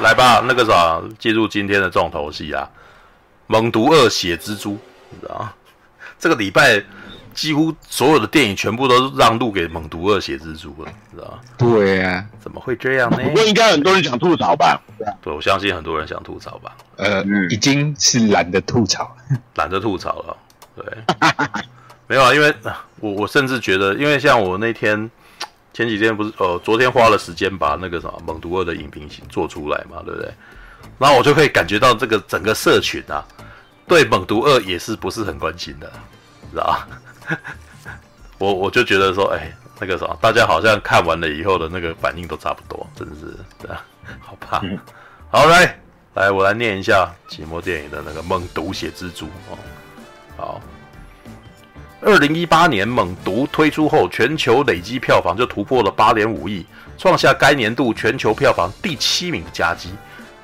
来吧，那个啥，进入今天的重头戏啊，《猛毒二：血蜘蛛》，你知道吗？这个礼拜几乎所有的电影全部都让路给《猛毒二：血蜘蛛》了，你知道吗？对啊，怎么会这样呢？不过应该很多人想吐槽吧？对，我相信很多人想吐槽吧。呃，已经是懒得吐槽，懒得吐槽了。对，没有啊，因为我我甚至觉得，因为像我那天。前几天不是呃，昨天花了时间把那个什么《猛毒二》的影评做出来嘛，对不对？然后我就可以感觉到这个整个社群啊，对《猛毒二》也是不是很关心的，知道吧？我我就觉得说，哎，那个什么，大家好像看完了以后的那个反应都差不多，真的是对啊，好吧。好来来，我来念一下奇摩电影的那个《猛毒血蜘蛛》哦，好。二零一八年《猛毒》推出后，全球累计票房就突破了八点五亿，创下该年度全球票房第七名的佳绩。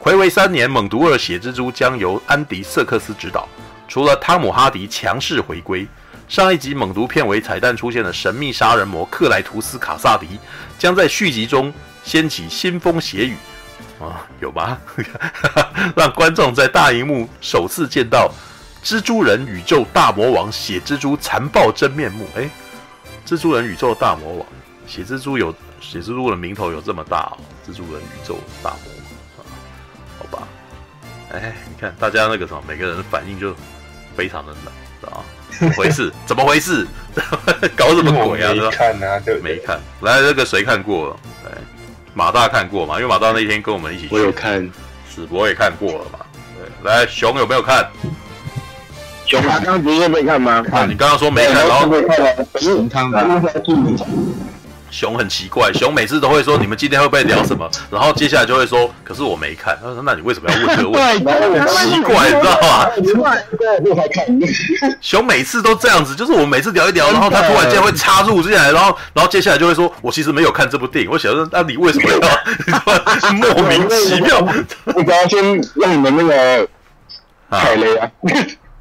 暌违三年，《猛毒二：血蜘蛛》将由安迪·瑟克斯执导，除了汤姆·哈迪强势回归，上一集《猛毒》片尾彩蛋出现的神秘杀人魔克莱图斯·卡萨迪，将在续集中掀起腥风血雨。啊，有吗？让观众在大荧幕首次见到。蜘蛛人宇宙大魔王血蜘蛛残暴真面目，哎，蜘蛛人宇宙大魔王血蜘蛛有血蜘蛛的名头有这么大哦，蜘蛛人宇宙大魔王，啊，好吧，哎，你看大家那个什么，每个人的反应就非常的冷，啊，怎么回事？怎么回事？搞什么鬼啊？没看啊，对，没看。来，这个谁看过了？来，马大看过嘛？因为马大那天跟我们一起去，我有看，史博也看过了嘛？对，来，熊有没有看？熊他刚刚不是没看吗？啊，你刚刚说没看，然后熊汤的。熊很奇怪，熊每次都会说你们今天会不会聊什么，然后接下来就会说，可是我没看。他说那你为什么要问这个问题？很奇怪，你知道吗？熊每次都这样子，就是我每次聊一聊，然后他突然间会插入进来，然后然后接下来就会说，我其实没有看这部电影。我想说，那你为什么要 莫名其妙？我刚刚先让你们那个踩雷啊。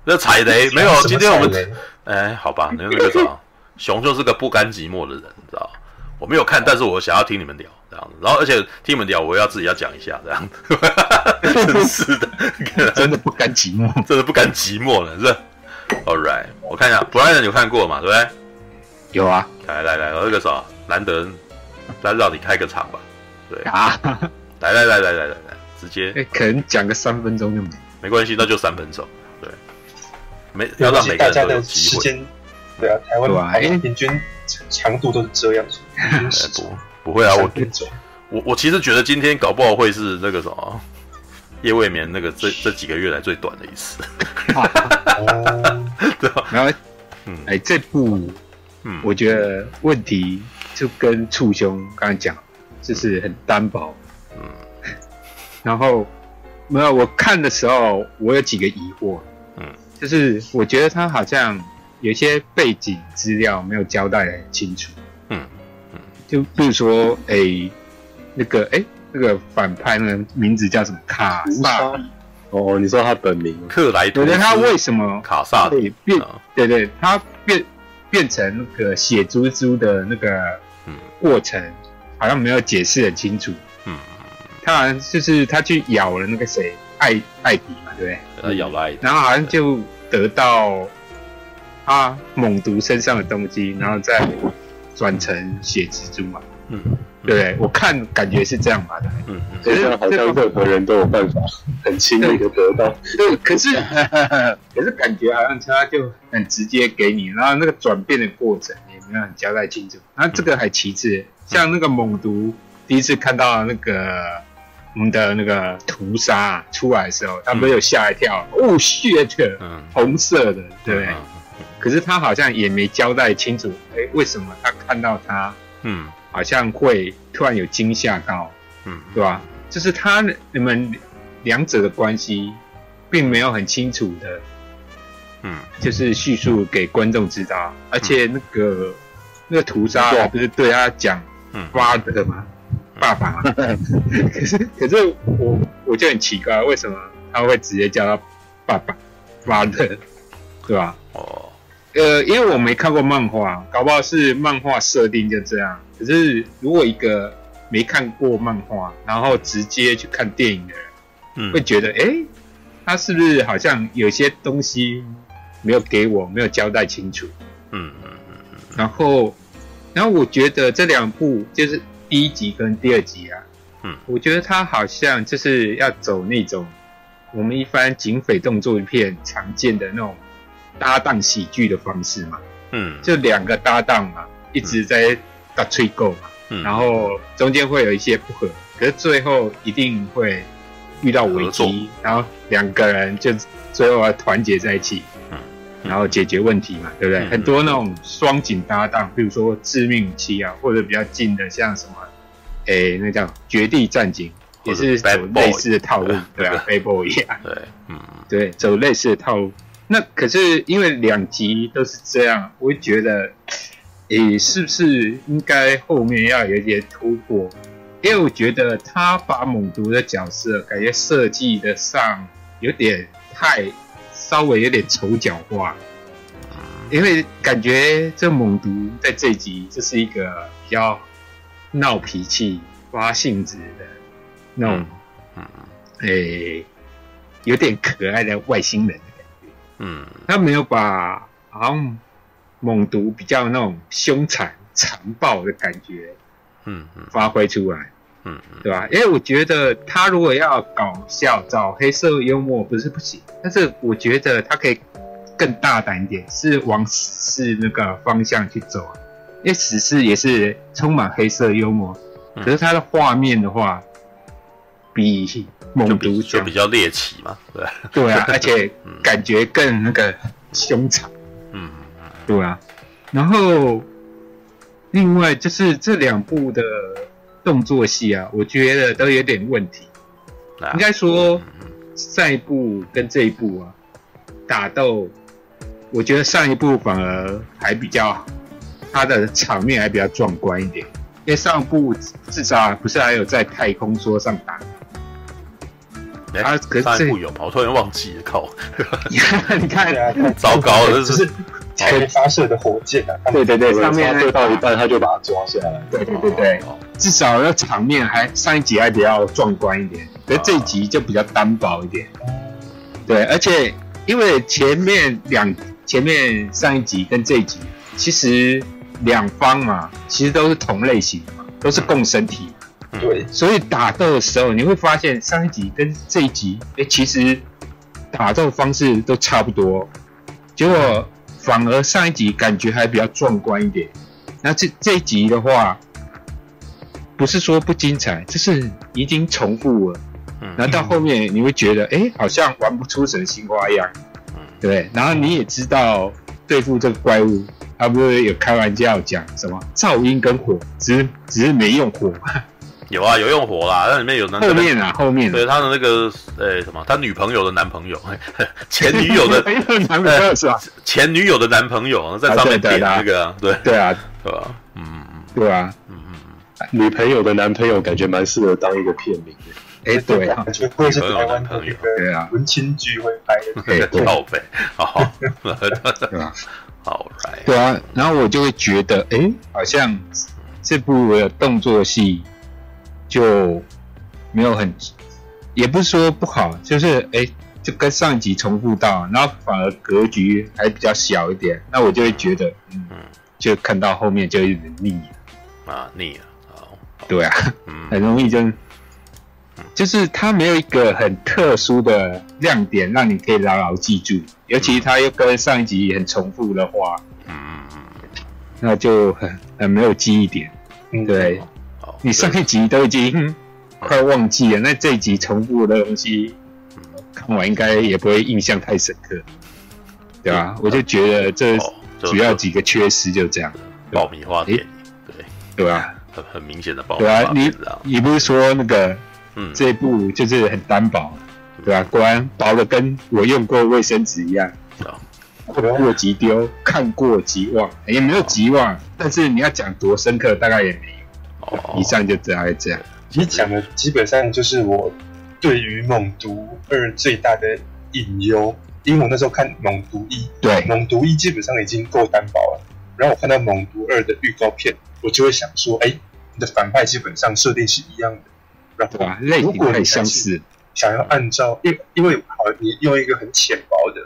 那踩雷没有？今天我们 哎，好吧，那那个啥，熊就是个不甘寂寞的人，你知道？我没有看，但是我想要听你们聊这样子。然后，而且听你们聊，我要自己要讲一下这样子。真是的，真的不甘寂寞，真的不甘寂寞了，是？All right，我看一下，布莱恩有看过嘛？对不对？有啊。来来来，那个啥，难得来让你开个场吧。对啊。来来来来来来来，直接。可能讲个三分钟就没。没关系，那就三分钟。没要让每个人都有机会。对啊，台湾平均强度都是这样子。不不会啊，我我我其实觉得今天搞不好会是那个什么夜未眠那个这这几个月来最短的一次。对吧？然后，嗯，哎，这部，嗯，我觉得问题就跟簇兄刚才讲，就是很单薄。嗯。然后没有，我看的时候我有几个疑惑。就是我觉得他好像有些背景资料没有交代得很清楚，嗯嗯，就比如说，哎、欸，那个，哎、欸，那个反派那个名字叫什么？卡萨？哦，你说他本名？克莱图斯？对，他为什么卡萨变？对对，他变变成那个血蜘蛛的那个过程，好像没有解释很清楚。嗯，他好像就是他去咬了那个谁，艾艾迪。对，他咬了，然后好像就得到他猛毒身上的东西，然后再转成血蜘蛛嘛。嗯，对，我看感觉是这样吧。嗯，可是好像任何人都有办法很轻易的得到。对，可是 可是感觉好像他就很直接给你，然后那个转变的过程也没有很交代清楚。那这个还其次，像那个猛毒第一次看到那个。我们的那个屠杀出来的时候，他没有吓一跳，嗯、哦，血的，嗯，红色的，对。可是他好像也没交代清楚，哎，为什么他看到他，嗯，好像会突然有惊吓到，嗯，对吧？就是他你们两者的关系，并没有很清楚的，嗯，就是叙述给观众知道，而且那个、嗯、那个屠杀不是对他讲，嗯，发的吗？爸爸，可是可是我我就很奇怪，为什么他会直接叫他爸爸，father，对吧？哦，呃，因为我没看过漫画，搞不好是漫画设定就这样。可是如果一个没看过漫画，然后直接去看电影的人，嗯，会觉得，哎，他是不是好像有些东西没有给我，没有交代清楚？嗯嗯嗯嗯。然后，然后我觉得这两部就是第一集跟第二集啊，嗯，我觉得他好像就是要走那种我们一般警匪动作片常见的那种搭档喜剧的方式嘛，嗯，就两个搭档嘛，一直在打吹够嘛。嗯、然后中间会有一些不合，可是最后一定会遇到危机，然后两个人就最后要团结在一起，嗯，然后解决问题嘛，对不对？嗯、很多那种双警搭档，比如说致命武器啊，或者比较近的像什么，诶，那叫绝地战警，也是走类似的套路，对啊，Bad Boy 一样，对，嗯，对，走类似的套路。那可是因为两集都是这样，我会觉得。诶，是不是应该后面要有一些突破？因为我觉得他把猛毒的角色感觉设计的上有点太稍微有点丑角化，因为感觉这猛毒在这集就是一个比较闹脾气、发性子的那种，嗯，诶，有点可爱的外星人的感觉，嗯，他没有把好像。猛毒比较那种凶残、残暴的感觉，嗯嗯，发挥出来，嗯嗯，对吧？因为我觉得他如果要搞笑、找黑色幽默不是不行，但是我觉得他可以更大胆一点，是往死侍那个方向去走啊。因为死侍也是充满黑色幽默，可是他的画面的话，比猛毒就比较猎奇嘛，对。对啊，而且感觉更那个凶残。嗯。对啊，然后另外就是这两部的动作戏啊，我觉得都有点问题。啊、应该说上一部跟这一部啊打斗，我觉得上一部反而还比较，它的场面还比较壮观一点。因为上一部至少不是还有在太空桌上打？哎、欸，啊、可是上一部有吗？我突然忘记了，靠！你看，糟糕了，这是。可以发射的火箭啊！对对对，上面射到一半他就把它抓下来。对对对对，至少那场面还上一集还比较壮观一点，可是这一集就比较单薄一点。对，而且因为前面两前面上一集跟这一集，其实两方嘛，其实都是同类型的嘛，都是共生体。对，所以打斗的时候你会发现上一集跟这一集，哎，其实打斗方式都差不多，结果。反而上一集感觉还比较壮观一点，那这这一集的话，不是说不精彩，就是已经重复了。嗯，然后到后面你会觉得，哎、欸，好像玩不出什么新花样。嗯，对。然后你也知道对付这个怪物，他不是有开玩笑讲什么噪音跟火，只是只是没用火。有啊，有用火啦，那里面有那后面啊，后面。对他的那个呃什么，他女朋友的男朋友，前女友的男朋友是吧？前女友的男朋友在上面点那个，对。对啊，对吧？嗯。对啊，嗯。嗯，女朋友的男朋友感觉蛮适合当一个片名的，哎对，感觉会是台湾朋友，对啊，文青剧会拍的，对，宝贝，好，对吧？好来，对啊，然后我就会觉得，哎，好像这部的动作戏。就没有很，也不是说不好，就是哎、欸，就跟上一集重复到，然后反而格局还比较小一点，那我就会觉得，嗯，就看到后面就有点腻。了啊，腻了，对啊，嗯，很容易就，就是它没有一个很特殊的亮点让你可以牢牢记住，尤其它又跟上一集很重复的话，嗯嗯嗯，那就很很没有记忆点，嗯，对。你上一集都已经快忘记了，那这一集重复的东西看完应该也不会印象太深刻，对吧？我就觉得这主要几个缺失就这样，爆米花电影，对对吧？很很明显的爆米花对啊，你你不是说那个嗯这一部就是很单薄，对吧？果然薄的跟我用过卫生纸一样，看过即丢，看过即忘，也没有即忘，但是你要讲多深刻，大概也没有。以上就这样，这样。其实讲的基本上就是我对于《猛毒二》最大的隐忧，因为我那时候看《猛毒一》，对，《猛毒一》基本上已经够单薄了。然后我看到《猛毒二》的预告片，我就会想说，哎，你的反派基本上设定是一样的，然后对吧？类型太相似，想要按照因因为好，你用一个很浅薄的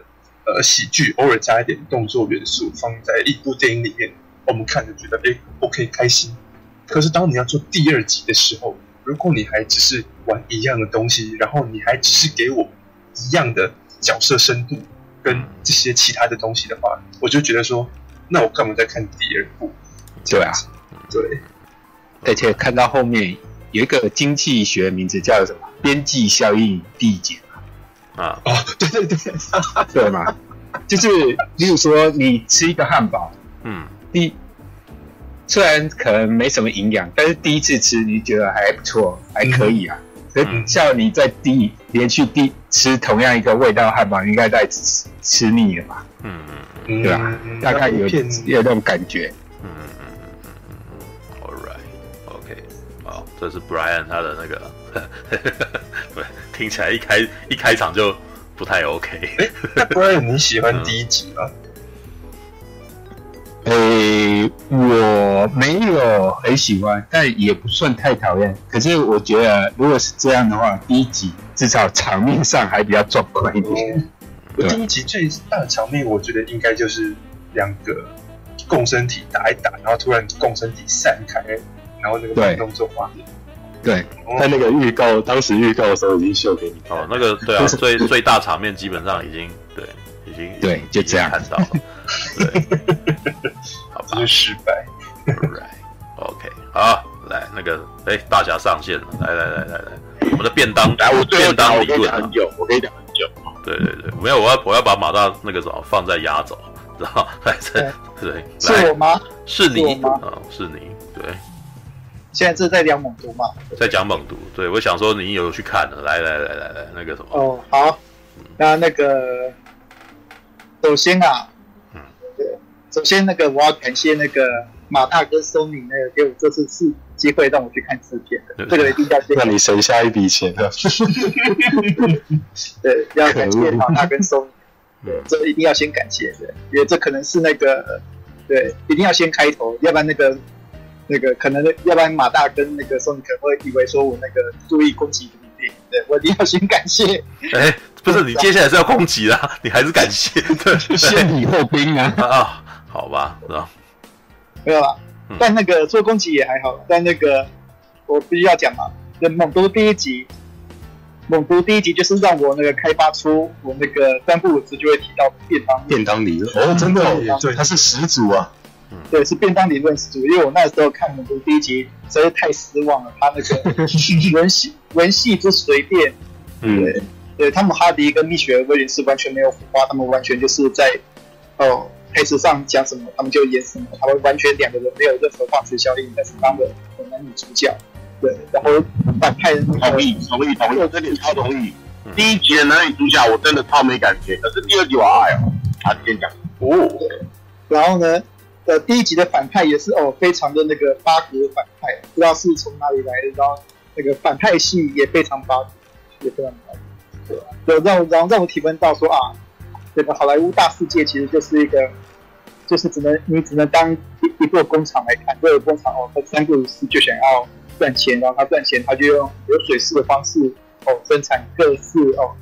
呃喜剧，偶尔加一点动作元素放在一部电影里面，我们看着觉得哎 OK 开心。可是当你要做第二集的时候，如果你还只是玩一样的东西，然后你还只是给我一样的角色深度跟这些其他的东西的话，我就觉得说，那我干嘛再看第二部？对啊，对。而且看到后面有一个经济学名字叫什么“边际效应递减”啊。哦，对对对，对吗？就是例如说你吃一个汉堡，嗯，第虽然可能没什么营养，但是第一次吃你觉得还不错，还可以啊。可、嗯、像你在第连续第吃同样一个味道汉堡，应该在吃吃腻了吧？嗯嗯，对吧？嗯、大概有有那种感觉。嗯嗯嗯嗯嗯嗯，All right，OK，好，这是 Brian 他的那个，对，听起来一开一开场就不太 OK。哎，那 Brian 你喜欢第一集吗？嗯诶、欸，我没有很喜欢，但也不算太讨厌。可是我觉得，如果是这样的话，第一集至少场面上还比较壮观一点。我第一集最大的场面，我觉得应该就是两个共生体打一打，然后突然共生体散开，然后那个慢动作画面。对，在那个预告，当时预告的时候已经秀给你看。哦，那个对啊，最最大场面基本上已经对。已经对，就这样看到了，对，好吧，这是失败。Right，OK，、okay. 好，来那个，哎，大侠上线了，来来来来来，我们的便当，来，我便当理论、啊，很久，我跟你讲很久。对对对，没有，我要我要把马大那个什么放在压轴，然后来这，对，是我吗？是你吗？啊、哦，是你，对。现在是在讲猛毒吗？在讲猛毒，对，我想说你有去看了，来来来来来，那个什么，哦，好，那那个。首先啊，首先那个我要感谢那个马大跟 Sony 那个给我这次是机会让我去看制片的，这个一定要谢谢。让你省下一笔钱的。对，要感谢马大跟 Sony，对，这一定要先感谢的，因为这可能是那个，对，一定要先开头，要不然那个那个可能，要不然马大跟那个 Sony 可能会以为说我那个注意攻击的电影，对，我一定要先感谢。哎。不是你接下来是要攻击啦，你还是感谢？对，先礼后兵啊！啊，好吧，是吧？没有啦，但那个做攻击也还好。但那个我必须要讲嘛，就猛毒第一集，猛毒第一集就是让我那个开发出我那个三不五时就会提到便当便当理论哦，真的对，他是始祖啊，对，是便当理论始祖。因为我那时候看猛毒第一集实在太失望了，他那个 文戏文戏之随便，嗯。对对，汤姆哈迪跟蜜雪儿威廉斯完全没有火花，他们完全就是在哦台词上讲什么，他们就演什么，他们完全两个人没有任何化学效应，但是当了男女主角。对，然后反派的、同意同意同意，我这点超同意。第一集的男女主角我真的超没感觉，可是第二集我爱哦。啊，你先讲哦。然后呢，呃，第一集的反派也是哦，非常的那个八格反派，不知道是从哪里来的，然后那个反派系也非常八格，也非常八格。对，让让让我体会到说啊，这个好莱坞大世界其实就是一个，就是只能你只能当一一座工厂来看，这个工厂哦，他三不五时就想要赚钱，然后他赚钱他就用流水式的方式哦生产各式哦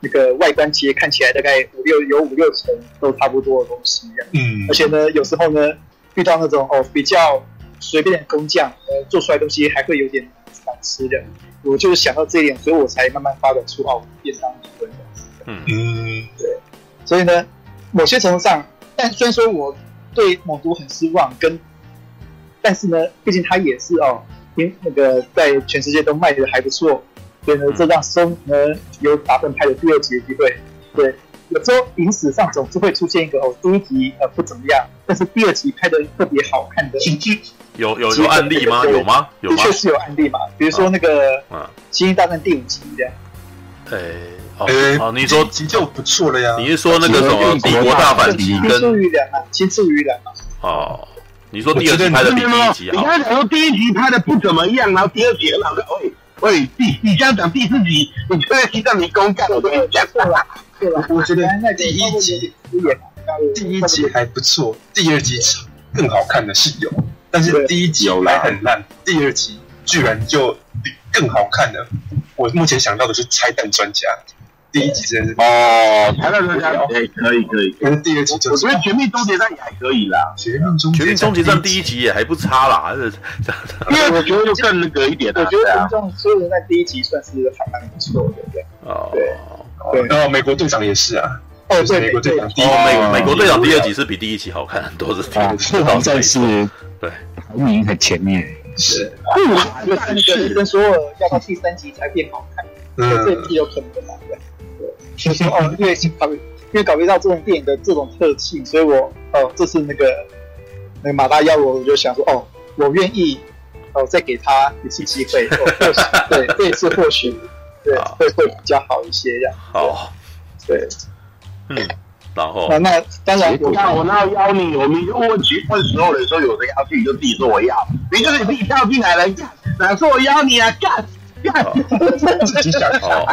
那个外观其实看起来大概五六有五六成都差不多的东西，嗯，而且呢有时候呢遇到那种哦比较随便的工匠，呃做出来东西还会有点难吃的。我就是想到这一点，所以我才慢慢发展出哦便当理论。嗯嗯，对。所以呢，某些程度上，但虽然说我对猛毒很失望，跟，但是呢，毕竟它也是哦，因那个在全世界都卖的还不错，所以呢，这让松呢有打算拍的第二集的机会。对，有时候影史上总是会出现一个哦，第一集呃不怎么样，但是第二集拍的特别好看的。有有有案例吗？有吗？有吗？确实有案例嘛，比如说那个《星际大战》第五集这样。诶，哦，你说急救不错了呀。你是说那个什么《帝国大反击》跟《青出于蓝》嘛，《青出于蓝》嘛。哦，你说第二集拍的比第一集好？你刚才说第一集拍的不怎么样，然后第二集很好看。喂喂，第你这样讲第四集，你就在提到你公干，我都跟你讲了，对吧？我觉得第一集第一集还不错，第二集更好看的是有。但是第一集有啦还很烂，第二集居然就更好看了。我目前想到的是拆弹专家，第一集真的是，哦，台湾人家哎，可以可以，可是第二集就我是觉得《绝命终结站》也还可以啦，绝命终绝命终结战第一一集也还不差啦，还是因为我觉得就更那个一点啊，我觉得对啊群，众所有人在第一集算是还蛮不错的，对。哦。对。然后美国队长也是啊，哦，就是对，美国队长第一哦，美哦美国队长第二集是比第一集好看很多，是啊，这好像是。对。排名很前面。是，就是那个医生说了，要到第三集才变好看，对这嗯是有可能的嘛？对，就是说哦，因为考虑，因为考虑到这种电影的这种特性，所以我哦，这次那个那个马大邀我，我就想说哦，我愿意哦，再给他一次机会，哦，或 许对，这一次或许对会会比较好一些这样，好，对，嗯，然后。那那当然我那我那要邀你，我们就问询问所有时候有人要去，你就自己说我要，你就是你自己跳进来了，干，哪说我邀你啊，干干，自己想看，哦，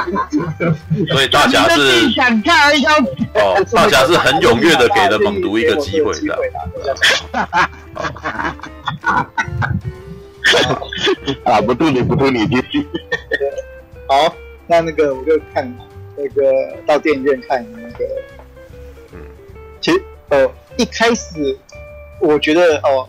所以大家是想看要。哦，大家是很踊跃的给了猛毒一个机会的，啊，不渡你，不渡你，继续。好，那那个我就看那个到电影院看那个，嗯，其实呃一开始我觉得哦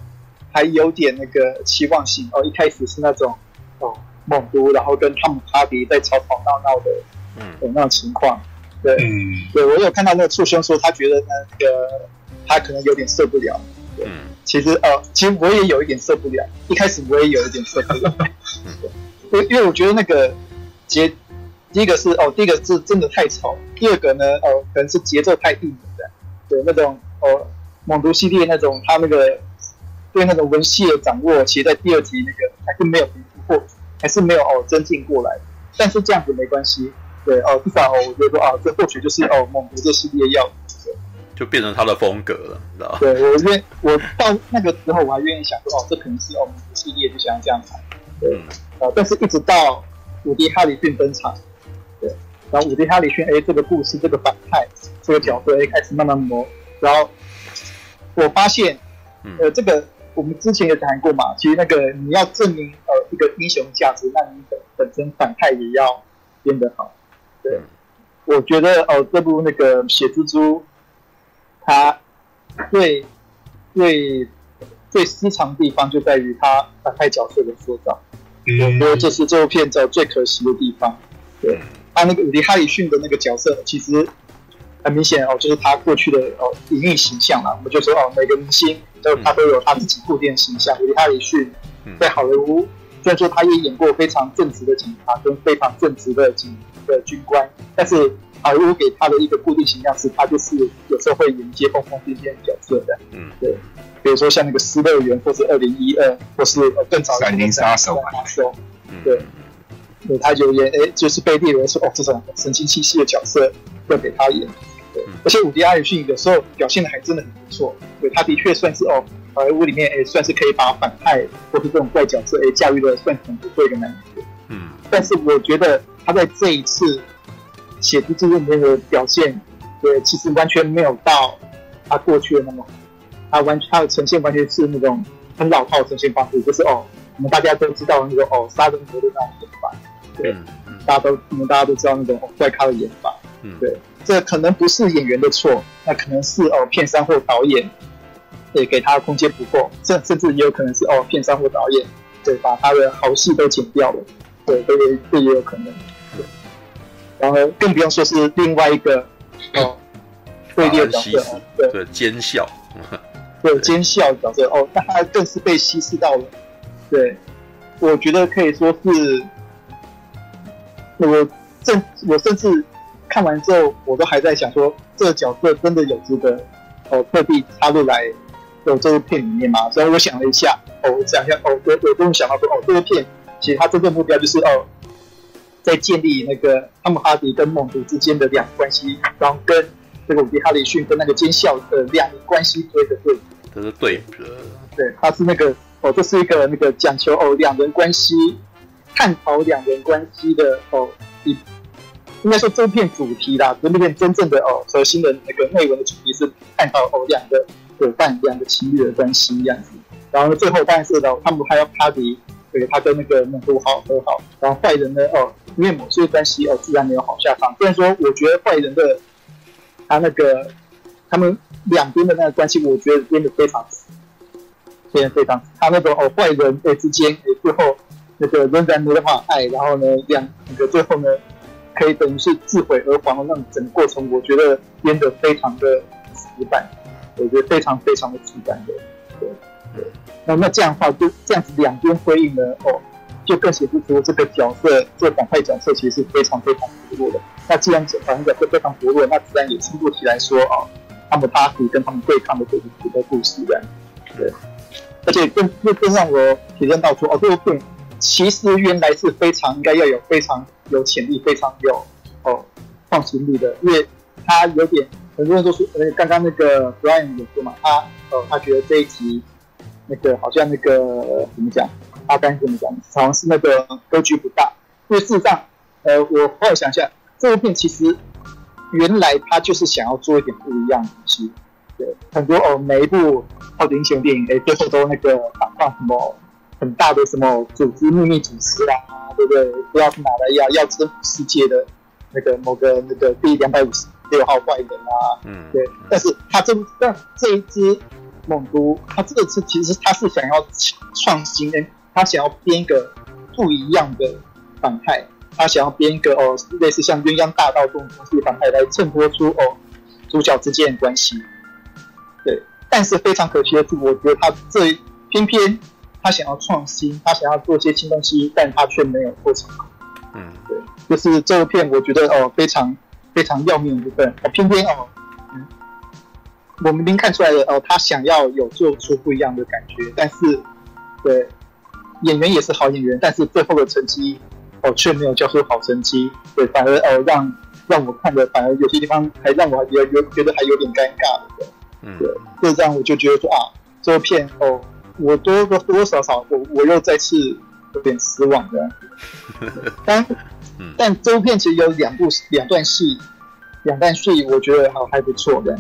还有点那个期望性哦，一开始是那种哦猛毒，然后跟汤姆哈迪在吵吵闹闹的嗯。有那种情况，对，嗯，对我有看到那个畜生说他觉得那个他可能有点受不了，嗯。其实呃其实我也有一点受不了，一开始我也有一点受不了，对，因为我觉得那个节，第一个是哦，第一个是真的太吵，第二个呢，哦，可能是节奏太硬了。的，对那种哦，猛毒系列那种，他那个对那种文戏的掌握，其实在第二集那个还是没有突破，还是没有哦增进过来。但是这样子没关系，对哦，至少、哦、我觉得说啊，这或许就是哦猛毒这系列要，就变成他的风格了，你知道吧？对我愿我到那个时候我还愿意想说哦，这可能是哦猛毒系列就想要这样谈，对嗯。啊，但是一直到伍迪·哈里逊登场，对，然后伍迪·哈里逊，哎，这个故事，这个反派，这个角色，哎，开始慢慢磨，然后我发现，嗯。呃，这个我们之前也谈过嘛，其实那个你要证明呃一个英雄价值，那你本本身反派也要编得好，对嗯，我觉得哦，这部那个血蜘蛛，它最最最失常的地方就在于它反派角色的塑造。我觉得这是这部片子最可惜的地方。对，他那个伍迪·哈里逊的那个角色，其实很明显哦，就是他过去的哦隐喻形象啦。我们就说哦，每个明星都他都有他自己固定的形象。比如·哈里逊在好莱坞，虽然说他也演过非常正直的警察跟非常正直的警的军官，但是好莱坞给他的一个固定形象是，他就是有时候会演一些疯疯癫癫的角色的。嗯，对。比如说像那个《失乐园》，或是二零一二，或是更早的闪灵杀手杀手，嗯对，对，他就演，哎，就是被列为说，哦，这种神经兮兮的角色要给他演，对，而且伍迪·艾里逊有时候表现的还真的很不错，对，他的确算是哦，好莱坞里面，哎，算是可以把反派或是这种怪角色，哎，驾驭的算很不错一个男人，嗯，但是我觉得他在这一次写蜘蛛里面的表现，对，其实完全没有到他过去的那么好。它完他的呈现完全是那种很老套的呈现方式，就是哦，我们大家都知道那种哦杀人魔的那种演法，对，嗯嗯大家都我们大家都知道那种哦怪咖的演法，嗯，对，这可能不是演员的错，那可能是哦片商或导演也给他的空间不够，甚甚至也有可能是哦片商或导演对把他的好戏都剪掉了，对，这也这也有可能，对，然后更不用说是另外一个哦对立的角色。对，奸笑，对奸笑角色哦，那他更是被稀释到了。对，我觉得可以说是，我甚我甚至看完之后，我都还在想说，这个角色真的有值得哦特地插入来有这部片里面吗？所以我想了一下，哦，我想一下，哦，我我终于想到说，哦，这部片其实它真正目标就是哦，在建立那个汤姆哈迪跟猛毒之间的两个关系，然后跟这个伍迪·哈里逊跟那个奸笑的两个关系做一个对。这是对的，对，他是那个哦，这是一个那个讲求哦两人关系，探讨两人关系的哦一，应该说这片主题啦，这片真正的哦核心的那个内文的主题是探讨哦两个伙伴、两个情侣的关系这样子。然后最后当然是的，他们还要哈迪，对，他跟那个猛毒好和好，然后坏人呢，哦，因为某些关系哦，自然没有好下场。虽然说，我觉得坏人的他那个他们两边的那个关系，我觉得变得非常，非常非常，他那个哦坏人对之间，哎，最后那个仍然没办法爱，然后呢，两那个最后呢，可以等于是自毁而亡的那种整个过程，我觉得编得非常的死板，我觉得非常非常的死板的，对。对，那那这样的话，就这样子两边辉映呢，哦，就更显示出这个角色，这个反派角色其实是非常非常薄弱的。那既然反派角色非常薄弱，那自然也撑不起来说哦，他们巴迪跟他们对抗的这个这个故事的。对，而且更更更让我体验到说，哦，这部片其实原来是非常应该要有非常有潜力、非常有哦创新力的，因为他有点很多人都说，呃，刚刚那个 Brian 有说嘛，他哦，他觉得这一集。那个好像那个怎么讲？阿甘怎么讲？好像是那个格局不大。因为事实上，呃，我后来想一下，这部片其实原来他就是想要做一点不一样的东西。对，很多哦，每一部超级英雄电影，哎，最后都那个打上什么很大的什么组织秘密组织啊，对不对？不知道是哪来呀，要征服世界的那个某个那个第两百五十六号坏人啊。嗯，对。但是他这但这一支。猛毒，他这个是其实他是想要创新，他想要编一个不一样的反派，他想要编一个哦，类似像鸳鸯大道这种东西反派来衬托出哦主角之间的关系。对，但是非常可惜的是，我觉得他这偏偏他想要创新，他想要做一些新东西，但他却没有做成。嗯，对，就是这部片我觉得哦非常非常要命的部分，我偏偏哦。我明明看出来了哦，他想要有做出不一样的感觉，但是，对，演员也是好演员，但是最后的成绩哦却没有交出好成绩，对，反而哦让让我看的反而有些地方还让我有有觉得还有点尴尬的，嗯，对，就这样我就觉得说啊，这部片哦，我多多多少少我我又再次有点失望的，但但周片其实有两部两段戏，两段戏我觉得还还不错的。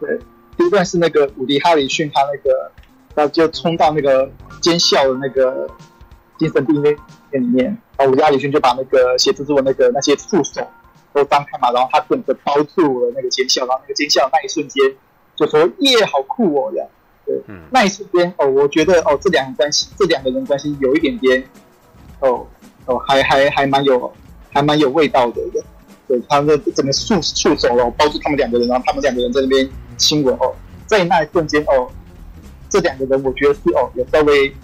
对，第一段是那个伍迪·哈里逊，他那个，他就冲到那个监校的那个精神病院里面，然后伍迪·哈里逊就把那个写蜘蛛的那个那些触手都张开嘛，然后他整个包住了那个监校，然后那个监校那一瞬间就说耶，好酷哦，这样，对，嗯、那一瞬间哦，我觉得哦，这两个关系，这两个人关系有一点点，哦哦，还还还蛮有，还蛮有味道的，对，他的整个束束手哦，包住他们两个人，然后他们两个人在那边。亲吻哦，在那一瞬间哦，这两个人我觉得是哦，有稍微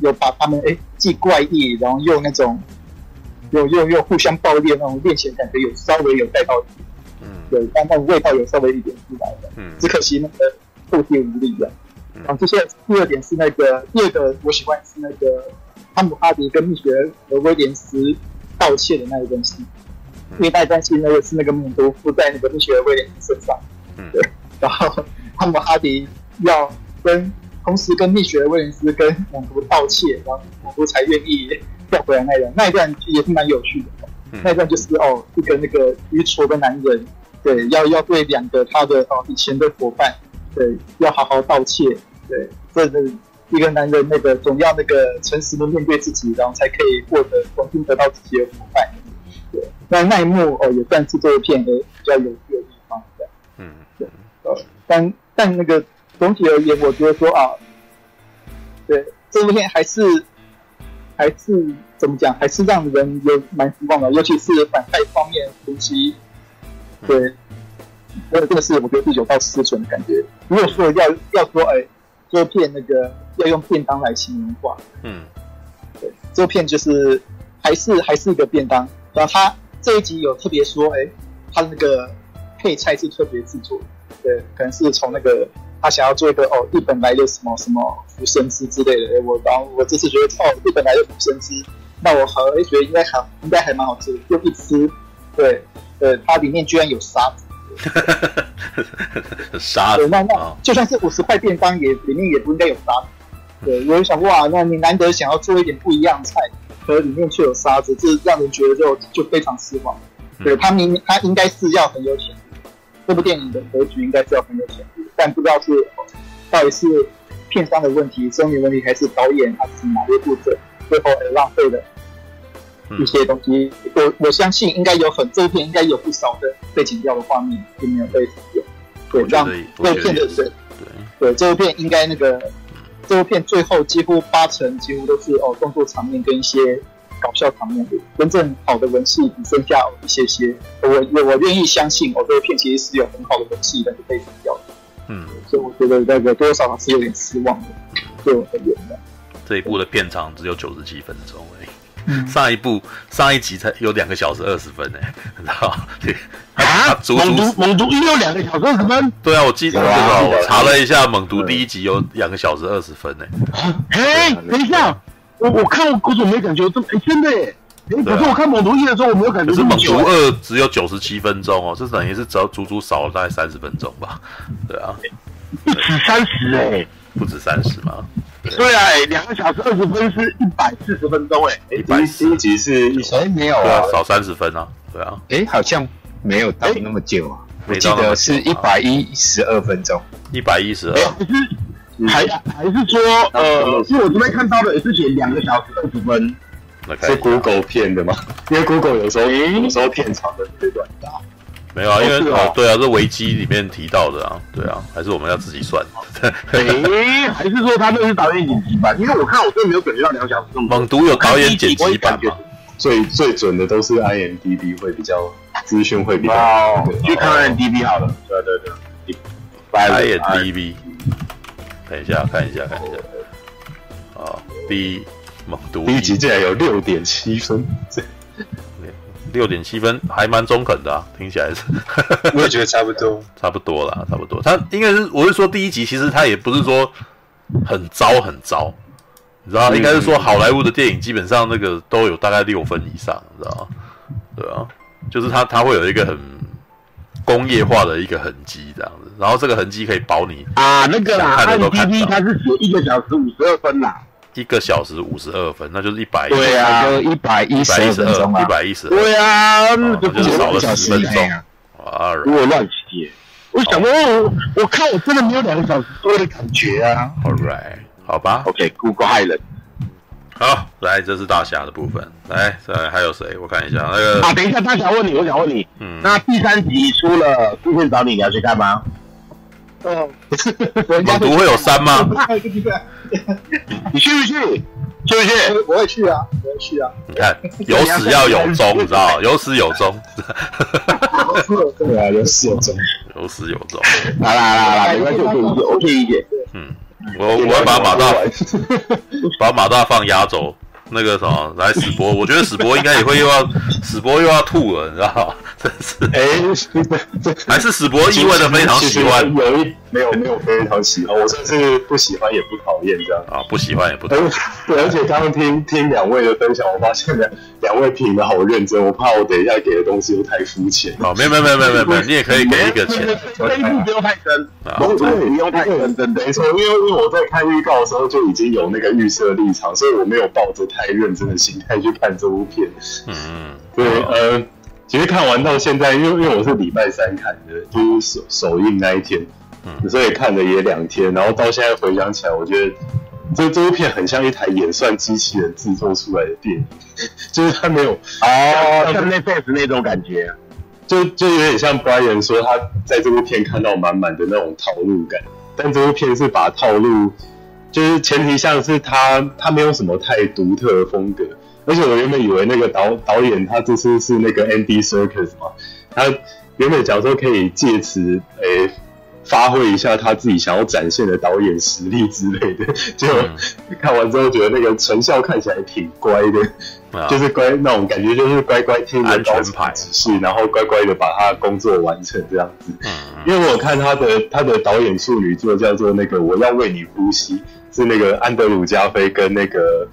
有把他们哎既怪异，然后又那种又又又互相暴力的那种恋情感觉有稍微有带到，嗯，对，但那种味道有稍微一点出来的，嗯，只可惜那个后天无力的。然后接下来第二点是那个第二个我喜欢是那个汤姆哈迪跟蜜雪和威廉斯盗窃的那一段戏，因为那一段戏那个是那个猛毒附在那个蜜雪和威廉斯身上，嗯，对。然后汤姆哈迪要跟同时跟蜜雪和威廉斯跟猛毒盗窃，然后猛毒才愿意调回来那一段，那一段也是蛮有趣的。嗯、那一段就是哦，一个那个愚蠢的男人，对，要要对两个他的哦以前的伙伴，对，要好好道歉，对，这是一个男人那个总要那个诚实的面对自己，然后才可以获得重新得到自己的伙伴。对，那那一幕哦也算是这部片的比较有趣的地方，对，嗯，对。但但那个总体而言，我觉得说啊，对这部片还是还是怎么讲，还是让人有蛮失望的，尤其是反派方面的东西。对，那这个是我觉得是有到失准的感觉。如果说要要说哎，这片那个要用便当来形容的话，嗯，对，这片就是还是还是一个便当。然后他这一集有特别说，哎，他的那个配菜是特别制作的。对，可能是从那个他想要做一个哦，日本来的什么什么福生汁之类的。我然后我这次觉得哦，日本来的福生汁，那我好哎觉得应该还，应该还蛮好吃的。又一吃，对，呃，它里面居然有沙子。沙子。对，那那就算是五十块便当，也里面也不应该有沙子。对，我就想哇，那你难得想要做一点不一样的菜，可里面却有沙子，这让人觉得就就非常失望。对，他明明他应该是要很有钱。这部电影的格局应该是要很有潜力，但不知道是到底是片商的问题、声音问题，还是导演还是哪一部分最后而浪费了一些东西？嗯、我我相信应该有很这一片应该有不少的被剪掉的画面就没有被使用。对，让这部片的人对对这一片应该那个这一片最后几乎八成几乎都是哦动作场面跟一些搞笑场面，真正好的文戏只剩下一些些。我我我愿意相信哦，这一片其实是有很好的文戏，但是被剪掉的。嗯，所以我觉得那个多多少还是有点失望的，对我而言的。这一部的片长只有九十七分钟。嗯、上一部上一集才有两个小时二十分呢，你知道吗？对啊，猛毒猛毒一有两个小时二十分。对啊，我记得我查了一下，猛毒第一集有两个小时二十分呢。哎，等一下，我我看我怎么没感觉这么哎真的哎，可是我看猛毒一的时候我没有感觉。可是猛毒二只有九十七分钟哦，这等于是只要足足少了大概三十分钟吧？对啊，不止三十哎，不止三十吗？对。啊，两个小时二十分是一百四十分钟，哎，一百四一集是一哎没有对啊，少三十分啊，对啊，哎好像没有到那么久啊，我记得是一百一十二分钟，一百一十二，还是还还是说呃，是我这边看到的也是写两个小时二十分，是 Google 骗的吗？因为 Google 有时候有时候片长的特别短的。没有啊，因为哦，对啊，这维基里面提到的啊，对啊，还是我们要自己算。哎，还是说他那是导演剪辑版？因为我看我真的没有感觉到两小时这么。猛毒有导演剪辑版吗？最最准的都是 IMDB 会比较资讯会比较。哦，去看 IMDB 好了。对对对，IMDB。等一下，看一下，看一下。哦，第一猛毒第一集竟然有六点七分。六点七分还蛮中肯的啊，听起来是，我也觉得差不多，差不多啦，差不多。他应该是，我是说第一集，其实他也不是说很糟很糟，你知道，应该是说好莱坞的电影基本上那个都有大概六分以上，你知道吗？对啊，就是他他会有一个很工业化的一个痕迹这样子，然后这个痕迹可以保你啊那个啦，IMDB 它是写一个小时五十二分啦。一个小时五十二分，那就是一百对啊，就一百一十二分钟啊，一百一十二，对啊，那就是少了十分钟啊！如果乱写，我想说，我我看我真的没有两个小时多的感觉啊。All right，好吧，OK，Google 害人。好，来，这是大侠的部分，来，再来还有谁？我看一下那个啊，等一下，大侠问你，我想问你，嗯，那第三集出了出现找你，你要去看吗？哦，猛毒会有山吗？你去不去？去不去？我会去啊，我会去啊。你看，有始要有终，你知道有始有终。对啊，有始有终，有始有终。来来来来，没关系，我可以理解，我可以理解。嗯，我我要把马大，把马大放压轴。那个什么，来史博，我觉得史博应该也会又要史博又要吐了，你知道吗？真是，哎，还是史博意外的非常喜欢，有一没有没有非常喜欢，我算是不喜欢也不讨厌这样啊，不喜欢也不讨厌。对，而且刚刚听听两位的分享，我发现两两位评的好认真，我怕我等一下给的东西都太肤浅。哦，没有没有没有没有没有，你也可以给一个钱，这一步不用太深不用太认真，没错，因为因为我在看预告的时候就已经有那个预设立场，所以我没有抱着太认真的心态去看这部片。嗯嗯，对，呃。其实看完到现在，因为因为我是礼拜三看的，就是首首映那一天，嗯，所以看了也两天，然后到现在回想起来，我觉得这这部片很像一台演算机器人制作出来的电影，就是它没有哦，像 Netflix 那种感觉，就就有点像 Brian 说他在这部片看到满满的那种套路感，但这部片是把套路，就是前提像是他他没有什么太独特的风格。而且我原本以为那个导导演他这次是那个 Andy Serkis 嘛，他原本讲说可以借此诶、欸、发挥一下他自己想要展现的导演实力之类的，结果看完之后觉得那个成效看起来挺乖的，嗯、就是乖那种感觉，就是乖乖听着高层指示，然后乖乖的把他工作完成这样子。嗯，因为我看他的他的导演处女作叫做那个我要为你呼吸，是那个安德鲁加菲跟那个。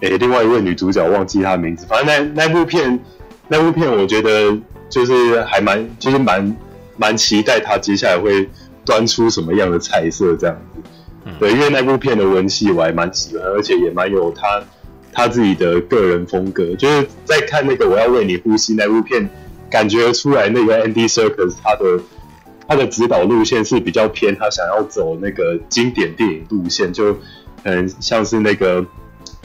诶、欸，另外一位女主角忘记她的名字，反正那那部片，那部片我觉得就是还蛮，就是蛮蛮期待他接下来会端出什么样的菜色这样子。嗯、对，因为那部片的文戏我还蛮喜欢，而且也蛮有他他自己的个人风格。就是在看那个我要为你呼吸那部片，感觉出来那个 Andy Serkis 他的他的指导路线是比较偏他想要走那个经典电影路线，就嗯像是那个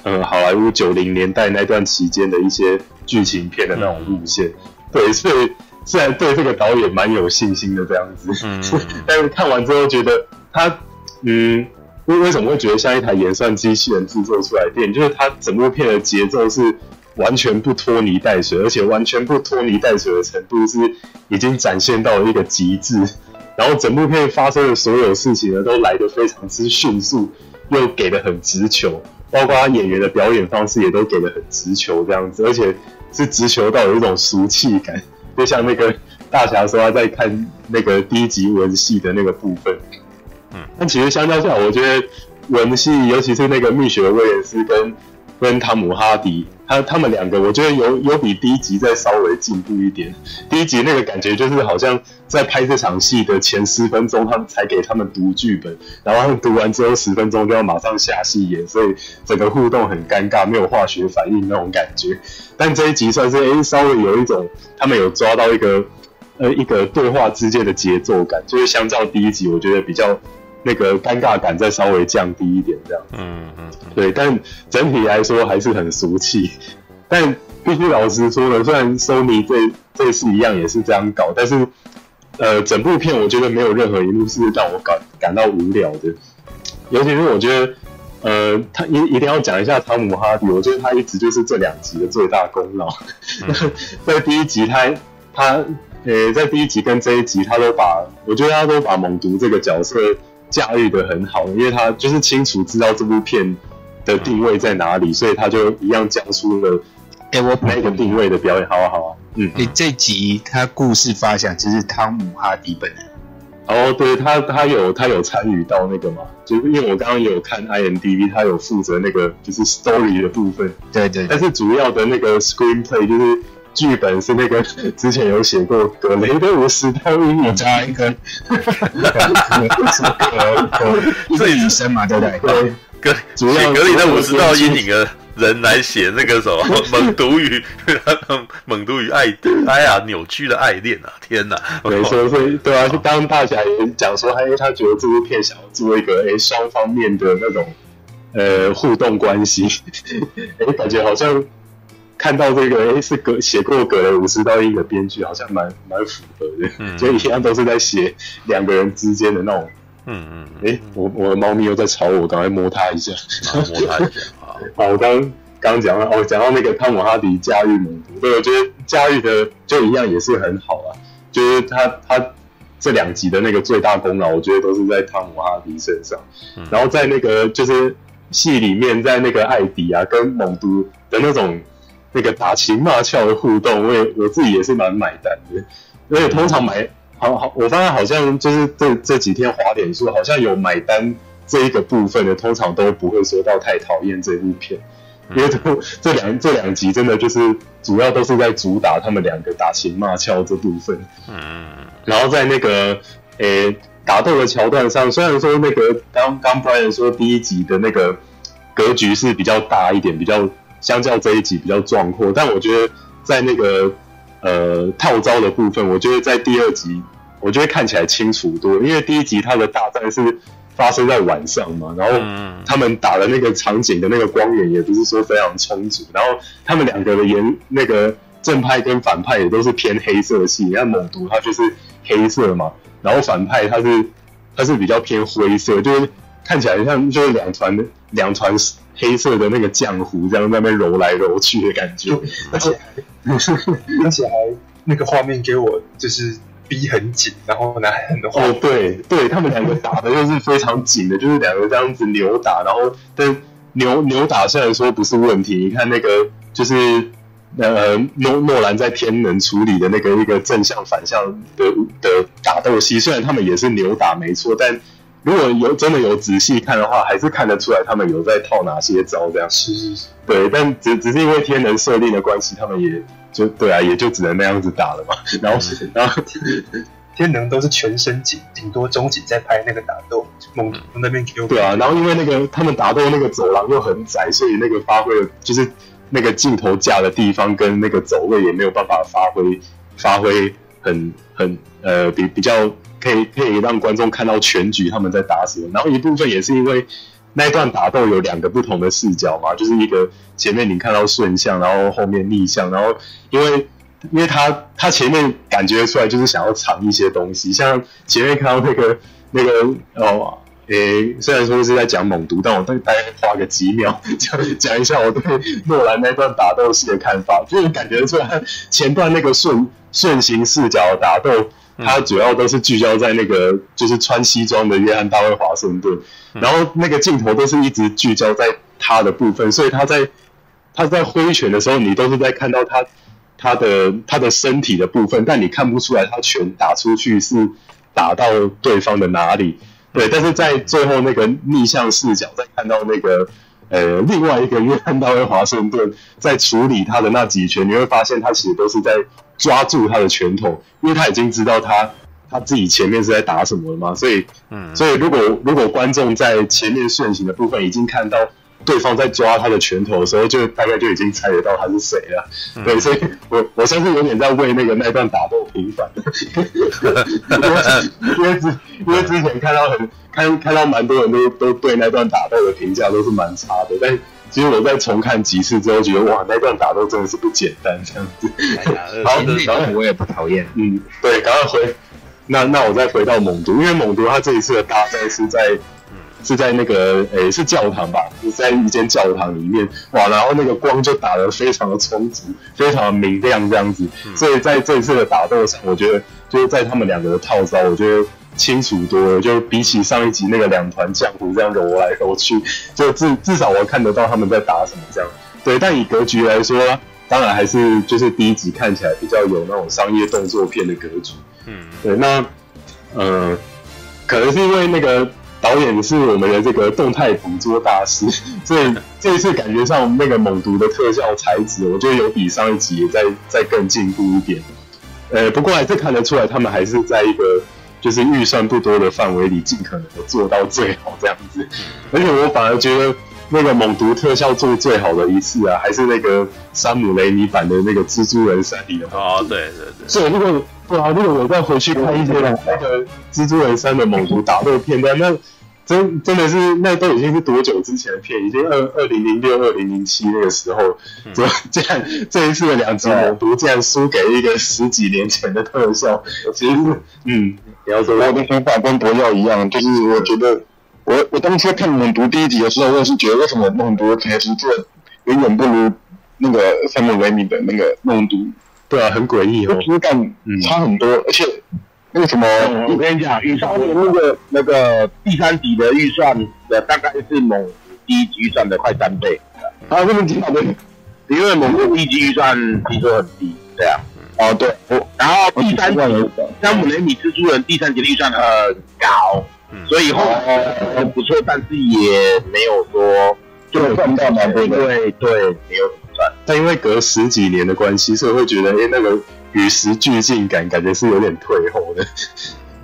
嗯好莱坞九零年代那段期间的一些剧情片的那种路线。嗯、对，所以虽然对这个导演蛮有信心的这样子，嗯、但是看完之后觉得他嗯为为什么会觉得像一台演算机器人制作出来的电影，就是他整部片的节奏是。完全不拖泥带水，而且完全不拖泥带水的程度是已经展现到了一个极致。然后整部片发生的所有事情呢，都来得非常之迅速，又给的很直球，包括他演员的表演方式也都给的很直球这样子，而且是直球到有一种俗气感，就像那个大侠说他在看那个第一集文戏的那个部分。嗯，但其实相较下，我觉得文戏，尤其是那个蜜雪威廉斯跟跟汤姆哈迪。他他们两个，我觉得有有比第一集再稍微进步一点。第一集那个感觉就是好像在拍这场戏的前十分钟，他们才给他们读剧本，然后他们读完之后十分钟就要马上下戏演，所以整个互动很尴尬，没有化学反应那种感觉。但这一集算是诶稍微有一种他们有抓到一个呃一个对话之间的节奏感，就是相较第一集，我觉得比较。那个尴尬感再稍微降低一点，这样子。嗯嗯，对，但整体来说还是很俗气。但必须老实说呢，虽然 Sony 这这次一样也是这样搞，但是呃，整部片我觉得没有任何一幕是让我感感到无聊的。尤其是我觉得，呃，他一一定要讲一下汤姆哈迪，我觉得他一直就是这两集的最大功劳。嗯、在第一集他他呃，在第一集跟这一集，他都把我觉得他都把猛毒这个角色。驾驭的很好，因为他就是清楚知道这部片的定位在哪里，嗯、所以他就一样讲出了哎，我那个定位的表演，好啊好啊，嗯，哎，这集他故事发想就是汤姆哈迪本人，哦，对他他有他有参与到那个嘛，就是因为我刚刚有看 IMDB，他有负责那个就是 story 的部分，对，对对，但是主要的那个 screenplay 就是。剧本是那个之前有写过格雷的五十道阴影，加一个自己生嘛，对不对？对，格主要格雷的五十道阴影的人来写那个什么猛毒与猛毒与爱哎呀扭曲的爱恋啊！天哪，对，所以所以对啊，就当大侠也讲说，他因为他觉得这部片想要做一个哎双方面的那种呃互动关系，哎感觉好像。看到这个，诶，是格写过格雷五十道阴影的编剧，好像蛮蛮符合的，嗯，就一样都是在写两个人之间的那种，嗯嗯，诶，我我的猫咪又在吵我，赶快摸它一下，摸它一下，好，好，我刚刚讲到，哦，讲到那个汤姆哈迪驾驭猛毒，对，我觉得驾驭的就一样也是很好啊，就是他他这两集的那个最大功劳，我觉得都是在汤姆哈迪身上，嗯，然后在那个就是戏里面，在那个艾迪啊跟猛毒的那种。那个打情骂俏的互动，我也我自己也是蛮买单的。而且通常买好好，我发现好像就是这这几天滑点数，好像有买单这一个部分的，通常都不会说到太讨厌这部片，因为这这两这两集真的就是主要都是在主打他们两个打情骂俏这部分。嗯，然后在那个诶打斗的桥段上，虽然说那个刚刚 Brian 说第一集的那个格局是比较大一点，比较。相较这一集比较壮阔，但我觉得在那个呃套招的部分，我觉得在第二集，我觉得看起来清楚多，因为第一集它的大战是发生在晚上嘛，然后他们打的那个场景的那个光源也不是说非常充足，然后他们两个的颜那个正派跟反派也都是偏黑色系，你看猛毒他就是黑色嘛，然后反派他是他是比较偏灰色，就是看起来像就是两团两团。黑色的那个浆糊，这样在那边揉来揉去的感觉，而且还而且还那个画面给我就是逼很紧，然后呢还很多哦，对对，他们两个打的又是非常紧的，就是两个这样子扭打，然后但扭扭打虽然说不是问题，你看那个就是呃诺诺兰在天能处理的那个一个正向反向的的打斗戏，虽然他们也是扭打没错，但。如果有真的有仔细看的话，还是看得出来他们有在套哪些招，这样是是是，对，但只只是因为天能设定的关系，他们也就对啊，也就只能那样子打了嘛。然后是，然后 天能都是全身景，顶多中景在拍那个打斗，猛从那边 Q。对啊，然后因为那个他们打斗那个走廊又很窄，所以那个发挥就是那个镜头架的地方跟那个走位也没有办法发挥发挥很很呃比比较。可以可以让观众看到全局他们在打什么，然后一部分也是因为那一段打斗有两个不同的视角嘛，就是一个前面你看到顺向，然后后面逆向，然后因为因为他他前面感觉出来就是想要藏一些东西，像前面看到那个那个哦。诶，虽然说是在讲猛毒，但我大概花个几秒讲讲一下我对诺兰那段打斗戏的看法。就是感觉出来前段那个顺顺行视角的打斗，它主要都是聚焦在那个就是穿西装的约翰大卫华盛顿，然后那个镜头都是一直聚焦在他的部分，所以他在他在挥拳的时候，你都是在看到他他的他的身体的部分，但你看不出来他拳打出去是打到对方的哪里。对，但是在最后那个逆向视角，再看到那个呃另外一个约翰大卫华盛顿在处理他的那几拳，你会发现他其实都是在抓住他的拳头，因为他已经知道他他自己前面是在打什么了嘛，所以嗯，所以如果如果观众在前面顺行的部分已经看到。对方在抓他的拳头的时候，就大概就已经猜得到他是谁了。嗯、对，所以我我相信有点在为那个那段打斗平反。因为之因为之前看到很看看到蛮多人都都对那段打斗的评价都是蛮差的，但其实我在重看几次之后，觉得哇，那段打斗真的是不简单，这样子。好，然后我也不讨厌。嗯，对，赶快回。那那我再回到猛毒，因为猛毒他这一次的大赛是在。是在那个诶，是教堂吧？是在一间教堂里面，哇，然后那个光就打得非常的充足，非常的明亮这样子。所以在这一次的打斗上，我觉得就是在他们两个的套招，我觉得清楚多了。就比起上一集那个两团浆糊这样揉来揉去，就至至少我看得到他们在打什么这样。对，但以格局来说，当然还是就是第一集看起来比较有那种商业动作片的格局。嗯，对，那呃，可能是因为那个。导演是我们的这个动态捕捉大师，所以这一次感觉上那个猛毒的特效材质，我觉得有比上一集也再再更进步一点。呃，不过还是看得出来，他们还是在一个就是预算不多的范围里，尽可能的做到最好这样子。而且我反而觉得那个猛毒特效做最好的一次啊，还是那个山姆雷尼版的那个蜘蛛人三里的哦，对对对，所以如果。对啊，如果我再回去看一些那个蜘蛛人三的猛毒打斗片段，那真真的是那都已经是多久之前的片？已经二二零零六、二零零七那个时候，这这样这一次的两集猛毒竟然输给一个十几年前的特效，其实嗯，你要说我的想法跟博耀一样，就是我觉得我我当初看猛毒第一集的时候，我也是觉得为什么猛毒的台词做远远不如那个山姆雷米的那个猛毒。对啊，很诡异哦，质感差很多，嗯、而且那个什么，嗯、我跟你讲，预算那个那个第三集的预算的大概是猛第一集预算的快三倍。啊，这么低的，因为猛毒第一集预算听说很低，对啊。哦，对，我然后第三集山姆雷米蜘蛛人第三集的预算很高，嗯、所以后来很不错，但是也没有说就赚到蛮多，对对，没有。但因为隔十几年的关系，所以会觉得，哎、欸，那个与时俱进感，感觉是有点退后的。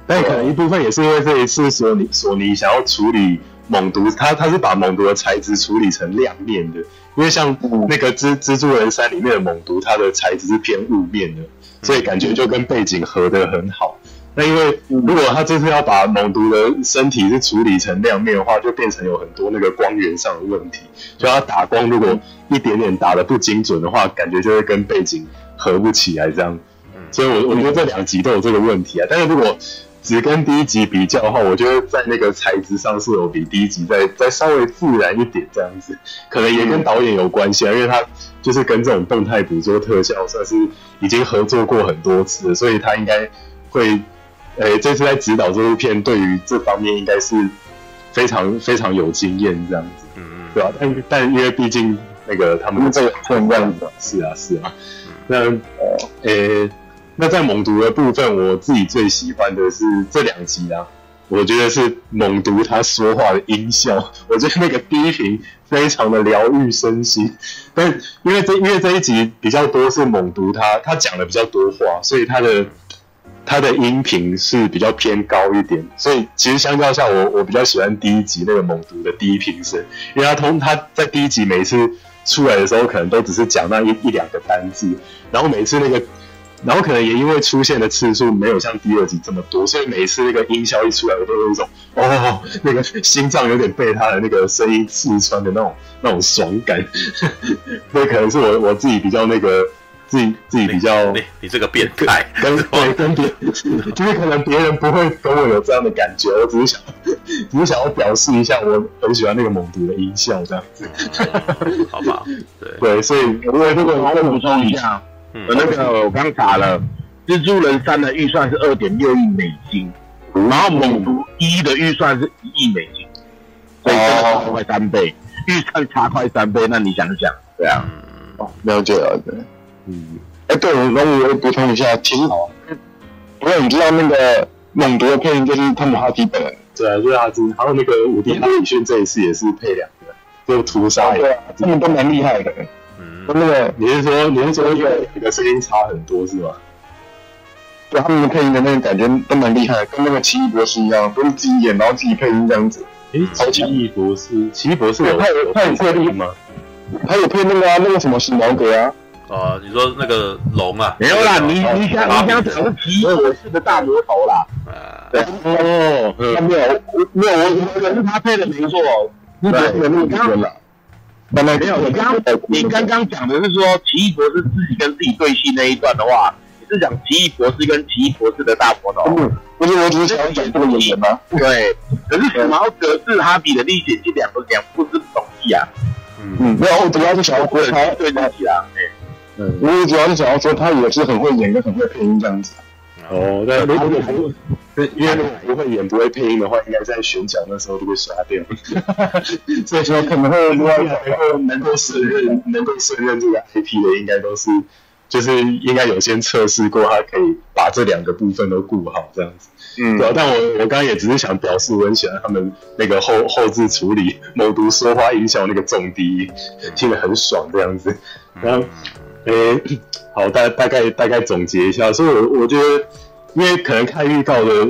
但可能一部分也是因为这一次索尼索尼想要处理猛毒，他他是把猛毒的材质处理成亮面的，因为像那个蜘蜘蛛人三里面的猛毒，它的材质是偏雾面的，所以感觉就跟背景合得很好。那因为如果他这次要把猛毒的身体是处理成亮面的话，就变成有很多那个光源上的问题。就他打光如果一点点打的不精准的话，感觉就会跟背景合不起来这样。所以我我觉得这两集都有这个问题啊。但是如果只跟第一集比较的话，我觉得在那个材质上是有比第一集再再稍微自然一点这样子。可能也跟导演有关系啊，因为他就是跟这种动态捕捉特效算是已经合作过很多次了，所以他应该会。诶，这次在指导这部片，对于这方面应该是非常非常有经验，这样子，嗯嗯，对吧？但但因为毕竟那个他们这个这样子，是啊是啊。那呃，诶，那在猛毒的部分，我自己最喜欢的是这两集啊，我觉得是猛毒他说话的音效，我觉得那个低频非常的疗愈身心。但因为这因为这一集比较多是猛毒他他讲的比较多话，所以他的。它的音频是比较偏高一点，所以其实相较下我，我比较喜欢第一集那个猛毒的低频声，因为他通他在第一集每次出来的时候，可能都只是讲那一一两个单字，然后每次那个然后可能也因为出现的次数没有像第二集这么多，所以每次那个音效一出来，我都有一种哦，那个心脏有点被他的那个声音刺穿的那种那种爽感。那可能是我我自己比较那个。自己自己比较，你你这个变态，跟对跟别，就是可能别人不会跟我有这样的感觉，我只是想，只是想要表示一下，我很喜欢那个猛毒的音效这样子，嗯、好吧？对对，所以如果如果我补充一下，嗯、那个我刚查了，蜘蛛人三的预算是二点六亿美金，然后猛毒一的预算是一亿美金，所以真的差快三倍，预算差快三倍，那你想想，对啊，哦，了解了解。嗯，哎，对，然后我补充一下，其实，不过你知道那个猛毒的配音就是汤姆哈迪本人，对啊，就是哈迪，还有那个伍迪·哈里逊这一次也是配两个，就屠杀，对啊，他们都蛮厉害的。嗯，那个你是说你是说一个一个声音差很多是吗？对，他们的配音的那个感觉都蛮厉害，跟那个奇异博士一样，都是自己演然后自己配音这样子。哎，奇异博士，奇异博士有他有他有配音吗？他有配那个啊，那个什么史矛革啊。哦，你说那个龙啊？没有啦，你你想你想讲的是奇异博士的大魔头啦。啊，对哦，他没有没有，我可是他配的没错。对，你刚刚没有，你刚你刚刚讲的是说奇异博士自己跟自己对戏那一段的话，你是讲奇异博士跟奇异博士的大魔头？不是，我只是想讲这个演员吗？对，可是史矛革是哈比的历险记两个两部是不同意啊。嗯，没有，我主要是想要说他对自己啊。嗯，我主要是想要说，他也是很会演，跟很会配音这样子。哦，那，如果不，因为如果不会演、不会配音的话，应该在选角那时候就被刷掉。所以说，可能会如果能够能够胜任、能够胜任这个 IP 的，应该都是，就是应该有先测试过，他可以把这两个部分都顾好这样子。嗯，对。但我我刚刚也只是想表示，我很喜欢他们那个后后置处理某毒说话音效那个重低，听得很爽这样子。然后。诶、欸，好，大大概大概总结一下，所以我，我我觉得，因为可能看预告的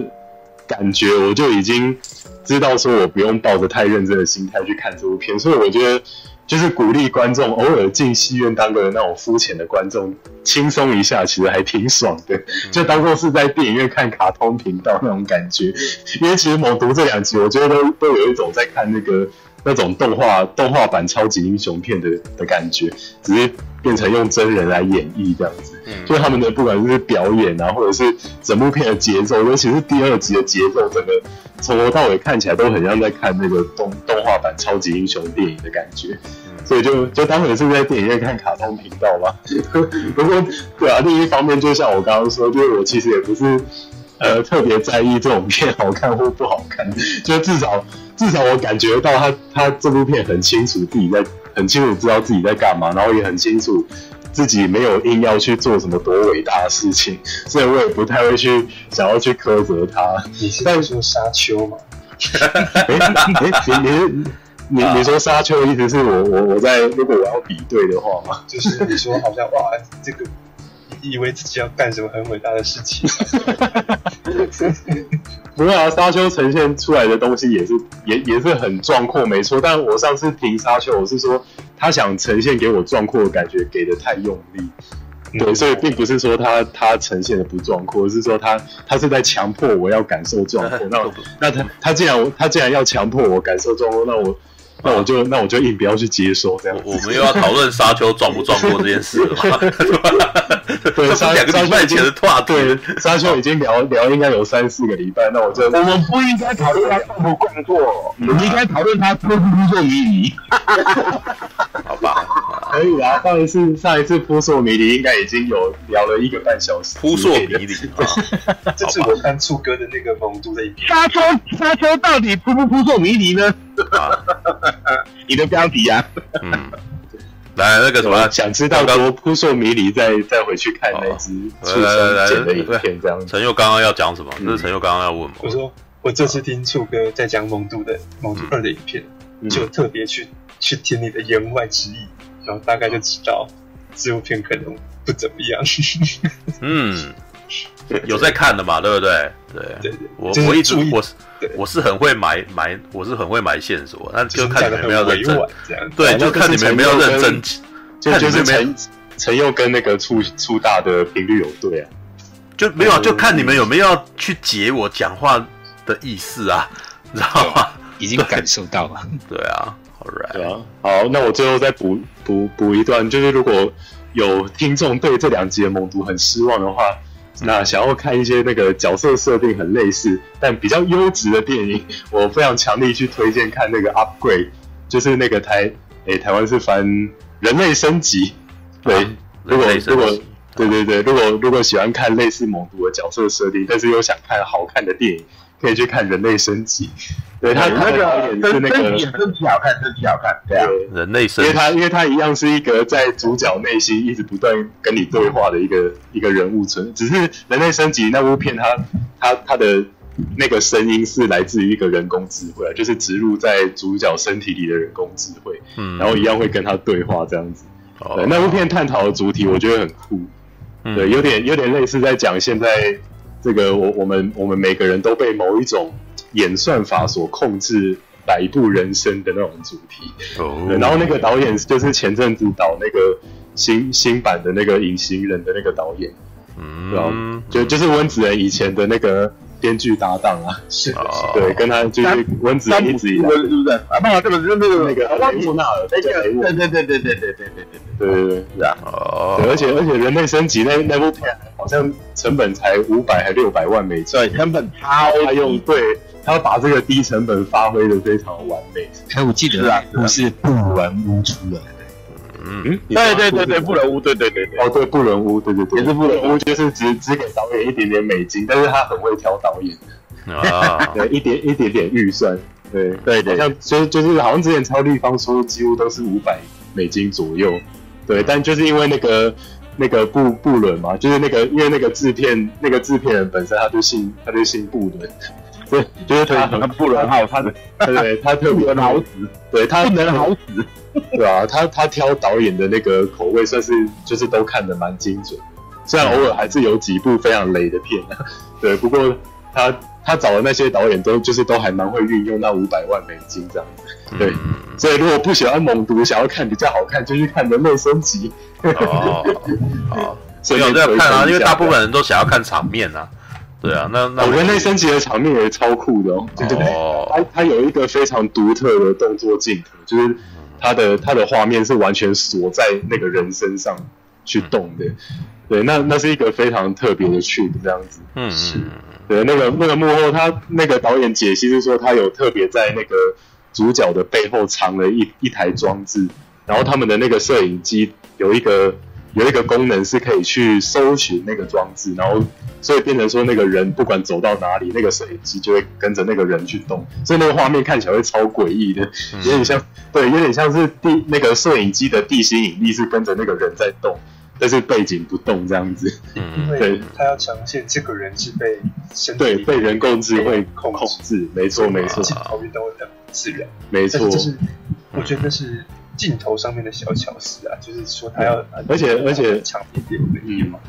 感觉，我就已经知道说我不用抱着太认真的心态去看这部片，所以我觉得就是鼓励观众偶尔进戏院当个那种肤浅的观众，轻松一下，其实还挺爽的，就当做是在电影院看卡通频道那种感觉。因为其实《猛读》这两集，我觉得都都有一种在看那个。那种动画动画版超级英雄片的的感觉，只是变成用真人来演绎这样子，嗯，就他们的不管是表演啊，或者是整部片的节奏，尤其是第二集的节奏，整个从头到尾看起来都很像在看那个动动画版超级英雄电影的感觉，所以就就当然是在电影院看卡通频道嘛。不过对啊，另一方面就像我刚刚说，就是我其实也不是呃特别在意这种片好看或不好看，就至少。至少我感觉到他，他这部片很清楚自己在，很清楚知道自己在干嘛，然后也很清楚自己没有硬要去做什么多伟大的事情，所以我也不太会去想要去苛责他。你是在说沙丘吗？你你你你说沙丘的意思是我我我在如果我要比对的话吗？就是你说好像哇这个。以为自己要干什么很伟大的事情，不会啊！沙丘呈现出来的东西也是也也是很壮阔，没错。但我上次评沙丘，我是说他想呈现给我壮阔的感觉，给的太用力，嗯、对，所以并不是说他他呈现的不壮阔，而是说他他是在强迫我要感受壮阔。那那他他既然他既然要强迫我感受壮阔，那我。那我就那我就硬不要去接受这样。我们又要讨论沙丘撞不壮阔这件事了吗？对，沙两个礼拜前的话，对，沙丘已经聊聊应该有三四个礼拜。那我就我们不应该讨论他撞不壮阔，我们应该讨论他扑不扑朔迷离。好吧，可以啊。上一次上一次扑朔迷离应该已经有聊了一个半小时。扑朔迷离，这是我看醋哥的那个猛毒的影片。沙丘沙丘到底扑不扑朔迷离呢？你的标题啊，嗯，来那个什么，想知道多扑朔迷离，再再回去看那只畜生剪的影片，这样。陈佑刚刚要讲什么？这是陈佑刚刚要问吗？我说我这次听醋哥在讲蒙度的猛度二的影片，就特别去去听你的言外之意，然后大概就知道这部片可能不怎么样。嗯。有在看的嘛，对不对？对，我我一直我是我是很会埋埋，我是很会埋线索，那就看你们有没有认真，对，就看你们有没有认真，就就是陈陈佑跟那个粗粗大的频率有对啊，就没有啊，就看你们有没有要去解我讲话的意思啊，你知道吗？已经感受到了。对啊，All right，对啊。好，那我最后再补补补一段，就是如果有听众对这两集的猛毒很失望的话，那想要看一些那个角色设定很类似但比较优质的电影，我非常强力去推荐看那个 Upgrade，就是那个台诶台湾是翻人类升级。对，啊、如果如果对对对，如果如果喜欢看类似猛毒的角色设定，但是又想看好看的电影，可以去看人类升级。对他他那个是那个升级好看，升级好看，对啊，人类升级，因为他因为他一样是一个在主角内心一直不断跟你对话的一个一个人物存，只是人类升级那部片他他他的那个声音是来自于一个人工智慧，就是植入在主角身体里的人工智慧，嗯，然后一样会跟他对话这样子。对，那部片探讨的主题我觉得很酷，嗯、对，有点有点类似在讲现在这个我我们我们每个人都被某一种演算法所控制摆布人生的那种主题。然后那个导演就是前阵子导那个新新版的那个隐形人的那个导演，嗯，就就是温子仁以前的那个。编剧搭档啊，是的，对，跟他就是温子仁一直以来，是不是？啊，不，这个是那个那个雷莫纳尔，对对对对对对对对对对对对对，是啊，哦，而且而且人类升级那那部片好像成本才五百还六百万美金，对，成本超，他用对，他要把这个低成本发挥的非常完美。哎，我记得啊，不是不完屋出来。嗯，对对对对，不伦屋，对对对对，哦对，不伦屋，对对对，也是不伦屋，就是只只给导演一点点美金，但是他很会挑导演，啊，对，一点一点点预算，对对对，像就就是好像之前超立方说几乎都是五百美金左右，对，但就是因为那个那个布布伦嘛，就是那个因为那个制片那个制片人本身他就姓他就姓布伦，对，就是他他布伦号他的，对，他特别好死，对他不能好死。对啊，他他挑导演的那个口味算是就是都看得蛮精准。的，虽然偶尔还是有几部非常雷的片，对，不过他他找的那些导演都就是都还蛮会运用那五百万美金这样子，对，所以如果不喜欢猛毒，想要看比较好看，就去看人类升级。哦，好，所以我在看啊，因为大部分人都想要看场面啊，对啊，那那我人类升级的场面也超酷的哦，对对对，他他有一个非常独特的动作镜头，就是。它的它的画面是完全锁在那个人身上去动的，对，那那是一个非常特别的 trip 这样子，嗯是，对，那个那个幕后他那个导演解析是说他有特别在那个主角的背后藏了一一台装置，然后他们的那个摄影机有一个。有一个功能是可以去搜寻那个装置，然后所以变成说那个人不管走到哪里，那个摄影机就会跟着那个人去动，所以那个画面看起来会超诡异的，有点像，对，有点像是地那个摄影机的地心引力是跟着那个人在动，但是背景不动这样子。因为他要呈现这个人是被对被人工智慧控控制，没错没错，镜头运动很自然，没错，就是我觉得是。镜头上面的小巧思啊，就是说他要，而且而且强一点的意义嘛。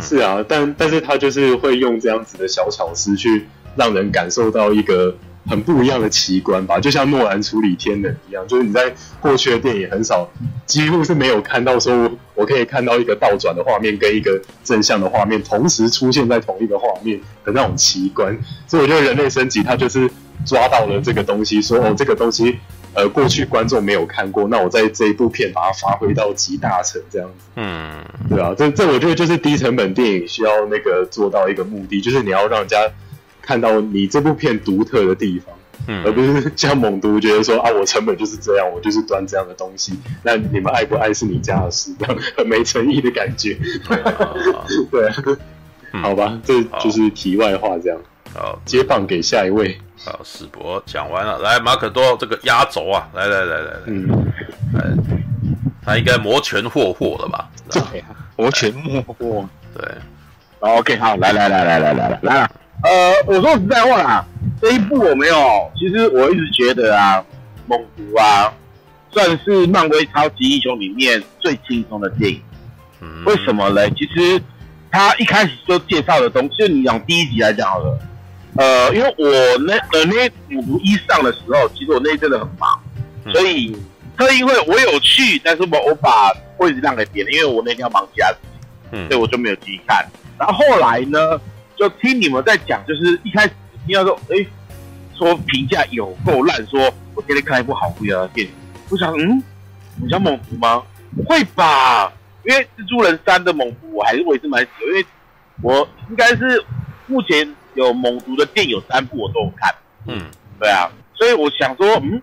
是啊，但但是他就是会用这样子的小巧思去让人感受到一个很不一样的奇观吧，就像诺兰处理天能一样，就是你在过去的电影很少，几乎是没有看到说我可以看到一个倒转的画面跟一个正向的画面同时出现在同一个画面的那种奇观，所以我觉得人类升级他就是抓到了这个东西，说哦这个东西。呃，过去观众没有看过，那我在这一部片把它发挥到极大成这样子，嗯，对啊，这这我觉得就是低成本电影需要那个做到一个目的，就是你要让人家看到你这部片独特的地方，嗯，而不是像猛毒觉得说啊，我成本就是这样，我就是端这样的东西，那你们爱不爱是你家的事，这样很没诚意的感觉，对，好吧，这就是题外话这样，好，接棒给下一位。好，史博讲完了，来马可多这个压轴啊，来来来来来，嗯，来，他应该摩拳霍霍了吧？对，摩拳霍霍，对，OK，好，来来来来来来来来，呃，我说实在话啊，这一部我没有，其实我一直觉得啊，猛毒啊，算是漫威超级英雄里面最轻松的电影，嗯，为什么呢？其实他一开始就介绍的东西，就你讲第一集来讲好了。呃，因为我那呃那五毒一上的时候，其实我那一阵子很忙，所以特意会我有去，但是我我把位置让给别人，因为我那天要忙其他事情，嗯所以我就没有继续看。然后后来呢，就听你们在讲，就是一开始听到说，哎，说评价有够烂，说我今天看一部好无聊的电影，我想，嗯，你像猛毒吗？不会吧？因为蜘蛛人三的猛毒，我还是我也是蛮喜欢，因为我应该是目前有猛毒的电影有三部我都有看，嗯，对啊，所以我想说，嗯，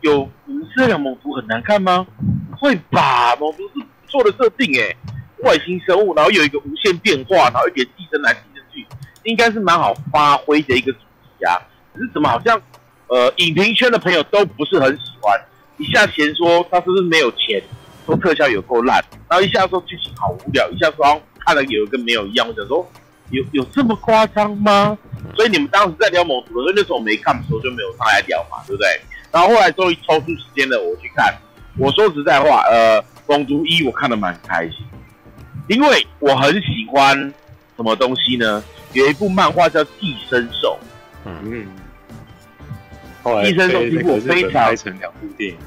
有你们是在讲猛毒很难看吗？不会吧，猛毒是不错的设定诶，外星生物，然后有一个无限变化，然后一点寄生来寄生去，应该是蛮好发挥的一个主题啊。只是怎么好像，呃，影评圈的朋友都不是很喜欢，一下嫌说他是不是没有钱，说特效有够烂，然后一下说剧情好无聊，一下说看了有一个没有一样，我想说有有这么夸张吗？所以你们当时在聊猛毒的时候，那时候我没看的时候就没有上来聊嘛，对不对？然后后来终于抽出时间了，我去看。我说实在话，呃，猛毒一我看的蛮开心，因为我很喜欢什么东西呢？有一部漫画叫《寄生兽》，嗯，后来寄生兽被那个日本非常拍成两部电影，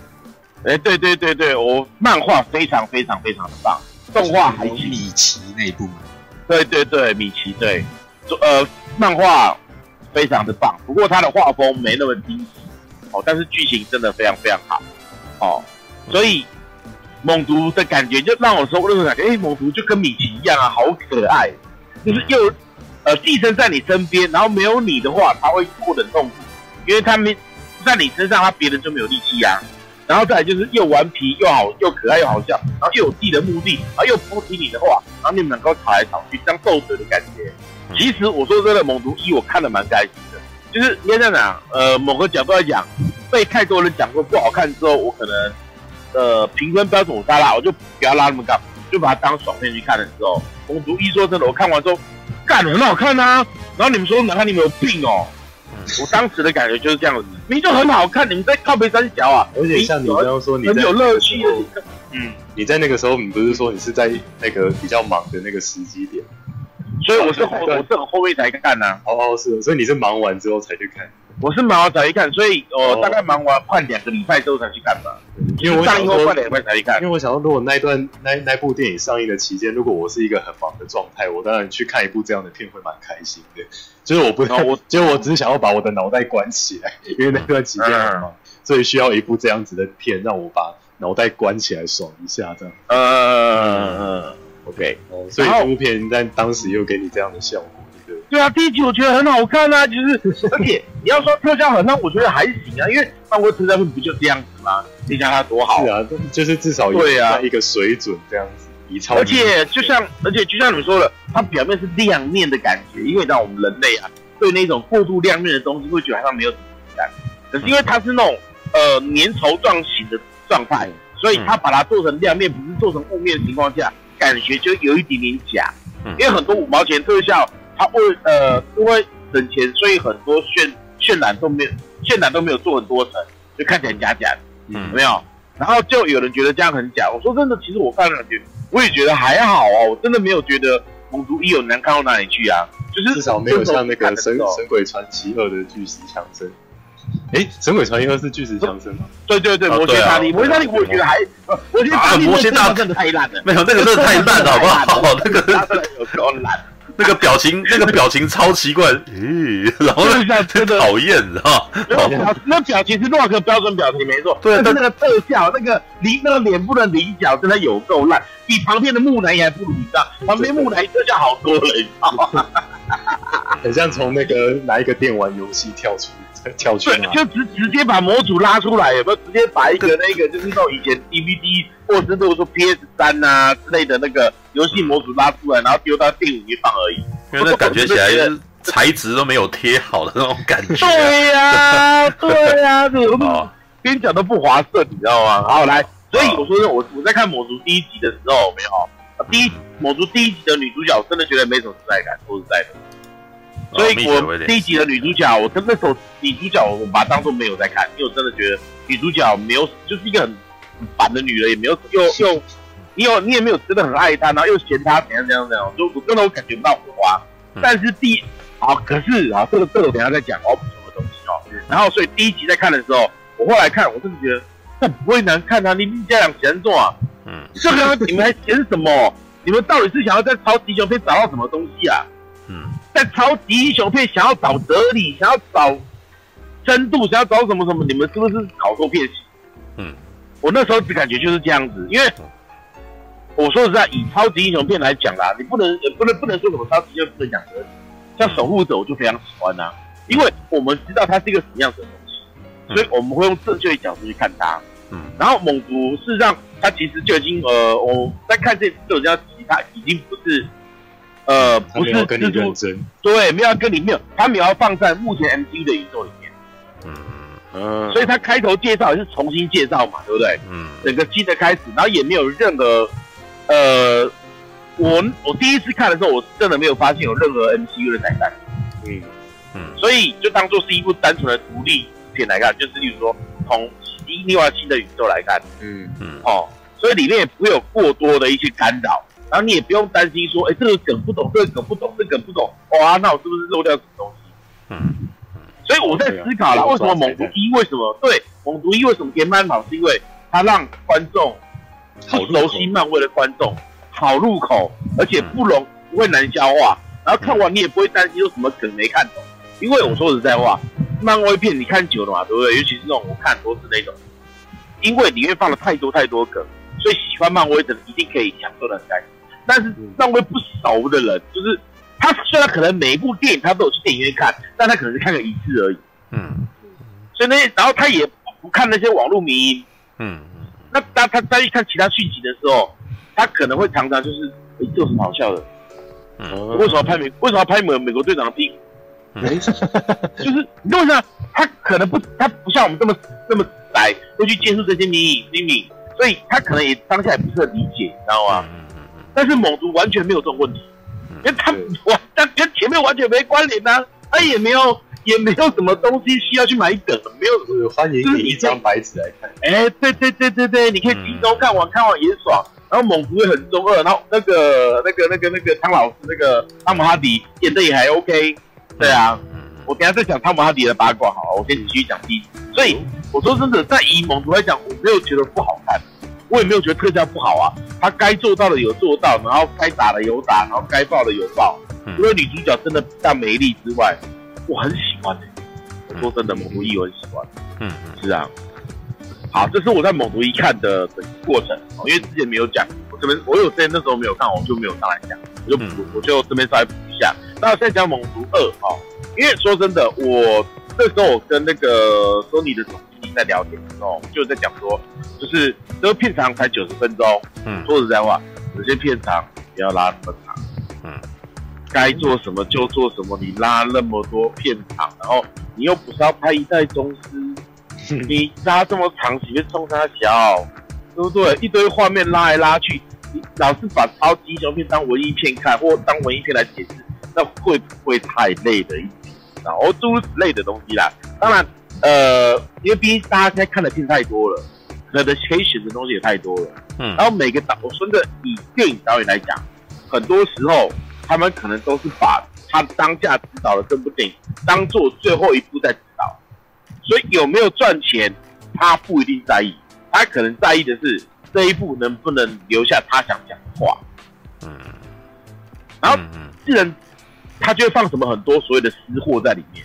哎，对对对对，我漫画非常非常非常的棒，动画还是。米奇那一部嘛，对对对，米奇对，呃，漫画非常的棒，不过它的画风没那么精细哦，但是剧情真的非常非常好哦，所以猛毒的感觉就让我说，那种感觉，哎，猛毒就跟米奇一样啊，好可爱，就是又呃寄生在你身边，然后没有你的话，他会过得很痛苦，因为他没在你身上，他别人就没有力气啊。然后再来就是又顽皮又好又可爱又好笑，然后又有自己的目的，然后又不听你的话，然后你们两个吵来吵去，像斗嘴的感觉。其实我说真的，猛毒一我看的蛮开心的，就是应该这样讲，呃，某个角度来讲，被太多人讲过不好看之后，我可能呃评分标准我大拉，我就不要拉那么高，就把它当爽片去看的时候，猛毒一说真的，我看完之后，干很好看啊，然后你们说难看，你们有病哦。我当时的感觉就是这样子，明明就很好看，你们在靠背三角啊，而且像你刚刚说你在很有乐趣的，嗯，你在那个时候，你不是说你是在那个比较忙的那个时机点？所以我是后我是很后面才看呐、啊，哦哦是，所以你是忙完之后才去看，我是忙完才去看，所以呃、哦。大概忙完快两个礼拜之后才去看吧，因为我上想说映后快两个礼拜才去看。因为，我想说，如果那一段那那部电影上映的期间，如果我是一个很忙的状态，我当然去看一部这样的片会蛮开心的。就是我不，然后我 就我只是想要把我的脑袋关起来，因为那段期间很忙，所以需要一部这样子的片让我把脑袋关起来爽一下，这样。呃嗯，OK，哦，所以这部片在当时又给你这样的效果，对不对？对啊，第一集我觉得很好看啊，就是 而且你要说特效好，那，我觉得还行啊，因为漫威特效片不就这样子吗？你想它多好是，啊，就是至少有对啊一个水准这样子，以超而且就像，而且就像你们说的，它表面是亮面的感觉，因为让我们人类啊，对那种过度亮面的东西会觉得它没有什么质感。可是因为它是那种呃粘稠状型的状态，所以它把它做成亮面，不是做成雾面的情况下，感觉就有一点点假。嗯因为很多五毛钱特效，它为呃因为省钱，所以很多渲渲染都没有渲染都没有做很多层，就看起来假假的。嗯有没有？然后就有人觉得这样很假。我说真的，其实我看了觉，我也觉得还好哦。我真的没有觉得《猛毒一》有难看到哪里去啊。就是至少没有像那个《神神鬼传奇二》的巨石强森。诶，《神鬼传奇二》是巨石强森吗？对对对，哦魔仙大力，魔仙大力，我觉得还，呃我觉得大力魔仙大力真的太烂了。没有那个真的太烂了，好不好？那个有够烂。那个表情，那个表情超奇怪，咦，然后真的讨厌，你知道那吗？表那表情是洛克标准表情没错，对但那个特效，那个离那个脸部的棱角真的有够烂，比旁边的木乃伊还不如，你知道？旁边木乃伊特效好多了，你知道吗？很像从那个哪一个电玩游戏跳出 跳去对，哪？就直直接把模组拉出来，有没有？直接把一个那个就是那种以前 DVD 或者是如果说 PS 三啊之类的那个游戏模组拉出来，然后丢到电影里面放而已。因为那感觉起来就是材质都没有贴好的那种感觉。对呀、对呀、这个哦边角都不划算，你知道吗？好，来，所以我说我我在看《魔族》第一集的时候，没有，啊第一《魔族》第一集的女主角，真的觉得没什么存在感，说实在的。所以我第一集的女主角，我真的时候女主角，我把她当做没有在看，因为我真的觉得女主角没有，就是一个很很烦的女人，也没有又 又你有你也没有真的很爱她，然后又嫌她怎样怎样怎样，就我真的我感觉不到火花。但是第啊，可是啊，这个这个等下再讲哦，什么东西哦。然后所以第一集在看的时候，我后来看，我真的觉得那不会难看啊，你你这样喜欢做啊？嗯，这个你们还嫌什么？你们到底是想要在超级英雄片找到什么东西啊？嗯，在超级英雄片想要找哲理，想要找深度，想要找什么什么？你们是不是搞错片型？嗯，我那时候只感觉就是这样子，因为我说实在，以超级英雄片来讲啦，你不能也不能不能说什么超级英雄不能讲哲理，像守护者我就非常喜欢呐、啊，因为我们知道它是一个什么样子的东西，所以我们会用正确的角度去看它。嗯，然后猛毒事实上它其实就已经呃，我在看这这种叫其他已经不是呃不是跟你蜘蛛认真，对，没有要跟你没有，他没有要放在目前 MCU 的宇宙里面，嗯。嗯，所以他开头介绍也是重新介绍嘛，对不对？嗯。整个新的开始，然后也没有任何呃，我我第一次看的时候，我真的没有发现有任何 MCU 的彩蛋，嗯，嗯。所以就当做是一部单纯的独立片来看，就是例如说从另外新的宇宙来看，嗯，嗯。哦，所以里面也不会有过多的一些干扰，然后你也不用担心说，哎，这个梗不懂，这个梗不懂，这个梗不懂，哇，那我是不是漏掉什么东西？嗯所以我在思考了，为什么猛毒一为什么对猛毒一为什么可以卖好，是因为它让观众不熟悉漫威的观众好入口，而且不容不会难消化，然后看完你也不会担心有什么梗没看懂，因为我说实在话，漫威片你看久了嘛，对不对？尤其是那种我看很多次那种，因为里面放了太多太多梗，所以喜欢漫威的人一定可以享受的很开心。但是让位不熟的人，就是他虽然可能每一部电影他都有去电影院看，但他可能是看个一次而已。嗯所以那些，然后他也不看那些网络迷因。嗯那当他再去看其他续集的时候，他可能会常常就是，诶、这有什么好笑的？嗯为什么拍美？为什么要拍美美国队长的屁股？嗯就是你懂我意思吗？他可能不，他不像我们这么这么宅，会去接触这些迷影秘密，所以他可能也当下也不是很理解，你知道吗？嗯但是猛毒完全没有这种问题，因为他完，他跟前面完全没关联呐、啊，他也没有也没有什么东西需要去买梗，没有什么。欢迎你一张白纸来看。哎、对对对对对，你可以集中看完，看完也爽。然后猛毒也很中二，然后那个那个那个那个汤老师那个汤姆哈迪演的也还 OK。对啊，我等下再讲汤姆哈迪的八卦好了，我跟你继续讲第一。所以我说真的，在以猛毒来讲，我没有觉得不好看，我也没有觉得特效不好啊。他该做到的有做到，然后该打的有打，然后该爆的有爆。除了女主角真的不大美丽之外，我很喜欢的、我说真的，猛毒一我很喜欢。嗯是啊，好，这是我在猛毒一看的的过程，因为之前没有讲，我这边我有之前那时候没有看，我就没有上来讲，我就补，嗯我就这边稍微补一下。那我现在讲猛毒二哈，因为说真的，我那时候我跟那个索尼的总在聊天的时候，就在讲说，就是这个片长才九十分钟，嗯说实在话，有些片长不要拉那么长，嗯该做什么就做什么，你拉那么多片长，然后你又不是要拍一代宗师，你拉这么长，岂不冲他小，对不对？一堆画面拉来拉去，你老是把超级英雄片当文艺片看，或当文艺片来解释，那会不会太累的一点？然后诸如此类的东西啦。当然，呃，因为毕竟大家现在看的片太多了，可能可以选的东西也太多了。嗯然后每个导，我说的以电影导演来讲，很多时候他们可能都是把他当下指导的这部电影当做最后一部在指导，所以有没有赚钱，他不一定在意，他可能在意的是这一部能不能留下他想讲的话。嗯然后嗯自然他就会放什么很多所谓的私货在里面，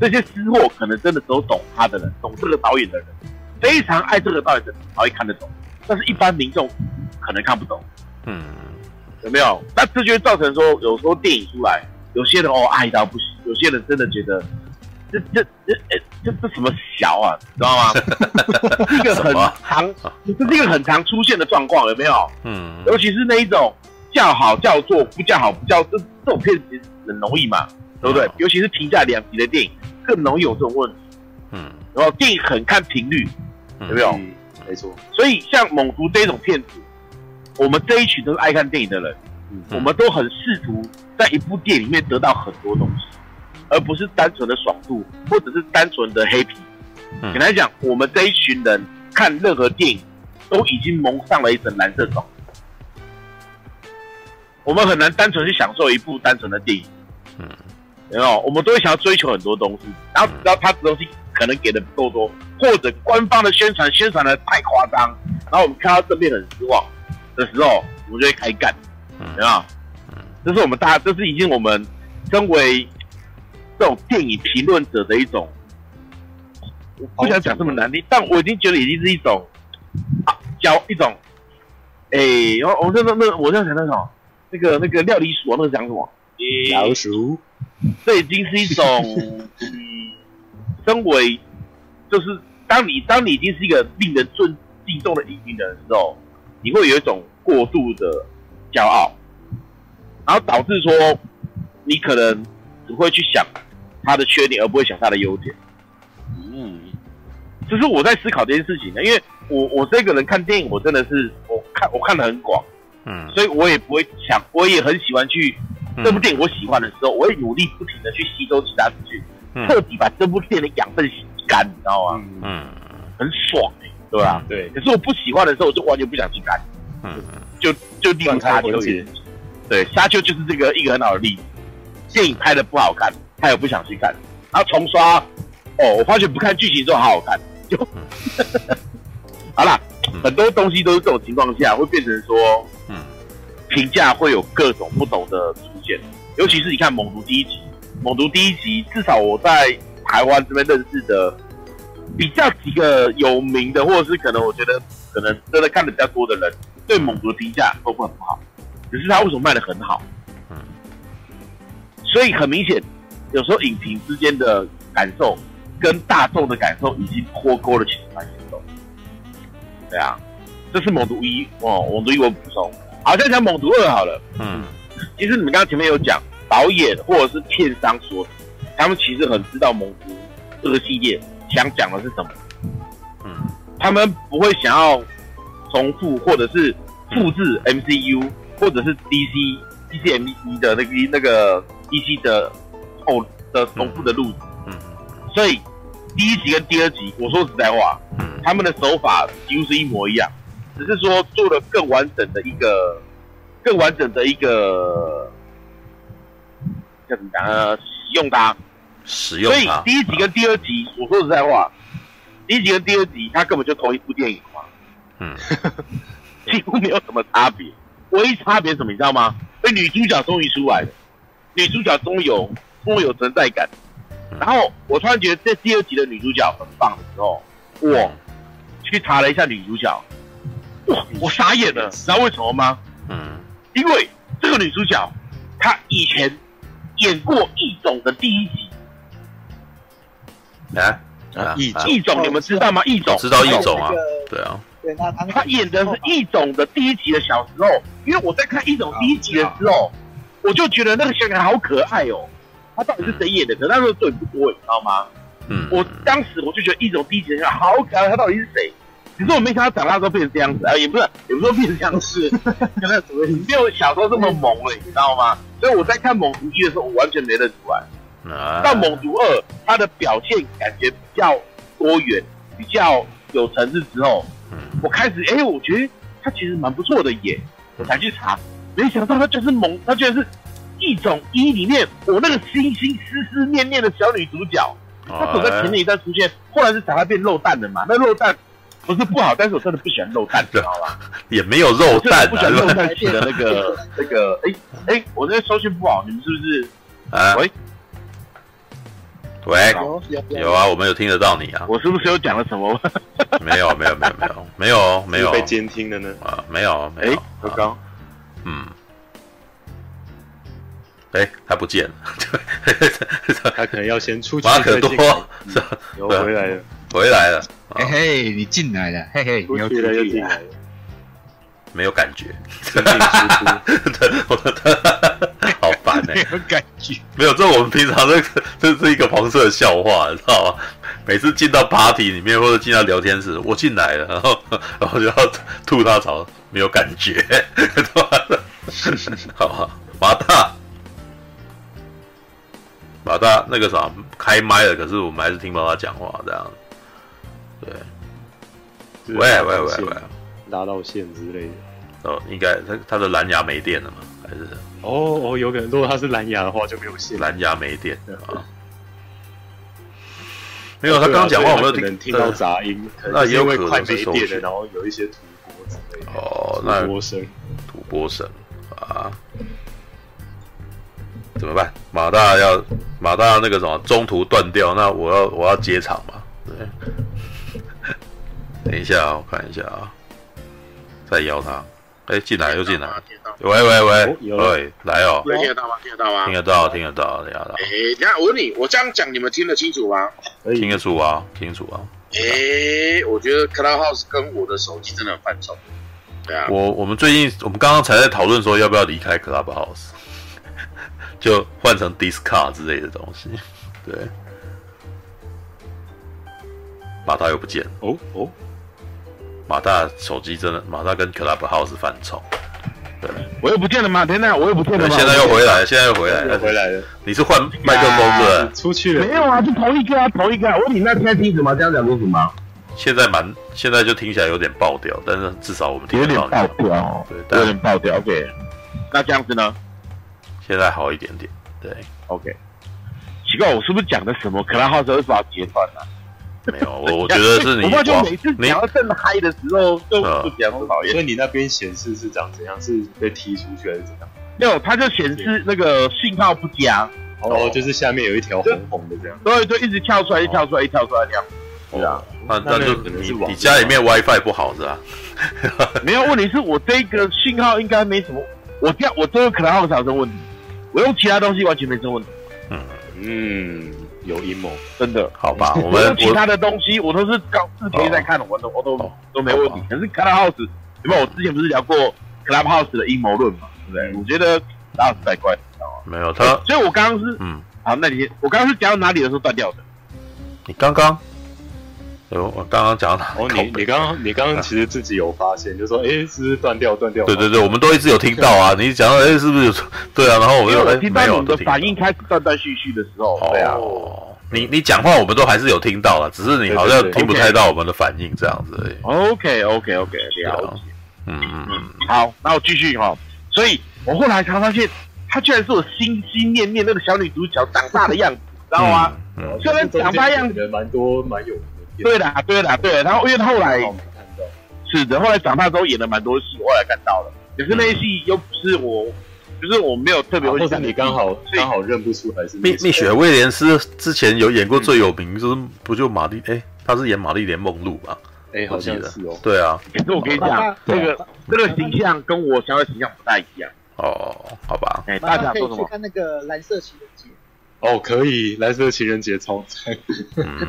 这些私货可能真的只有懂他的人，懂这个导演的人，非常爱这个导演的人才会看得懂，但是一般民众可能看不懂。嗯有没有？那这就会造成说，有时候电影出来，有些人哦爱到不行，有些人真的觉得这这这哎这这什么小啊，知道吗？这是一个很常，这是一个很常出现的状况，有没有？嗯尤其是那一种叫好叫座，不叫好不叫座，这这种片子很容易嘛，对不对？嗯尤其是评价两极的电影，更容易有这种问题。嗯然后电影很看频率，有没有？嗯，没错。所以像《猛毒》这种片子，我们这一群都是爱看电影的人，嗯我们都很试图在一部电影里面得到很多东西，而不是单纯的爽度，或者是单纯的黑皮。嗯简单讲，我们这一群人看任何电影，都已经蒙上了一层蓝色爽。我们很难单纯去享受一部单纯的电影，嗯有没有？我们都会想要追求很多东西，然后只要他的东西可能给的不够多，或者官方的宣传宣传的太夸张，然后我们看到正面很失望，的时候，我们就会开干，嗯有没有？这是我们大，这是已经我们身为这种电影评论者的一种，我不想讲这么难听，但我已经觉得已经是一种啊，教一种，哎、欸，我我那那那，我在想那什么，那个那个料理鼠啊，那个讲什么？老鼠，这已经是一种，嗯，身为就是当你当你已经是一个令人尊敬重的影评人的时候，你会有一种过度的骄傲，然后导致说你可能只会去想他的缺点，而不会想他的优点。嗯，这是我在思考这件事情的，因为我我这个人看电影，我真的是我看我看得很广，嗯所以我也不会想，我也很喜欢去。嗯。这部电影我喜欢的时候，我会努力不停的去吸收其他资讯，嗯。彻底把这部电影的养分吸干，你知道吗？嗯。很爽哎、对吧、对，可是我不喜欢的时候，我就完全不想去看，嗯。就就例如沙丘对，沙丘就是这个一个很好的例子。电影拍的不好看，他也不想去看，然后重刷，哦，我发觉不看剧情之后好好看，就 好啦，嗯。很多东西都是这种情况下会变成说。嗯。评价会有各种不同的出现，尤其是你看《猛毒》第一集，《猛毒》第一集至少我在台湾这边认识的比较几个有名的，或者是可能我觉得可能真的看的比较多的人，对《猛毒》的评价都不很好。只是他为什么卖的很好？嗯，所以很明显，有时候影评之间的感受跟大众的感受已经脱钩了起来，蛮严重。对啊，这是《猛毒一》哦，《猛毒一》我补充。好，再讲《猛毒二》好了。嗯其实你们刚刚前面有讲，导演或者是片商说，他们其实很知道《猛毒》这个系列想讲的是什么，嗯。他们不会想要重复或者是复制 MCU 或者是 DC DCMC 的那个那个 DC 的哦的重复的路子，嗯。所以第一集跟第二集，我说实在话，嗯。他们的手法几乎是一模一样，只是说做了更完整的一个、更完整的一个叫怎么讲呃，使用它。所以使用它，第一集跟第二集，我说实在话，第一集跟第二集它根本就同一部电影嘛，嗯 几乎没有什么差别。唯一差别什么，你知道吗？所以女主角终于出来了，女主角终于有终于有存在感。然后我突然觉得这第二集的女主角很棒的时候，我去查了一下女主角，哇，我傻眼了，你知道为什么吗？嗯因为这个女主角她以前演过《异种》的第一集，啊啊异种《异种》你们知道吗？《异种》知道异种啊，对啊，他他演的是《异种》的第一集的小时候，因为我在看《异种》第一集的时候，我就觉得那个小女孩好可爱哦。她到底是谁演的？可那时候对不多，你知道吗？嗯，我当时我就觉得《异种》第一集的小孩好可爱，她到底是谁？可是我没想到长大之后变成这样子啊，也不是，也不是说变成这样子，可能没有小时候这么萌了，你知道吗？所以我在看《猛毒一》的时候，我完全没认出来。啊到《猛毒二》，他的表现感觉比较多元，比较有层次之后，嗯我开始哎、我觉得他其实蛮不错的耶，我才去查，没想到他就是猛，他居然是《一种一》里面我那个心心思思念念的小女主角，她走在前面一段出现，后来是查她变肉蛋的嘛？那肉蛋不是不好，但是我真的不喜欢肉蛋，知道吧？也没有肉我真的蛋不喜欢肉啊，蛋起的那个那个，哎哎，我这收讯不好，你们是不是？啊？喂？喂，有有有。啊，我们有听得到你啊，我是不是有讲了什么？没有没有没有没有没有没有被监听的呢。啊，没有没哎有，，何刚，嗯，哎，他不见了，他可能要先出去马可多再进来是吧？又回来了，回来了，嘿嘿，你进来了，嘿嘿，你又出去了又进来了，没有感觉，好烦哎、没有感觉。没有，这我们平常这个这是一个黄色的笑话，你知道吗？每次进到 party 里面或者进到聊天室，我进来了，然后然后就要吐他槽，没有感觉，好吧？好好，马大，马大那个啥开麦了，可是我们还是听不到他讲话，这样。对，就是喂喂喂喂，拉到线之类的。哦，应该他他的蓝牙没电了吗？还是哦哦，有可能，如果他是蓝牙的话就没有线。蓝牙没电对啊？没有，他刚刚讲话我没有可能听到杂音，那也有可能是收讯电了，然后有一些土波之类的。哦，哦，那波神土波声啊，怎么办？马大要马大那个什么中途断掉，那我要我要接场嘛？对，等一下啊，我看一下啊，再邀他。哎，进来又进来，喂喂喂，喂，来哦，听得到吗？听得到吗？听得到，听得到，听得到。哎，等下我问你，我这样讲你们听得清楚吗？听得出啊，听得出啊。哎，我觉得 Clubhouse 跟我的手机真的很犯冲。对啊，我我们最近我们刚刚才在讨论说要不要离开 Clubhouse，就换成 Discord 之类的东西。对，把它又不见了。哦哦。马大手机真的，马大跟 Clubhouse 犯冲，对，我又不见了吗？天哪，我又不见了吗？现在又回来了，现在又回来回来了。你是换麦克风是吧？出去了？没有啊，就同一个啊，同一个。我问你那现在听什么？这样讲清楚吗？现在蛮，现在就听起来有点爆掉，但是至少我们听。有点爆掉，对，有点爆掉。OK，那这样子呢？现在好一点点，对，OK。奇怪，我是不是讲的什么？Clubhouse 为什么要截断呢？没有，我我觉得是你。我就每次讲到正嗨的时候，就不讲不讨厌。所以你那边显示是长怎样？是被踢出去还是怎样？没有，它就显示那个信号不佳。哦，就是下面有一条红红的这样。对，就一直跳出来，一跳出来，一跳出来这样。是啊，那那就你你家里面 WiFi 不好是吧？没有，问题是我这个信号应该没什么。我这样我这个可能还有什么问题？我用其他东西完全没什么问题。嗯嗯。有阴谋，真的好吧？我们其他的东西我都是高视频在看，我都我都都没问题。可是 Clubhouse，因为我之前不是聊过 Clubhouse 的阴谋论嘛，对不对？我觉得 Clubhouse 太怪，知道吗？没有他，所以我刚刚是嗯，好，那你我刚刚是讲到哪里的时候断掉的？你刚刚，有我刚刚讲了？哦，你你刚刚你刚刚其实自己有发现，就说哎，是不是断掉断掉？对对对，我们都一直有听到啊。你讲到哎，是不是有？对啊，然后我又听到你的反应开始断断续续的时候，对啊。你你讲话我们都还是有听到了，只是你好像听不太到我们的反应这样子而已。OK OK OK，了解。嗯嗯嗯，好，那我继续哈。所以我后来才发现，她居然是我心心念念那个小女主角长大的样子，知道吗？虽然长大样子蛮多蛮有对的对的对，然后因为后来是的，后来长大之后演了蛮多戏，我后来看到了，可是那些戏又不是我。就是我没有特别，或者你刚好刚好认不出来是蜜蜜雪威廉斯之前有演过最有名，就是不就玛丽？哎，他是演玛丽莲梦露吧？哎，好像是哦。对啊，可是我跟你讲，这个这个形象跟我想要的形象不太一样。哦，好吧。哎，大家可以去看那个蓝色情人节。哦，可以，蓝色情人节超赞。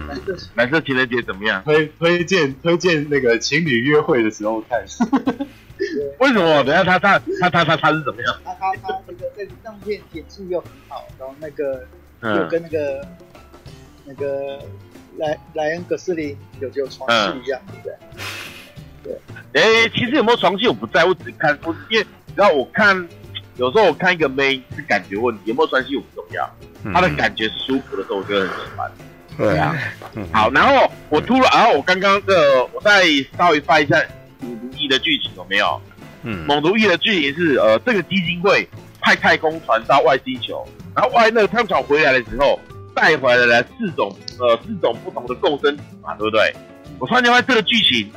蓝 色蓝色情人节怎么样？推推荐推荐那个情侣约会的时候看。为什么？等下他他他他他他是怎么样？他他他那个在上片演技又很好，然后那个又跟那个那个莱莱恩·葛斯林有有床戏一样，对不对？对。哎，其实有没有床戏我不在我，只看我因为你知道我看有时候我看一个妹是感觉问题，有没有床戏我不重要，他的感觉是舒服的时候我就很喜欢。对啊。好，然后我突然，然后我刚刚的我再稍微翻一下。猛毒一的剧情有没有？嗯，猛毒一的剧情是，呃，这个基金会派太空船到外星球，然后外那个太空船回来的时候，带回来了四种，呃，四种不同的共生体嘛，对不对？我突然间发现这个剧情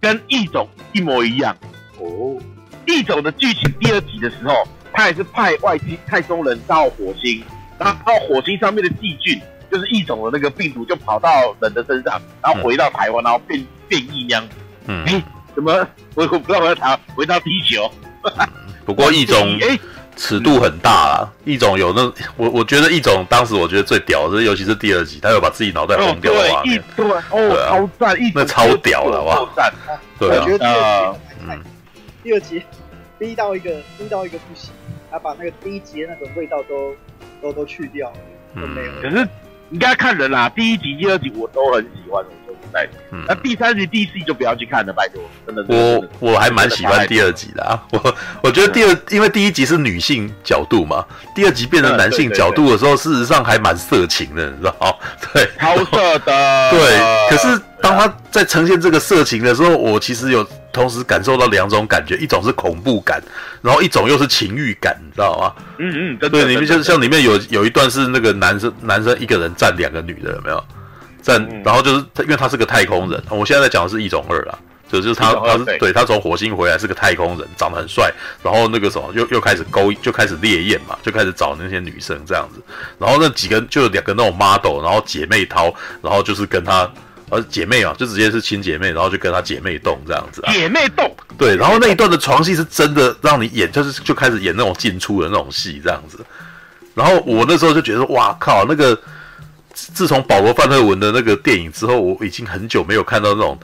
跟异种一模一样哦。异种的剧情第二集的时候，他也是派外星太空人到火星，然后到火星上面的细菌，就是异种的那个病毒，就跑到人的身上，然后回到台湾，然后变变异那样子。嗯。欸怎么？我我不知道我要查回到地球。不过异种 尺度很大啊，异种有那我我觉得异种当时我觉得最屌的是，尤其是第二集，他有把自己脑袋轰掉的画面，对哦，超赞，那超屌了哇！对啊，我觉得第二集嗯，第二集逼到一个逼到一个不行，他把那个第一集的那种味道都都都去掉了，都没有。可是应该看人啦，第一集、第二集我都很喜欢。嗯，那第三集、第四集就不要去看了，拜托，真的。我我还蛮喜欢第二集的啊，我我觉得第二，因为第一集是女性角度嘛，第二集变成男性角度的时候，事实上还蛮色情的，你知道吗？对，超色的。对，可是当他在呈现这个色情的时候，我其实有同时感受到两种感觉，一种是恐怖感，然后一种又是情欲感，你知道吗？嗯嗯，对，里面就是像里面有有一段是那个男生男生一个人占两个女的，有没有？在，然后就是，因为他是个太空人。我现在在讲的是一种二啊，这就是他他是对。他从火星回来是个太空人，长得很帅，然后那个什么又又开始勾就开始烈焰嘛，就开始找那些女生这样子，然后那几个就两个那种 model，然后姐妹淘，然后就是跟他呃姐妹啊，就直接是亲姐妹，然后就跟他姐妹动这样子，啊。姐妹动，对，然后那一段的床戏是真的让你演，就是就开始演那种进出的那种戏这样子，然后我那时候就觉得哇靠，那个自从保罗·范特文的那个电影之后，我已经很久没有看到那种。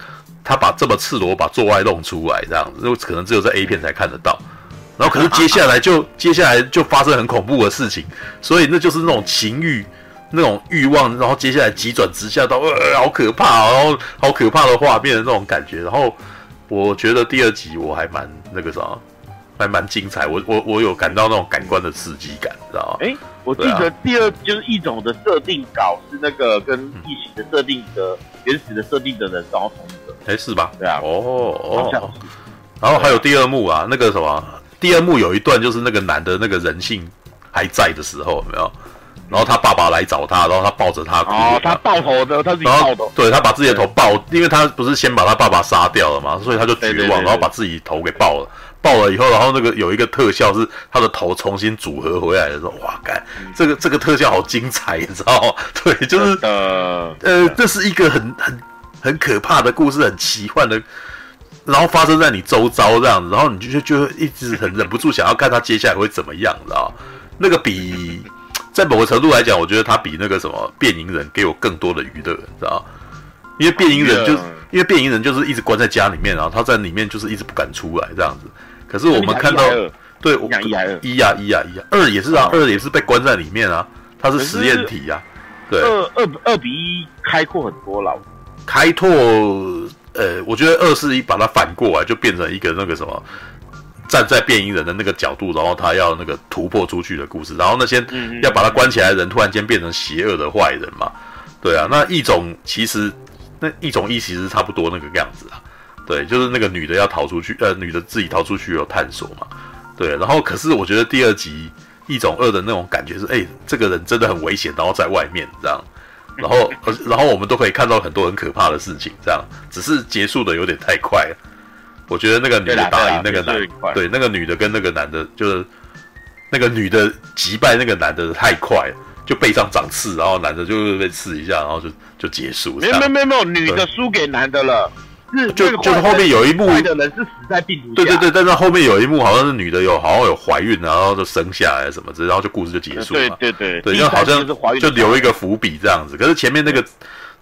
他把这么赤裸把做爱弄出来，这样子，就可能只有在 A 片才看得到。然后，可是接下来就接下来就发生很恐怖的事情，所以那就是那种情欲、那种欲望，然后接下来急转直下到呃，好可怕，然后好可怕的画面的那种感觉。然后，我觉得第二集我还蛮那个啥，还蛮精彩。我我我有感到那种感官的刺激感，知道吗？哎，我记得第二就是一种的设定稿是那个跟异形的设定的原始的设定的人然后同一个。哎，是吧？对啊，哦哦，然后还有第二幕啊，那个什么，第二幕有一段就是那个男的那个人性还在的时候，有没有？然后他爸爸来找他，然后他抱着他哭，哦，他抱头的，他自己爆头，对，他把自己的头抱，因为他不是先把他爸爸杀掉了嘛，所以他就绝望，然后把自己头给抱了，爆了以后，然后那个有一个特效是他的头重新组合回来的时候，哇，干，这个这个特效好精彩，你知道吗？对，就是呃呃，这是一个很很。很可怕的故事，很奇幻的，然后发生在你周遭这样子，然后你就就就一直很忍不住想要看他接下来会怎么样，你知道？那个比 在某个程度来讲，我觉得他比那个什么变形人给我更多的娱乐，知道？因为变形人就是因为变形人就是一直关在家里面，然后他在里面就是一直不敢出来这样子。可是我们看到，对，我一呀一呀一呀一呀，二也是啊，二也是被关在里面啊，它是实验体啊，对，二二二比一开阔很多了。开拓，呃，我觉得二是一把它反过来，就变成一个那个什么，站在变异人的那个角度，然后他要那个突破出去的故事，然后那些要把他关起来的人突然间变成邪恶的坏人嘛，对啊，那一种其实那一种一其实差不多那个样子啊，对，就是那个女的要逃出去，呃，女的自己逃出去有探索嘛，对，然后可是我觉得第二集一种二的那种感觉是，哎，这个人真的很危险，然后在外面这样。然后，然后我们都可以看到很多很可怕的事情，这样只是结束的有点太快了。我觉得那个女的打赢那个男，对，那个女的跟那个男的，就是那个女的击败那个男的太快了，就背上长刺，然后男的就被刺一下，然后就就结束。没有没有没有，女的输给男的了。是就就是后面有一幕的人是死在病毒下。对对对，但是后面有一幕好像是女的有好像有怀孕，然后就生下来什么之类，然后就故事就结束了。对对对，对，就好像就留一个伏笔这样子。可是前面那个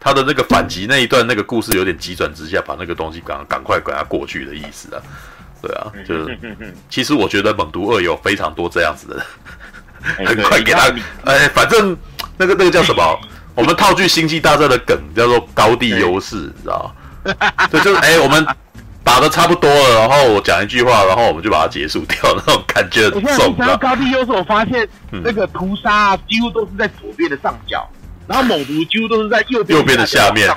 他的那个反击那一段那个故事有点急转直下，把那个东西赶赶快给他过去的意思啊。对啊，就是 其实我觉得猛毒二有非常多这样子的人，很快给他哎，反正那个那个叫什么？我们套句星际大战的梗叫做高地优势，你知道 对，就是哎、欸，我们打的差不多了，然后我讲一句话，然后我们就把它结束掉，那种感觉很重。你像高地优势，我发现那个屠杀几乎都是在左边的上角，然后猛毒几乎都是在右边右边的下面，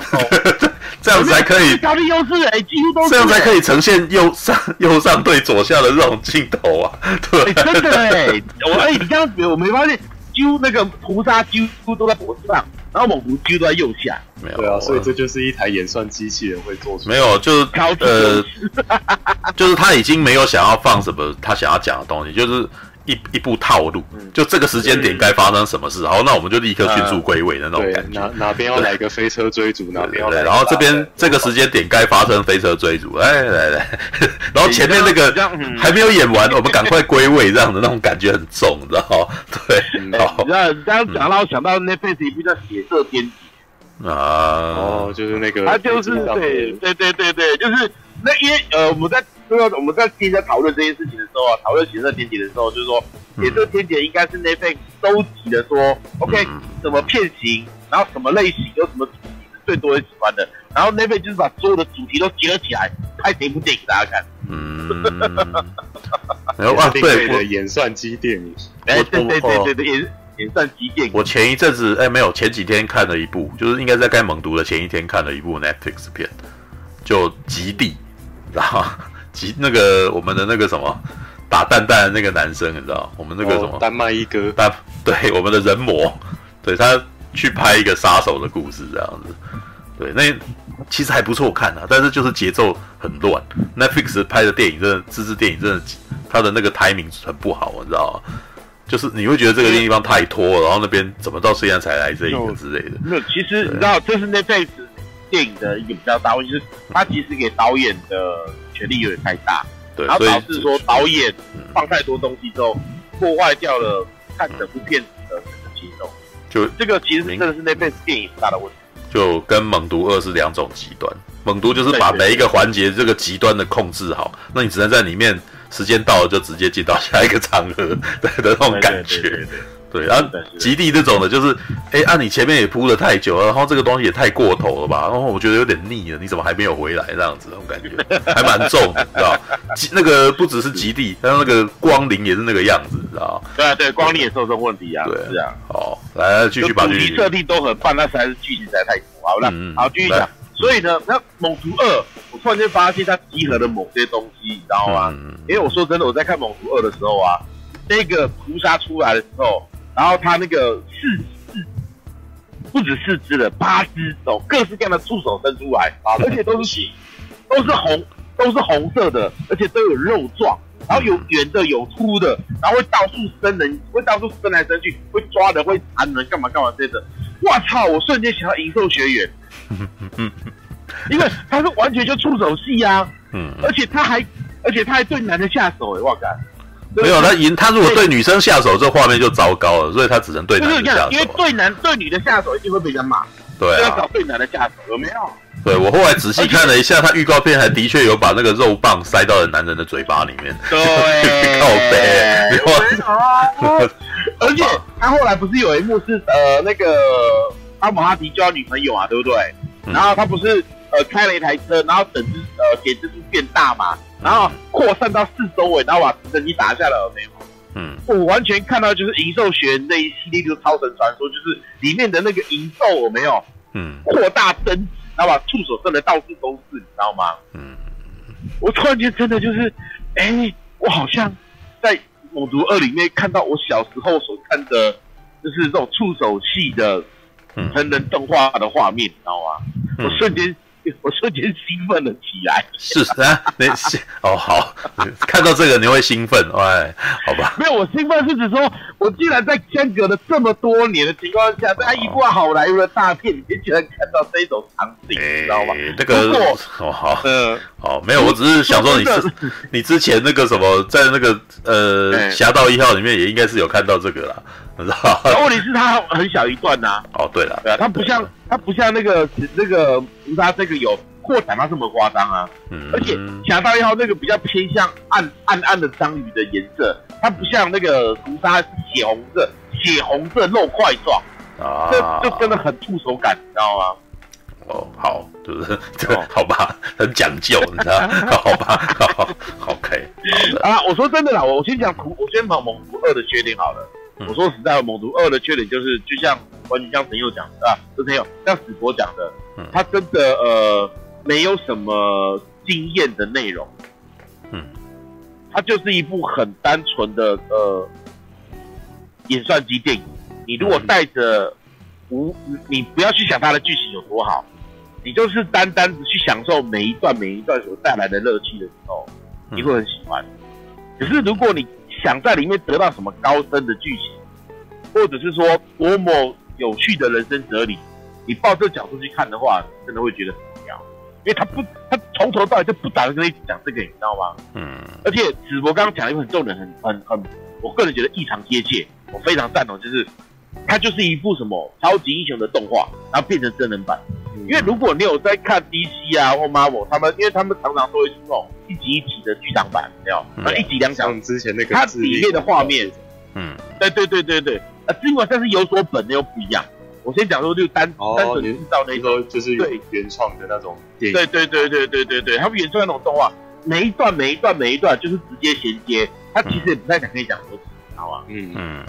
这样子才可以。高地优势哎，几乎都是这样才可以呈现右上 右上对左下的这种镜头啊。对，欸、真的哎、欸，我哎，你这样子我没发现，几乎那个屠杀几乎都在脖子上。然后猛毒就在右下，没有对啊，所以这就是一台演算机器人会做出来。没有，就是呃，就是他已经没有想要放什么他想要讲的东西，就是。一一部套路，就这个时间点该发生什么事，好，那我们就立刻迅速归位的那种感觉。哪哪边要来个飞车追逐，哪边要来。然后这边这个时间点该发生飞车追逐，哎来来，然后前面那个还没有演完，我们赶快归位，这样的那种感觉很重，你知道吗？对，好。然后刚刚讲到想到 Netflix 一部叫《血色天敌》啊，哦，就是那个，他就是对对对对对，就是那因为呃我们在。对啊，我们在听在讨论这件事情的时候啊，讨论血色天劫的时候，就是说血色天劫应该是 Netflix 收集的说，嗯、OK 什么片型，然后什么类型，有什么主题是最多人喜欢的，然后 Netflix 就是把所有的主题都结合起来，拍一部电影给大家看。嗯，然后啊，对的演算机电影，哎，对对对对对，演演算机电影。我前一阵子哎，没有，前几天看了一部，就是应该在该猛读的前一天看了一部 Netflix 片，就极地，然后。及那个我们的那个什么打蛋蛋的那个男生，你知道？我们那个什么、哦、丹麦一哥，丹 对我们的人魔，对他去拍一个杀手的故事这样子。对，那其实还不错看啊，但是就是节奏很乱。Netflix 拍的电影真的，自制电影真的，他的那个 timing 很不好，你知道吗？就是你会觉得这个地方太拖，然后那边怎么到现在才来这一个之类的。没有，其实你知道，这是 Netflix 电影的一个比较大问题，就是它其实给导演的权力有点太大，对，然后导致说导演放太多东西之后，破坏掉了看整部片子的整个节奏。就这个其实真的是 Netflix 电影很大的问题。就跟猛毒二是两种极端，猛毒就是把每一个环节这个极端的控制好，那你只能在里面时间到了就直接进到下一个场合的那种感觉。对对对对然后极地这种的，就是，哎，按、啊、你前面也铺的太久了，然后这个东西也太过头了吧？然后我觉得有点腻了，你怎么还没有回来？这样子，那种感觉还蛮重的，知道？极那个不只是极地，还有那个光临也是那个样子，知道？对啊，对，光灵也是有这种问题啊。对，是啊。好，来继续把主题设定都很棒，但实在是剧情实在太多。好了，嗯、好，继续讲。所以呢，那猛毒二，我突然间发现它集合了某些东西，你知道吗？嗯、因为我说真的，我在看猛毒二的时候啊，那个屠杀出来的时候。然后他那个四四不止四只了，八只手，各式各样的触手伸出来，啊，而且都是 都是红，都是红色的，而且都有肉状，然后有圆的，有粗的，然后会到处伸人，会到处伸来伸去，会抓人，会缠人，干嘛干嘛这些的。我操！我瞬间想到银兽学员，因为他是完全就触手戏啊，嗯，而且他还，而且他还对男的下手，哎，我靠！没有他赢，他如果对女生下手，这画面就糟糕了，所以他只能对男的下手。因为对男对女的下手一定会被人骂。对啊，要找对男的下手有没有？对，我后来仔细看了一下，他预告片还的确有把那个肉棒塞到了男人的嘴巴里面。对，靠北。没有啊。而且他后来不是有一幕是呃那个阿姆哈迪交女朋友啊，对不对？然后他不是呃开了一台车，然后等只呃给蜘蛛变大嘛。然后扩散到四周围，然后把直升机打下来了没有？嗯，我完全看到就是银兽学那一系列就是超神传说，就是里面的那个银兽有没有？嗯，扩大增值，然后把触手伸的到处都是，你知道吗？嗯，我突然间真的就是，哎，我好像在《猛毒二》里面看到我小时候所看的，就是这种触手系的成人动画的画面，你知道吗？嗯、我瞬间。我瞬间兴奋了起来。是啊，那哦好，看到这个你会兴奋，哎，好吧。没有，我兴奋是指说，我竟然在间隔了这么多年的情况下，在一部好莱坞的大片里面，居然看到这种场景，你知道吗？这个哦好，嗯，好，没有，我只是想说你之你之前那个什么，在那个呃《侠盗一号》里面也应该是有看到这个啦。知道，问题是它很小一段呐、啊。哦，对了，对啊，它不像它不像那个那个屠杀这个有扩展到这么夸张啊。嗯。而且侠盗一号那个比较偏向暗暗暗的章鱼的颜色，它不像那个屠杀是血红色，血红色肉块状啊，这就真的很触手感，你知道吗？哦，好，就是 这好吧，很讲究，你知道？好吧，好，OK。啊，我说真的啦，我先讲图，我先讲猛毒二的缺点好了。我说实在，猛毒二的缺点就是，就像完全像陈佑讲的啊，是陈佑像史博讲的，他真的呃没有什么惊艳的内容，嗯，它就是一部很单纯的呃演算机电影。你如果带着无，你不要去想它的剧情有多好，你就是单单的去享受每一段每一段所带来的乐趣的时候，你会很喜欢。可是如果你想在里面得到什么高深的剧情，或者是说多么有趣的人生哲理，你抱这个角度去看的话，真的会觉得很无聊，因为他不，他从头到尾就不打算跟你讲这个，你知道吗？嗯。而且子博刚刚讲了一个很重点，很很很，我个人觉得异常贴切，我非常赞同，就是它就是一部什么超级英雄的动画，然后变成真人版。嗯、因为如果你有在看 DC 啊或 Marvel，他们因为他们常常都会出那种一集一集的剧场版，没有？那、嗯、一集两小时之前那个，它里面的画面，嗯，对对对对对，啊，尽管但是有所本的又不一样。我先讲说就单、哦、单纯制造那种，就是原创的那种电影，对对对对对对对，他们原创那种动画，每一段每一段每一段就是直接衔接，他其实也不太想跟你讲逻辑，知道吗？嗯嗯，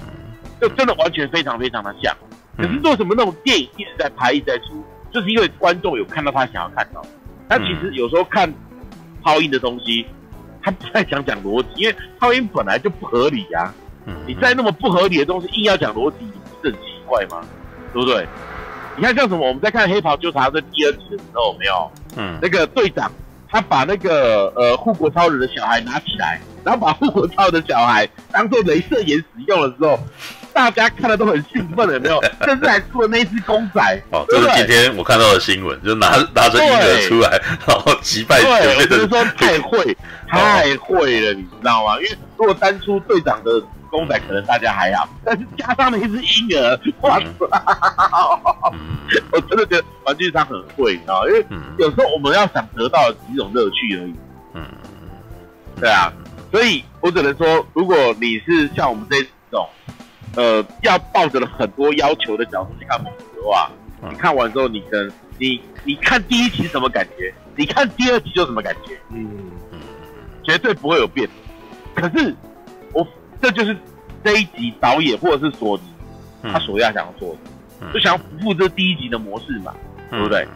就真的完全非常非常的像。可是做什么那种电影一直在拍一直在出？就是因为观众有看到他想要看到，他其实有时候看超英的东西，他不太想讲逻辑，因为超英本来就不合理呀、啊。你再那么不合理的东西硬要讲逻辑，你不是很奇怪吗？对不对？你看像什么，我们在看《黑袍纠察队》第二集的时候，有没有？嗯，那个队长他把那个呃护国超人的小孩拿起来，然后把护国超人的小孩当做镭射眼使用的时候，大家看了都很兴奋，有没有？甚至还出了那只公仔。哦，这是今天我看到的新闻，就拿 拿着婴儿出来，然后击败。对，我就是说太会，太会了，你知道吗？因为如果单出队长的。公仔可能大家还好，但是加上了一只婴儿，哇塞！我真的觉得玩具商很会，你知道？因为有时候我们要想得到的只是一种乐趣而已。嗯，对啊，所以我只能说，如果你是像我们这种，呃，要抱着了很多要求的角度去看猛毒的话，你看完之后，你跟你你看第一集什么感觉？你看第二集就什么感觉？嗯嗯，绝对不会有变。可是我。这就是这一集导演或者是索尼，他所要想要做的，就想要复制第一集的模式嘛，对不对？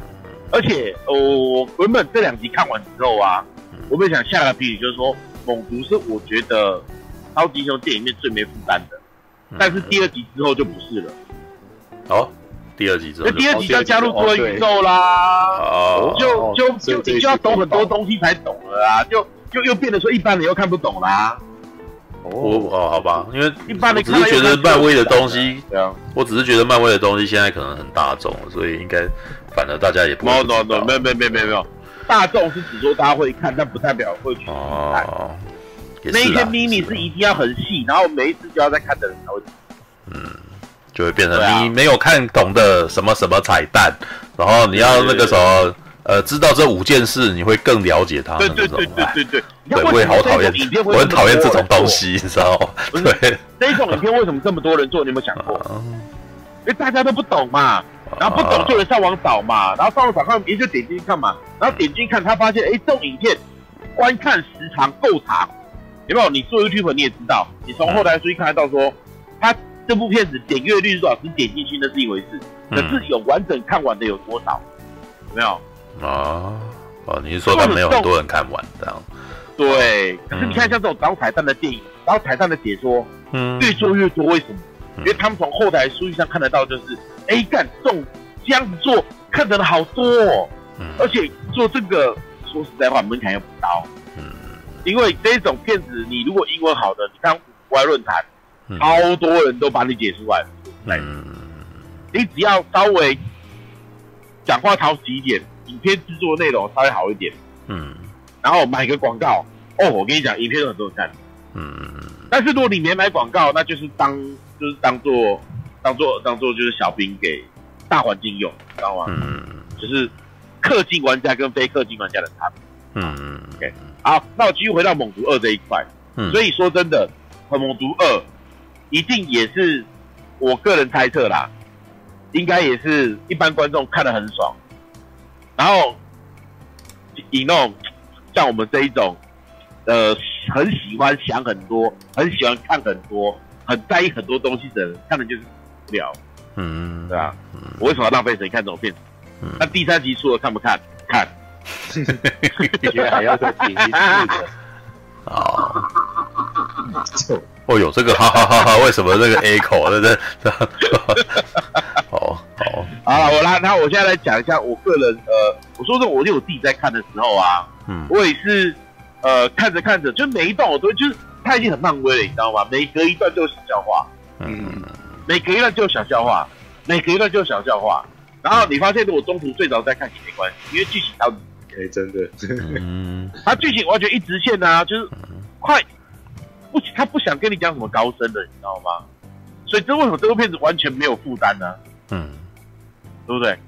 而且我原本这两集看完之后啊，我本想下个评语就是说，猛毒是我觉得超级英雄电影里面最没负担的，但是第二集之后就不是了。哦，第二集之后，那第二集就要加入多元宇宙啦，哦，就就就你就要懂很多东西才懂了啊，就就又变得说一般人又看不懂啦。我哦，好吧，因为一般的只是觉得漫威的东西，对啊，我只是觉得漫威的东西现在可能很大众，所以应该反而大家也不会。没有没有没有没有没有没有，大众是只说大家会看，但不代表会去看。哦，那一些秘密是一定要很细，然后每一次就要再看的人才会。嗯，就会变成你没有看懂的什么什么彩蛋，然后你要那个什么。呃，知道这五件事，你会更了解他。对对对对对对，对，我也好讨厌，我很讨厌这种东西，你知道吗？对，这一种影片为什么这么多人做？你有没有想过？因为大家都不懂嘛，然后不懂就会上网找嘛，然后上网找看，别人就点进去看嘛，然后点进去看，他发现，哎，这种影片观看时长够长，有没有？你做 YouTube 你也知道，你从后台数据看得到，说他这部片子点阅率是多少，只点进去那是一回事，可是有完整看完的有多少？有没有？啊，哦，你是说他没有很多人看完这样？对，可是你看像这种找彩蛋的电影，然后彩蛋的解说，嗯，越做越多，为什么？因为他们从后台数据上看得到，就是 A，干这种这样子做看的人好多而且做这个说实在话门槛又不高，嗯，因为这种片子你如果英文好的，你看国外论坛，超多人都把你解出来，嗯，你只要稍微讲话讨喜一点。影片制作内容稍微好一点，嗯，然后买个广告，哦，我跟你讲，影片都很多人看，嗯，但是如果你没买广告，那就是当就是当做当做当做就是小兵给大环境用，知道吗？嗯，就是氪金玩家跟非氪金玩家的差别，嗯，OK，好，那我继续回到《猛毒二》这一块，嗯，所以说真的，《猛毒二》一定也是我个人猜测啦，应该也是一般观众看得很爽。然后以那种像我们这一种，呃，很喜欢想很多，很喜欢看很多，很在意很多东西的人，看的就是无聊，嗯，对吧？嗯、我为什么要浪费时间看这种片子？嗯、那第三集出了看不看？看，你觉得还要再点一次的？哦，哦哟，这个哈哈哈哈，为什么这个 A 口对不对？好好啊，我来，那我现在来讲一下我个人，呃，我说这我就我自己在看的时候啊，嗯，我也是，呃，看着看着，就每一段我都就是他已经很漫威了，你知道吗？每隔一段就有小笑话，嗯，每隔一段就有小笑话，每隔一段就有小笑话，然后你发现如果中途最早在看也没关系，因为剧情它。哎、欸，真的，嗯，他剧情完全一直线啊，就是快不，他不想跟你讲什么高深的，你知道吗？所以这为什么这部片子完全没有负担呢？嗯，对不对？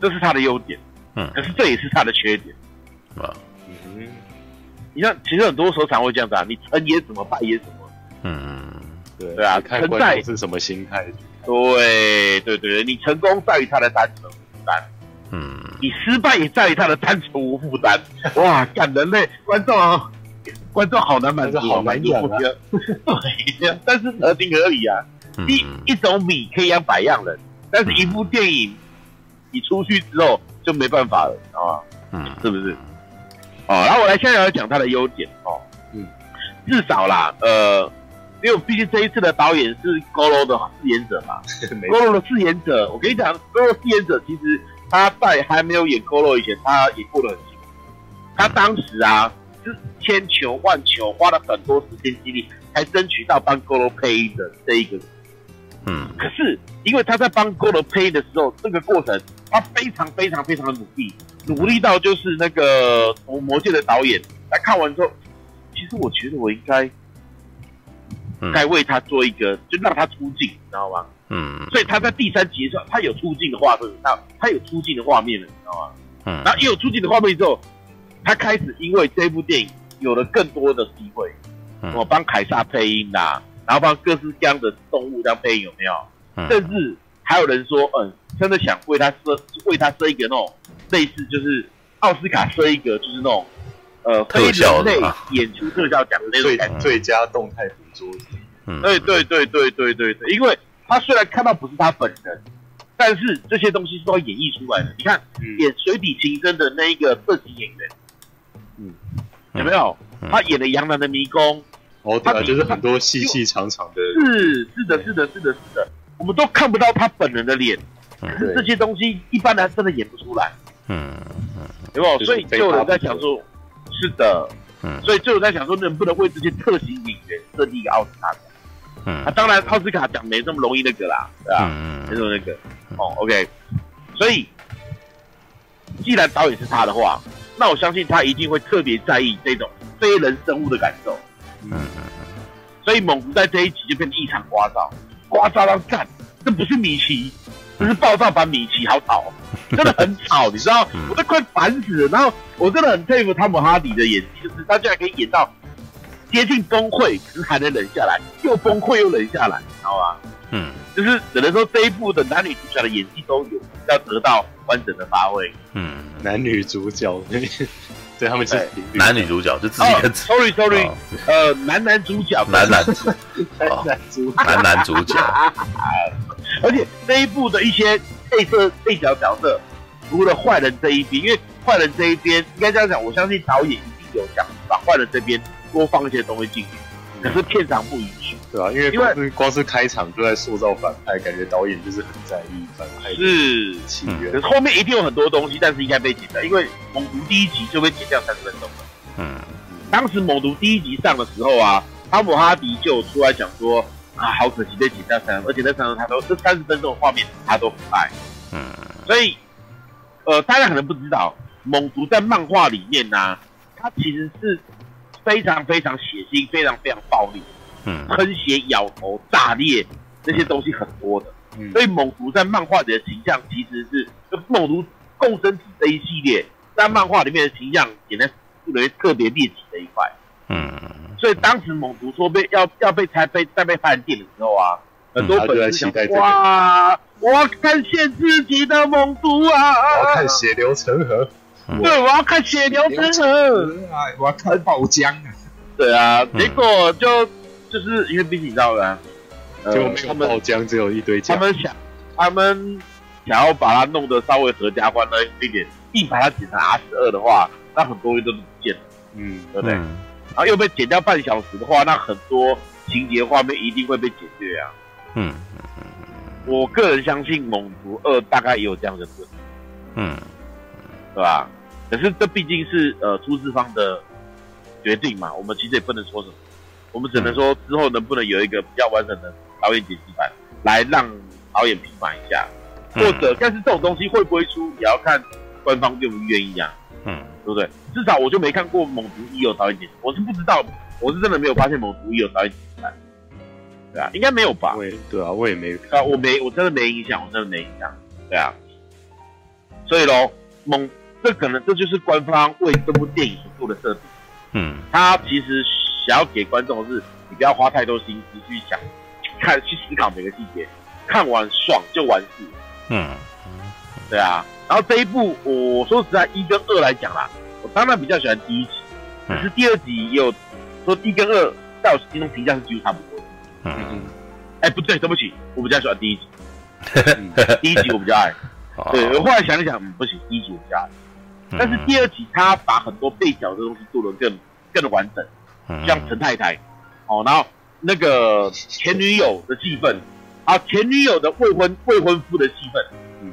这是他的优点，嗯，可是这也是他的缺点啊。嗯，你看，其实很多时候常会这样子啊，你成也什么，败也什么，嗯，对对啊，看在是什么心态？对对对，你成功在于他的单纯负担。嗯，你失败也在于他的单纯无负担。哇，感人嘞！观众啊，观众好难满足，好难养啊。对，但是合情合理啊。一一种米可以养百样人，但是一部电影你出去之后就没办法了，知道吗？嗯，是不是？哦，然后我来现在要讲他的优点哦。嗯，至少啦，呃，因为毕竟这一次的导演是 Goro 的饰演者嘛 没，Goro 的饰演者，我跟你讲，Goro 饰演者其实他在还没有演 Goro 以前，他也过得很辛苦。他当时啊，是千求万求，花了很多时间精力，才争取到帮 Goro 配音的这一个。嗯可是因为他在帮 Goro 配音的时候，这个过程他非常非常非常的努力，努力到就是那个魔魔界的导演来看完之后，其实我觉得我应该嗯该为他做一个，就让他出镜，你知道吗？嗯所以他在第三集的时候，他有出镜的画面，他他有出镜的画面了，你知道吗？嗯然后一有出镜的画面之后，他开始因为这部电影有了更多的机会，嗯我帮凯撒配音啦、然后帮各式各样的动物当配音，有没有？嗯甚嗯至还有人说，嗯，真的想为他设为他设一个那种类似就是奥斯卡设一个就是那种呃非特效人类演出特效奖的那种最。最佳动态捕捉。嗯对对对对对对对，因为他虽然看到不是他本人，但是这些东西是都要演绎出来的。你看嗯演《水底情深》的那一个特级演员，嗯，有没有？嗯他演了《杨澜的迷宫》，哦，对啊，他就是很多细细长长的，是是的，是的，是的，是的，我们都看不到他本人的脸，可是这些东西一般人真的演不出来，嗯嗯有没有？所以就有人在想说，是的，嗯所以就有人在想说，能不能为这些特型演员设立一个奥斯卡奖？嗯。啊，当然奥斯卡奖没这么容易那个啦，对吧？没嗯这么那个，哦，OK，所以既然导演是他的话，那我相信他一定会特别在意这种非人生物的感受。嗯所以猛虎在这一集就变得异常聒噪，聒噪到干，这不是米奇，这是爆炸版米奇，好吵，真的很吵，你知道嗯，我都快烦死了。然后我真的很佩服汤姆哈迪的演技，就是他居然可以演到接近崩溃，可是还能忍下来，又崩溃又忍下来，你知道吗？嗯。就是只能说这一部的男女主角的演技都有要得到完整的发挥。嗯，男女主角，对他们是男女主角就自己，sorry sorry，哦。呃，男男主角，男男男男主 男男主角，而且这一部的一些配色配角角色，除了坏人这一边，因为坏人这一边应该这样讲，我相信导演一定有想把坏人这边多放一些东西进去，可是片场不允许。对啊，因为因为光是光是开场就在塑造反派，感觉导演就是很在意反派是，起源可是。后面一定有很多东西，但是应该被剪掉，因为猛毒第一集就被剪掉三十分钟了。嗯当时猛毒第一集上的时候啊，汤姆哈迪就有出来讲说啊，好可惜被剪掉三十，而且那三十他都这三十分钟的画面他都不爱。嗯所以，呃，大家可能不知道，猛毒在漫画里面呢、啊，它其实是非常非常血腥、非常非常暴力、嗯喷血、咬头、炸裂这些东西很多的。嗯所以猛毒在漫画里的形象其实是，就猛毒共生体这一系列，在漫画里面的形象也在不能特别猎奇的一块。嗯所以当时猛毒说被要要被拆被再被拍成电影的时候啊，很多粉丝想期待这个哇，我要看见自己的猛毒啊！我要看血流成河，对，我要看血流成河。啊，我要看爆浆啊！对啊，嗯结果就就是因为毕竟你知道的，呃结果没有爆浆，只有一堆浆。他们想他们想要把它弄得稍微合家欢乐一点，硬把它剪成 R 十二的话，那很多东西都是不见了，嗯，对不对？嗯然后又被剪掉半小时的话，那很多情节画面一定会被剪略啊。嗯我个人相信《猛毒二》大概也有这样的问题，嗯对吧？可是这毕竟是呃出资方的决定嘛，我们其实也不能说什么，我们只能说之后能不能有一个比较完整的导演解析版，来让导演平反一下，嗯。或者但是这种东西会不会出，也要看官方愿不愿意啊，嗯。对不对？至少我就没看过《猛毒一》有导演剪辑，我是不知道，我是真的没有发现《猛毒一》有导演解析版，对啊，应该没有吧？我也对啊，我也没啊，我没，我真的没印象，我真的没印象，对啊。所以咯，猛，这可能这就是官方为这部电影所做的设定。嗯他其实想要给观众的是，你不要花太多心思去想，看去思考每个细节，看完爽就完事。嗯对啊。然后这一部，我说实在，一跟二来讲啦，我当然比较喜欢第一集，可是第二集也有说一跟二在我心中评价是几乎差不多的。嗯哎，不对，对不起，我比较喜欢第一集，嗯 第一集我比较爱。好对，我后来想一想，嗯，不行，第一集我比较爱。但是第二集他把很多被角的东西做得更更完整，嗯像陈太太，哦，然后那个前女友的戏份，啊，前女友的未婚未婚夫的戏份。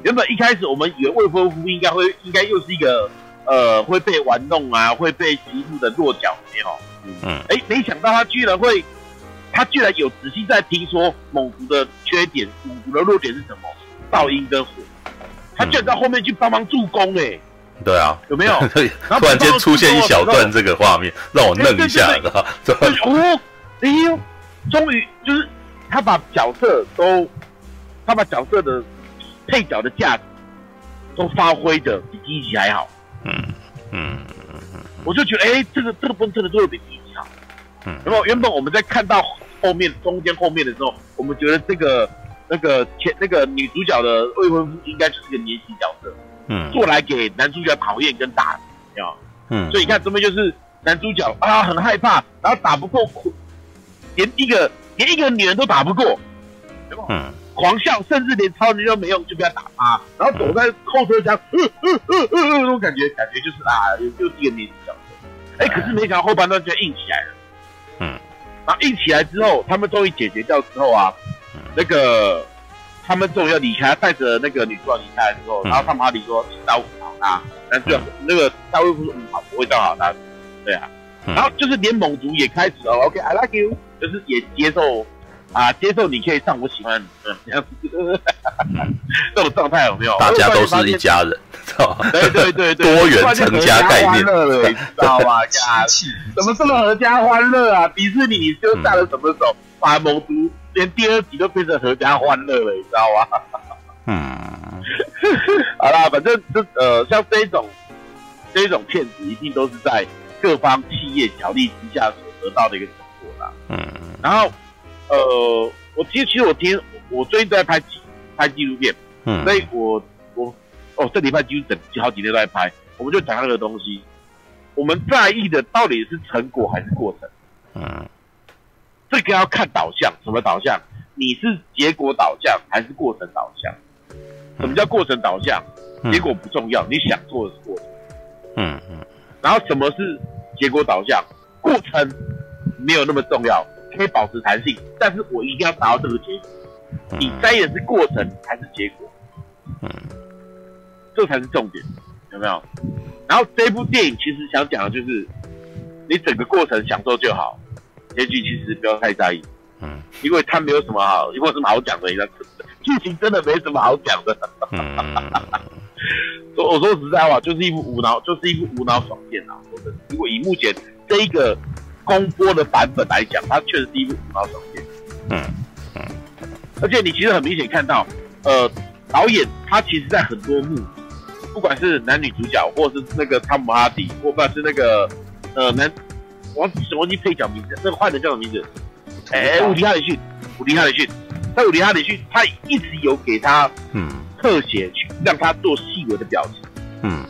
原本一开始我们以为未婚夫应该会应该又是一个呃会被玩弄啊，会被欺负的弱角，没有？嗯，哎，没想到他居然会，他居然有仔细在听说猛族的缺点，猛族的弱点是什么？噪音跟火，他居然到后面去帮忙助攻，哎。对啊，有没有？突然间出现一小段这个画面，让我愣一下，知道吗？哦，哎呦，终于就是他把角色都，他把角色的配角的价值都发挥的比第一集还好。嗯嗯嗯，我就觉得，哎，这个这个分真的做的比第一集好。嗯，然后原本我们在看到后面中间后面的时候，我们觉得这个那个前那个女主角的未婚夫应该就是个年轻角色。嗯，做来给男主角讨厌跟打，有没有？嗯，所以你看这边就是男主角啊，很害怕，然后打不过，连一个连一个女人都打不过？嗯，狂笑，甚至连超能力都没用，就被他打趴，然后躲在后车厢，嗯嗯嗯嗯，那种感觉，感觉就是啊，又是一个年轻角色。哎，可是没想到后半段就硬起来了，嗯，然后硬起来之后，他们终于解决掉之后啊，那个。他们终于要离开，带着那个女主角离开之后，然后汤玛里说：“请照顾好他。”男主角那个大卫夫说：“嗯，好，不会到好他。”对啊，然后就是连猛族也开始哦，OK，I like you，就是也接受啊，接受你可以上我喜欢，嗯，这样子，这种状态有没有？大家都是一家人，知道吗？对对对对，多元成家概念，你知道吗？呀，怎么这么合家欢乐啊？迪士尼你就下了什么手，把盟族。连第二集都变成合家欢乐了，你知道吗？嗯，好啦，反正这呃，像这一种这一种骗子，一定都是在各方企业角力之下所得到的一个成果啦。嗯，然后呃，我其实其实我听我最近都在拍拍纪录片，嗯，所以我我哦这礼拜几乎整好几天都在拍，我们就讲那个东西，我们在意的到底是成果还是过程？嗯。这个要看导向，什么导向？你是结果导向还是过程导向？什么叫过程导向？嗯、结果不重要，你想做的是过程。嗯嗯。然后什么是结果导向？过程没有那么重要，可以保持弹性，但是我一定要达到这个结果。你在意的是过程还是结果？嗯，这才是重点，有没有？然后这部电影其实想讲的就是，你整个过程享受就好。结局其实不要太在意，嗯，因为它没有什么好，没有什么好讲的，你知道，剧情真的没什么好讲的。嗯，说我说实在话，就是一部无脑，就是一部无脑爽片啊！说真的，如果以目前这一个公播的版本来讲，它确实是一部无脑爽片。嗯嗯，而且你其实很明显看到，呃，导演他其实在很多幕，不管是男女主角，或者是那个汤姆哈迪，或者是那个呃男。我忘记配角名字，那个坏人叫什么名字？哎，伍迪·哈里逊，伍迪·哈里逊，他伍迪·哈里逊，他一直有给他嗯特写，去让他做细微的表情，嗯，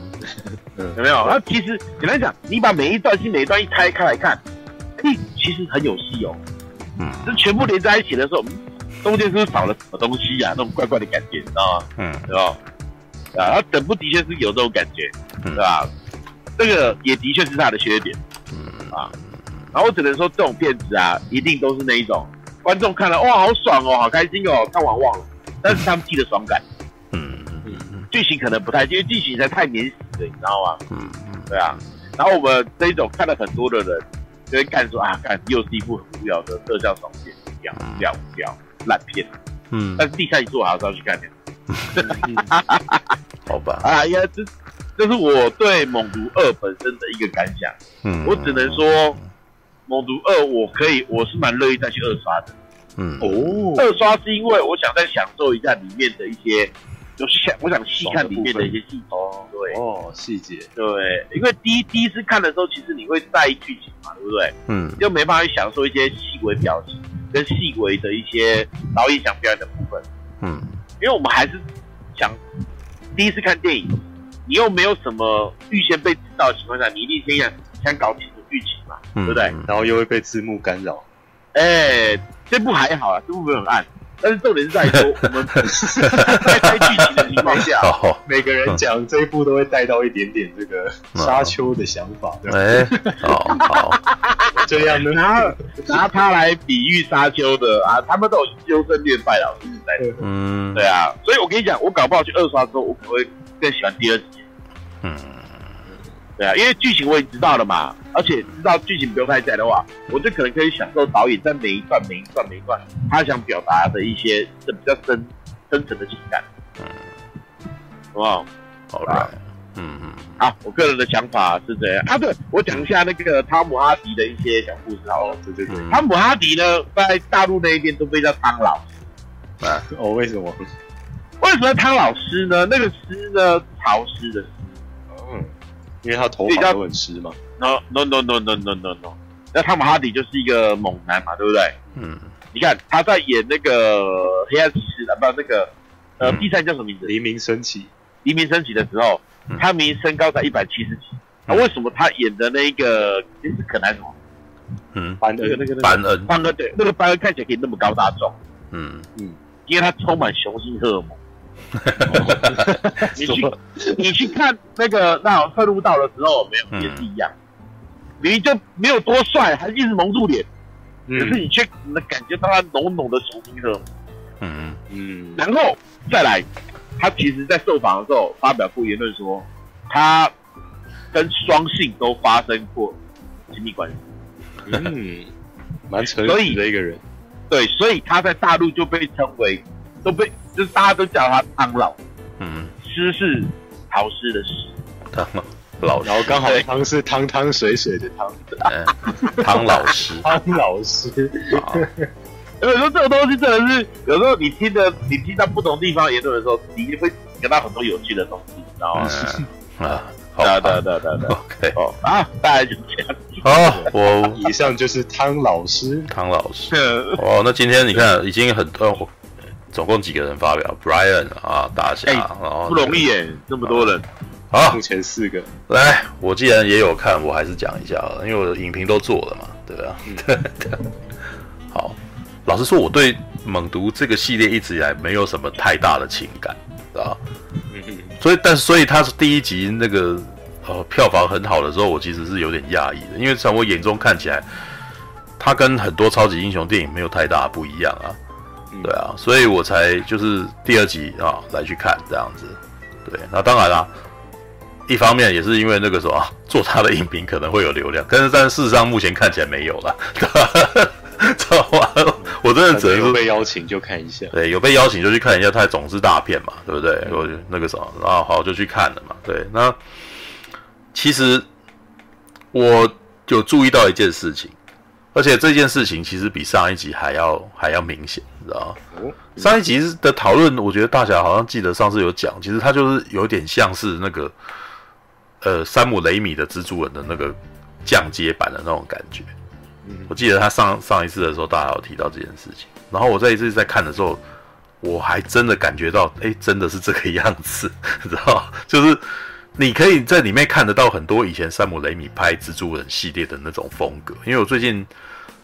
有没有？他其实简单讲，你把每一段戏每一段一拆开来看，嘿，其实很有戏哦，嗯，这全部连在一起的时候，中间是不是少了什么东西呀？那种怪怪的感觉，你知道吗？嗯，对吧？啊，他整部的确是有这种感觉，对吧？这个也的确是他的缺点。啊，然后我只能说，这种片子啊，一定都是那一种观众看了哇，好爽哦，好开心哦，看完忘了，但是他们记得爽感。嗯嗯嗯，剧情可能不太，因为剧情实在太免死了，你知道吗？嗯嗯，对啊。然后我们这一种看了很多的人，就会看说啊，看又是一部很无聊的特效爽片，无聊无聊无聊烂片。嗯，但是第三集做还是要去看的。好吧。哎呀，这。这是我对《猛毒二》本身的一个感想。嗯，我只能说，《猛毒二》我可以，我是蛮乐意再去二刷的。嗯哦，二刷是因为我想再享受一下里面的一些，就想我想细看里面的一些细节。对哦，细节。对，因为第一第一次看的时候，其实你会在意剧情嘛，对不对？嗯，就没办法去享受一些细微表情跟细微的一些导演想表演的部分。嗯，因为我们还是想第一次看电影。你又没有什么预先被知道的情况下，你一定先想先搞清楚剧情嘛，嗯、对不对？然后又会被字幕干扰。哎，这部还好啊，这部没有很暗。但是重点是在于说，我们 在拍剧情的情况下，每个人讲这一部都会带到一点点这个沙丘的想法，对吧？哎，好好，这样呢，拿拿它来比喻沙丘的啊，他们都有优胜劣败老师在，嗯，对啊，所以我跟你讲，我搞不好去二刷之后，我可能会更喜欢第二集，嗯，对啊，因为剧情我已经知道了嘛，而且知道剧情不用太在的话，我就可能可以享受导演在每一段、每一段、每一段他想表达的一些比较深、深层的情感，嗯，好不好？好啦，嗯嗯，好，我个人的想法是这样啊。对，我讲一下那个汤姆哈迪的一些小故事好了。哦，对对对，汤姆哈迪呢，在大陆那一边都被叫汤老师。啊，哦，为什么？为什么汤老师呢？那个湿呢，潮湿的湿。嗯，因为他头发都很湿嘛。No no no no no no no no。那汤姆哈迪就是一个猛男嘛，对不对？嗯，你看他在演那个黑暗骑士啊，不，那个呃第三叫什么名字？黎明升起。黎明升起的时候，他明明身高在一百七十几，那为什么他演的那一个就是可男什么？嗯，班恩，那个那个班恩，班恩对，那个班恩看起来可以那么高大壮，嗯嗯，因为他充满雄性荷尔蒙。你去你去看那个那种侧录到的时候，没有也是一样，明明就没有多帅，还一直蒙住脸，可是你却能感觉到他浓浓的雄性荷尔蒙。嗯嗯，然后再来。他其实，在受访的时候发表过言论，说他跟双性都发生过亲密关系。嗯，蛮诚实的一个人。对，所以他在大陆就被称为，都被就是大家都叫他汤老。嗯，湿是潮湿的湿。汤老，然后刚好汤是汤汤水水的汤。汤老师，汤老师。有时候这种东西真的是，有时候你听的，你听到不同地方言论的时候，你会得到很多有趣的东西，你知道吗？啊，对对对对对，OK，哦啊，大概就这样。好，我以上就是汤老师，汤老师。哦，那今天你看已经很多，总共几个人发表？Brian 啊，大侠，然后不容易耶，那么多人。好，目前四个。来，我既然也有看，我还是讲一下了，因为我的影评都做了嘛，对 吧？对。好。老实说，我对《猛毒》这个系列一直以来没有什么太大的情感，知道所以，但所以他是第一集那个呃票房很好的时候，我其实是有点讶异的，因为在我眼中看起来，他跟很多超级英雄电影没有太大不一样啊，对啊，所以我才就是第二集啊来去看这样子，对，那当然啦，一方面也是因为那个什么做他的影评可能会有流量，但是但事实上目前看起来没有了。知道吗？我真的只能说被邀请就看一下。对，有被邀请就去看一下，它总是大片嘛，对不对？我那个什么，然后好就去看了嘛。对，那其实我有注意到一件事情，而且这件事情其实比上一集还要还要明显，你知道吗？上一集的讨论，我觉得大侠好像记得上次有讲，其实他就是有点像是那个呃山姆雷米的蜘蛛人的那个降阶版的那种感觉。我记得他上上一次的时候，大家有提到这件事情。然后我这一次在看的时候，我还真的感觉到，哎，真的是这个样子，你知道？就是你可以在里面看得到很多以前山姆雷米拍蜘蛛人系列的那种风格。因为我最近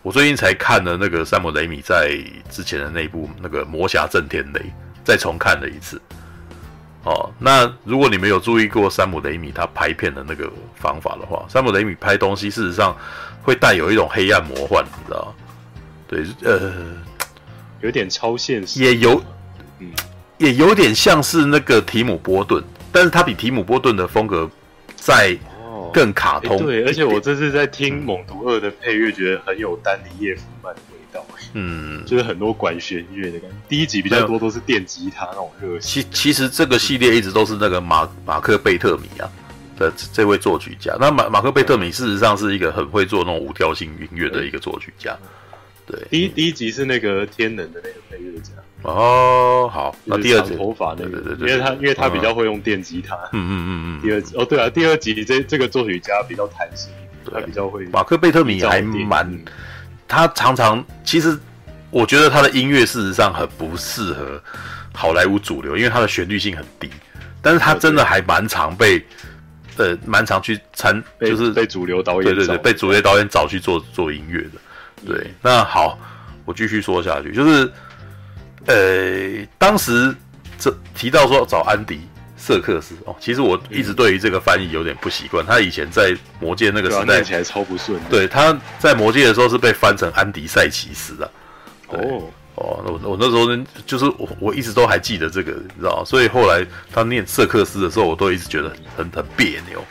我最近才看了那个山姆雷米在之前的那部那个魔侠震天雷，再重看了一次。哦，那如果你没有注意过山姆雷米他拍片的那个方法的话，山姆雷米拍东西事实上。会带有一种黑暗魔幻，你知道？对，呃，有点超现实，也有，嗯，也有点像是那个提姆波顿，但是他比提姆波顿的风格再更卡通。对，而且我这次在听《猛毒二》的配乐，觉得很有丹尼叶夫曼的味道，嗯，就是很多管弦乐的感觉。第一集比较多都是电吉他那种热。其其实这个系列一直都是那个马马克贝特米啊。的这位作曲家，那马马克贝特米事实上是一个很会做那种五调性音乐的一个作曲家。对，第一第一集是那个天能的那个配乐家。哦，好，那第二集头发那个，对对对，因为他因为他比较会用电吉他。嗯嗯嗯嗯。第二集哦，对啊，第二集这这个作曲家比较弹性，他比较会。马克贝特米还蛮，他常常其实我觉得他的音乐事实上很不适合好莱坞主流，因为他的旋律性很低，但是他真的还蛮常被。呃，蛮常去参，就是被主流导演对对对，被主流导演找去做做音乐的。对，那好，我继续说下去，就是呃，当时这提到说找安迪瑟克斯哦，其实我一直对于这个翻译有点不习惯。他以前在魔界那个时代，起来超不顺。对，他在魔界的时候是被翻成安迪赛奇斯的。哦哦，那我我那时候呢，就是我我一直都还记得这个，你知道，所以后来他念瑟克斯的时候，我都一直觉得很很别扭。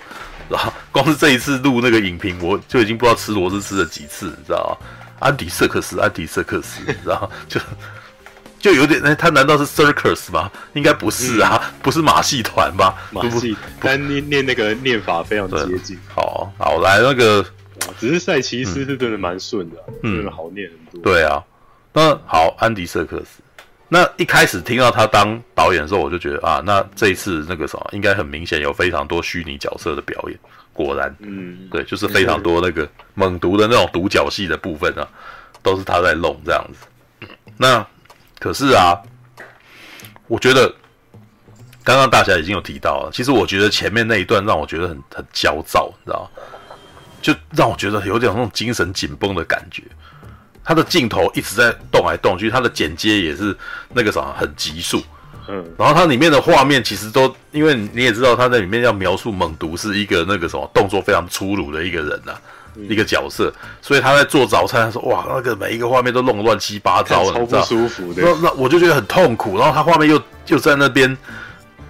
然后光是这一次录那个影评，我就已经不知道吃螺丝吃了几次，你知道吗？安迪瑟克斯，安迪瑟克斯，你知道就就有点，那他难道是 circus 吗？应该不是啊，嗯、不是马戏团吧？马戏，但念念那个念法非常接近。好好来那个，只是赛奇斯是真的蛮顺的，嗯，真的好念很多。对啊，那好，安迪瑟克斯。那一开始听到他当导演的时候，我就觉得啊，那这一次那个什么，应该很明显有非常多虚拟角色的表演。果然，嗯，对，就是非常多那个猛毒的那种独角戏的部分啊，都是他在弄这样子。那可是啊，我觉得刚刚大侠已经有提到了，其实我觉得前面那一段让我觉得很很焦躁，你知道吗？就让我觉得有点那种精神紧绷的感觉。他的镜头一直在动来动去，他的剪接也是那个啥很急速，嗯，然后它里面的画面其实都，因为你也知道他在里面要描述猛毒是一个那个什么动作非常粗鲁的一个人呐、啊，嗯、一个角色，所以他在做早餐的时候，哇，那个每一个画面都弄得乱七八糟的，超不舒服的，那那我就觉得很痛苦，然后他画面又又在那边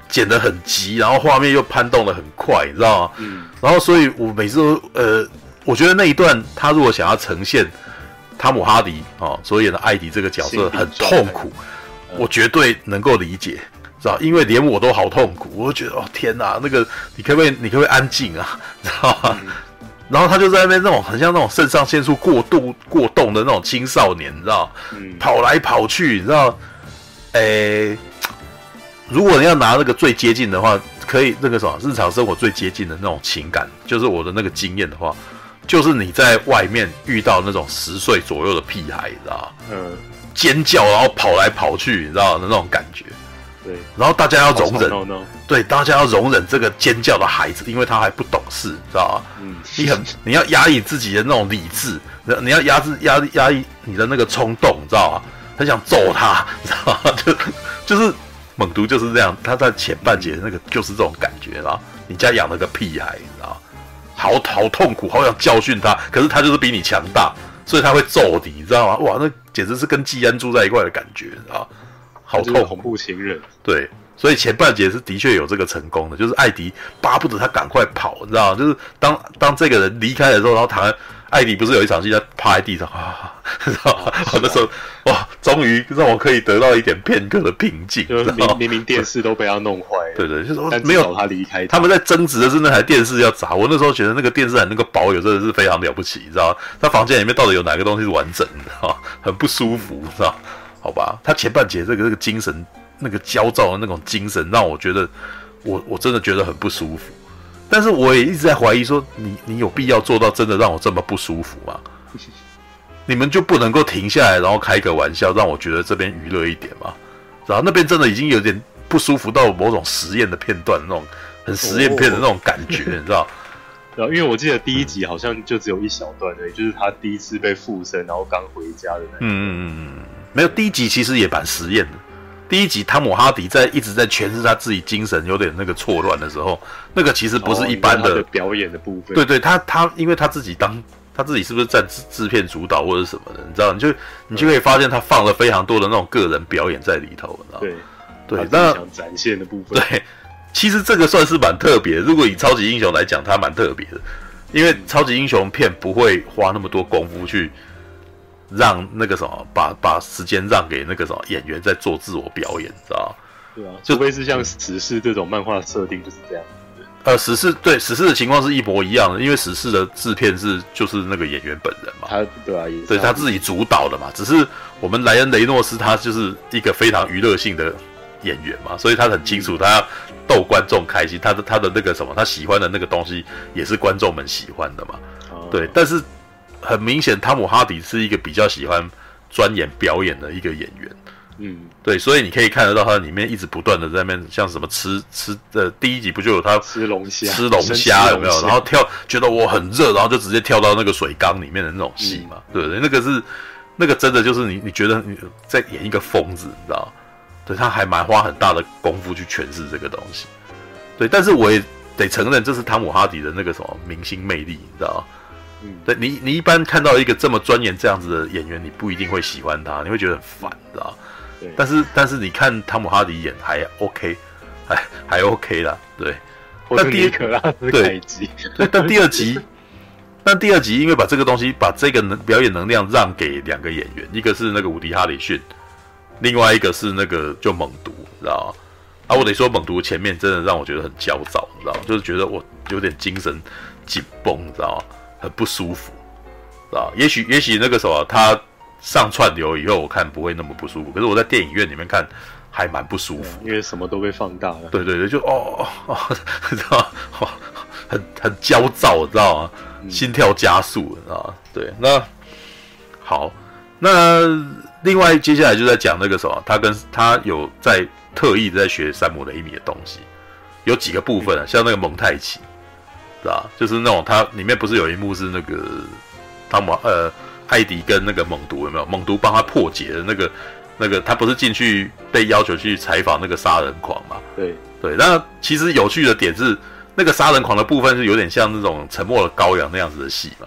剪得很急，然后画面又攀动的很快，你知道吗？嗯，然后所以我每次都呃，我觉得那一段他如果想要呈现。汤姆哈迪哦，所演的艾迪这个角色很痛苦，我绝对能够理解，知道？因为连我都好痛苦，我就觉得哦天哪，那个你可不可以，你可不可以安静啊？知道吗？嗯、然后他就在那边那种很像那种肾上腺素过度过动的那种青少年，你知道？嗯、跑来跑去，你知道？诶，如果你要拿那个最接近的话，可以那个什么日常生活最接近的那种情感，就是我的那个经验的话。就是你在外面遇到那种十岁左右的屁孩，你知道？嗯，尖叫然后跑来跑去，你知道的那种感觉。对，然后大家要容忍，对，大家要容忍这个尖叫的孩子，因为他还不懂事，知道吗？嗯，你很 你要压抑自己的那种理智，你要压制压压抑你的那个冲动，知道吗？很想揍他，知道吗？就就是猛毒就是这样，他在前半节那个就是这种感觉，然后你家养了个屁孩，你知道吗？好好痛苦，好想教训他，可是他就是比你强大，所以他会揍你，你知道吗？哇，那简直是跟季安住在一块的感觉，你知道吗？好痛，恐怖情人。对，所以前半节是的确有这个成功的，就是艾迪巴不得他赶快跑，你知道吗？就是当当这个人离开的时候，然后躺在。艾迪不是有一场戏，他趴在地上啊，知道吗？我那时候哇，终于让我可以得到一点片刻的平静。明明明电视都被他弄坏了，对对，就是没有他离开。他们在争执的是那台电视要砸。我那时候觉得那个电视台那个保有真的是非常了不起，你知道吗？他房间里面到底有哪个东西是完整的哈？很不舒服，知道？好吧，他前半节这个这个精神那个焦躁的那种精神，让我觉得我我真的觉得很不舒服。但是我也一直在怀疑说，你你有必要做到真的让我这么不舒服吗？你们就不能够停下来，然后开个玩笑，让我觉得这边娱乐一点吗？然后那边真的已经有点不舒服到某种实验的片段，那种很实验片的那种感觉，你知道？然后因为我记得第一集好像就只有一小段而已，就是他第一次被附身，然后刚回家的那。嗯嗯嗯嗯，没有，第一集其实也蛮实验的。第一集，汤姆哈迪在一直在诠释他自己精神有点那个错乱的时候，那个其实不是一般的，表演的部分。对对，他他因为他自己当他自己是不是在制制片主导或者什么的，你知道？你就你就可以发现他放了非常多的那种个人表演在里头，你知道？对对，那想展现的部分。对，其实这个算是蛮特别的。如果以超级英雄来讲，他蛮特别的，因为超级英雄片不会花那么多功夫去。让那个什么，把把时间让给那个什么演员在做自我表演，知道吗？对啊，除非是像死侍这种漫画设定就是这样。呃，死侍对死侍的情况是一模一样的，因为死侍的制片是就是那个演员本人嘛，他对啊，对他自己主导的嘛。只是我们莱恩雷诺斯他就是一个非常娱乐性的演员嘛，所以他很清楚他要逗观众开心，他的他的那个什么他喜欢的那个东西也是观众们喜欢的嘛。哦、对，但是。很明显，汤姆哈迪是一个比较喜欢钻研表演的一个演员。嗯，对，所以你可以看得到他里面一直不断的在那边，像什么吃吃的，第一集不就有他吃龙虾，吃龙虾有没有？然后跳，觉得我很热，然后就直接跳到那个水缸里面的那种戏嘛，嗯、对不对？那个是那个真的就是你你觉得你在演一个疯子，你知道？对，他还蛮花很大的功夫去诠释这个东西。对，但是我也得承认，这是汤姆哈迪的那个什么明星魅力，你知道？嗯，对你你一般看到一个这么钻研这样子的演员，你不一定会喜欢他，你会觉得很烦，知道？对。但是但是你看汤姆哈迪演还 OK，还还 OK 啦，对。但第一可拉斯凯吉，对，但第二集。但第二集因为把这个东西，把这个能表演能量让给两个演员，一个是那个伍迪·哈里逊，另外一个是那个就猛毒，知道吗？啊，我得说猛毒前面真的让我觉得很焦躁，你知道吗？就是觉得我有点精神紧绷，你知道吗？很不舒服，啊？也许也许那个什么他上串流以后，我看不会那么不舒服，可是我在电影院里面看还蛮不舒服，因为什么都被放大了。对对对，就哦哦，知道吗？哦，很很焦躁，知道吗？心跳加速啊，对，那好，那另外接下来就在讲那个什么，他跟他有在特意在学山姆雷米的东西，有几个部分啊，像那个蒙太奇，是吧？就是那种他里面不是有一幕是那个汤姆呃艾迪跟那个猛毒有没有？猛毒帮他破解的那个那个他不是进去被要求去采访那个杀人狂嘛？对对，那其实有趣的点是。那个杀人狂的部分是有点像那种沉默的羔羊那样子的戏嘛，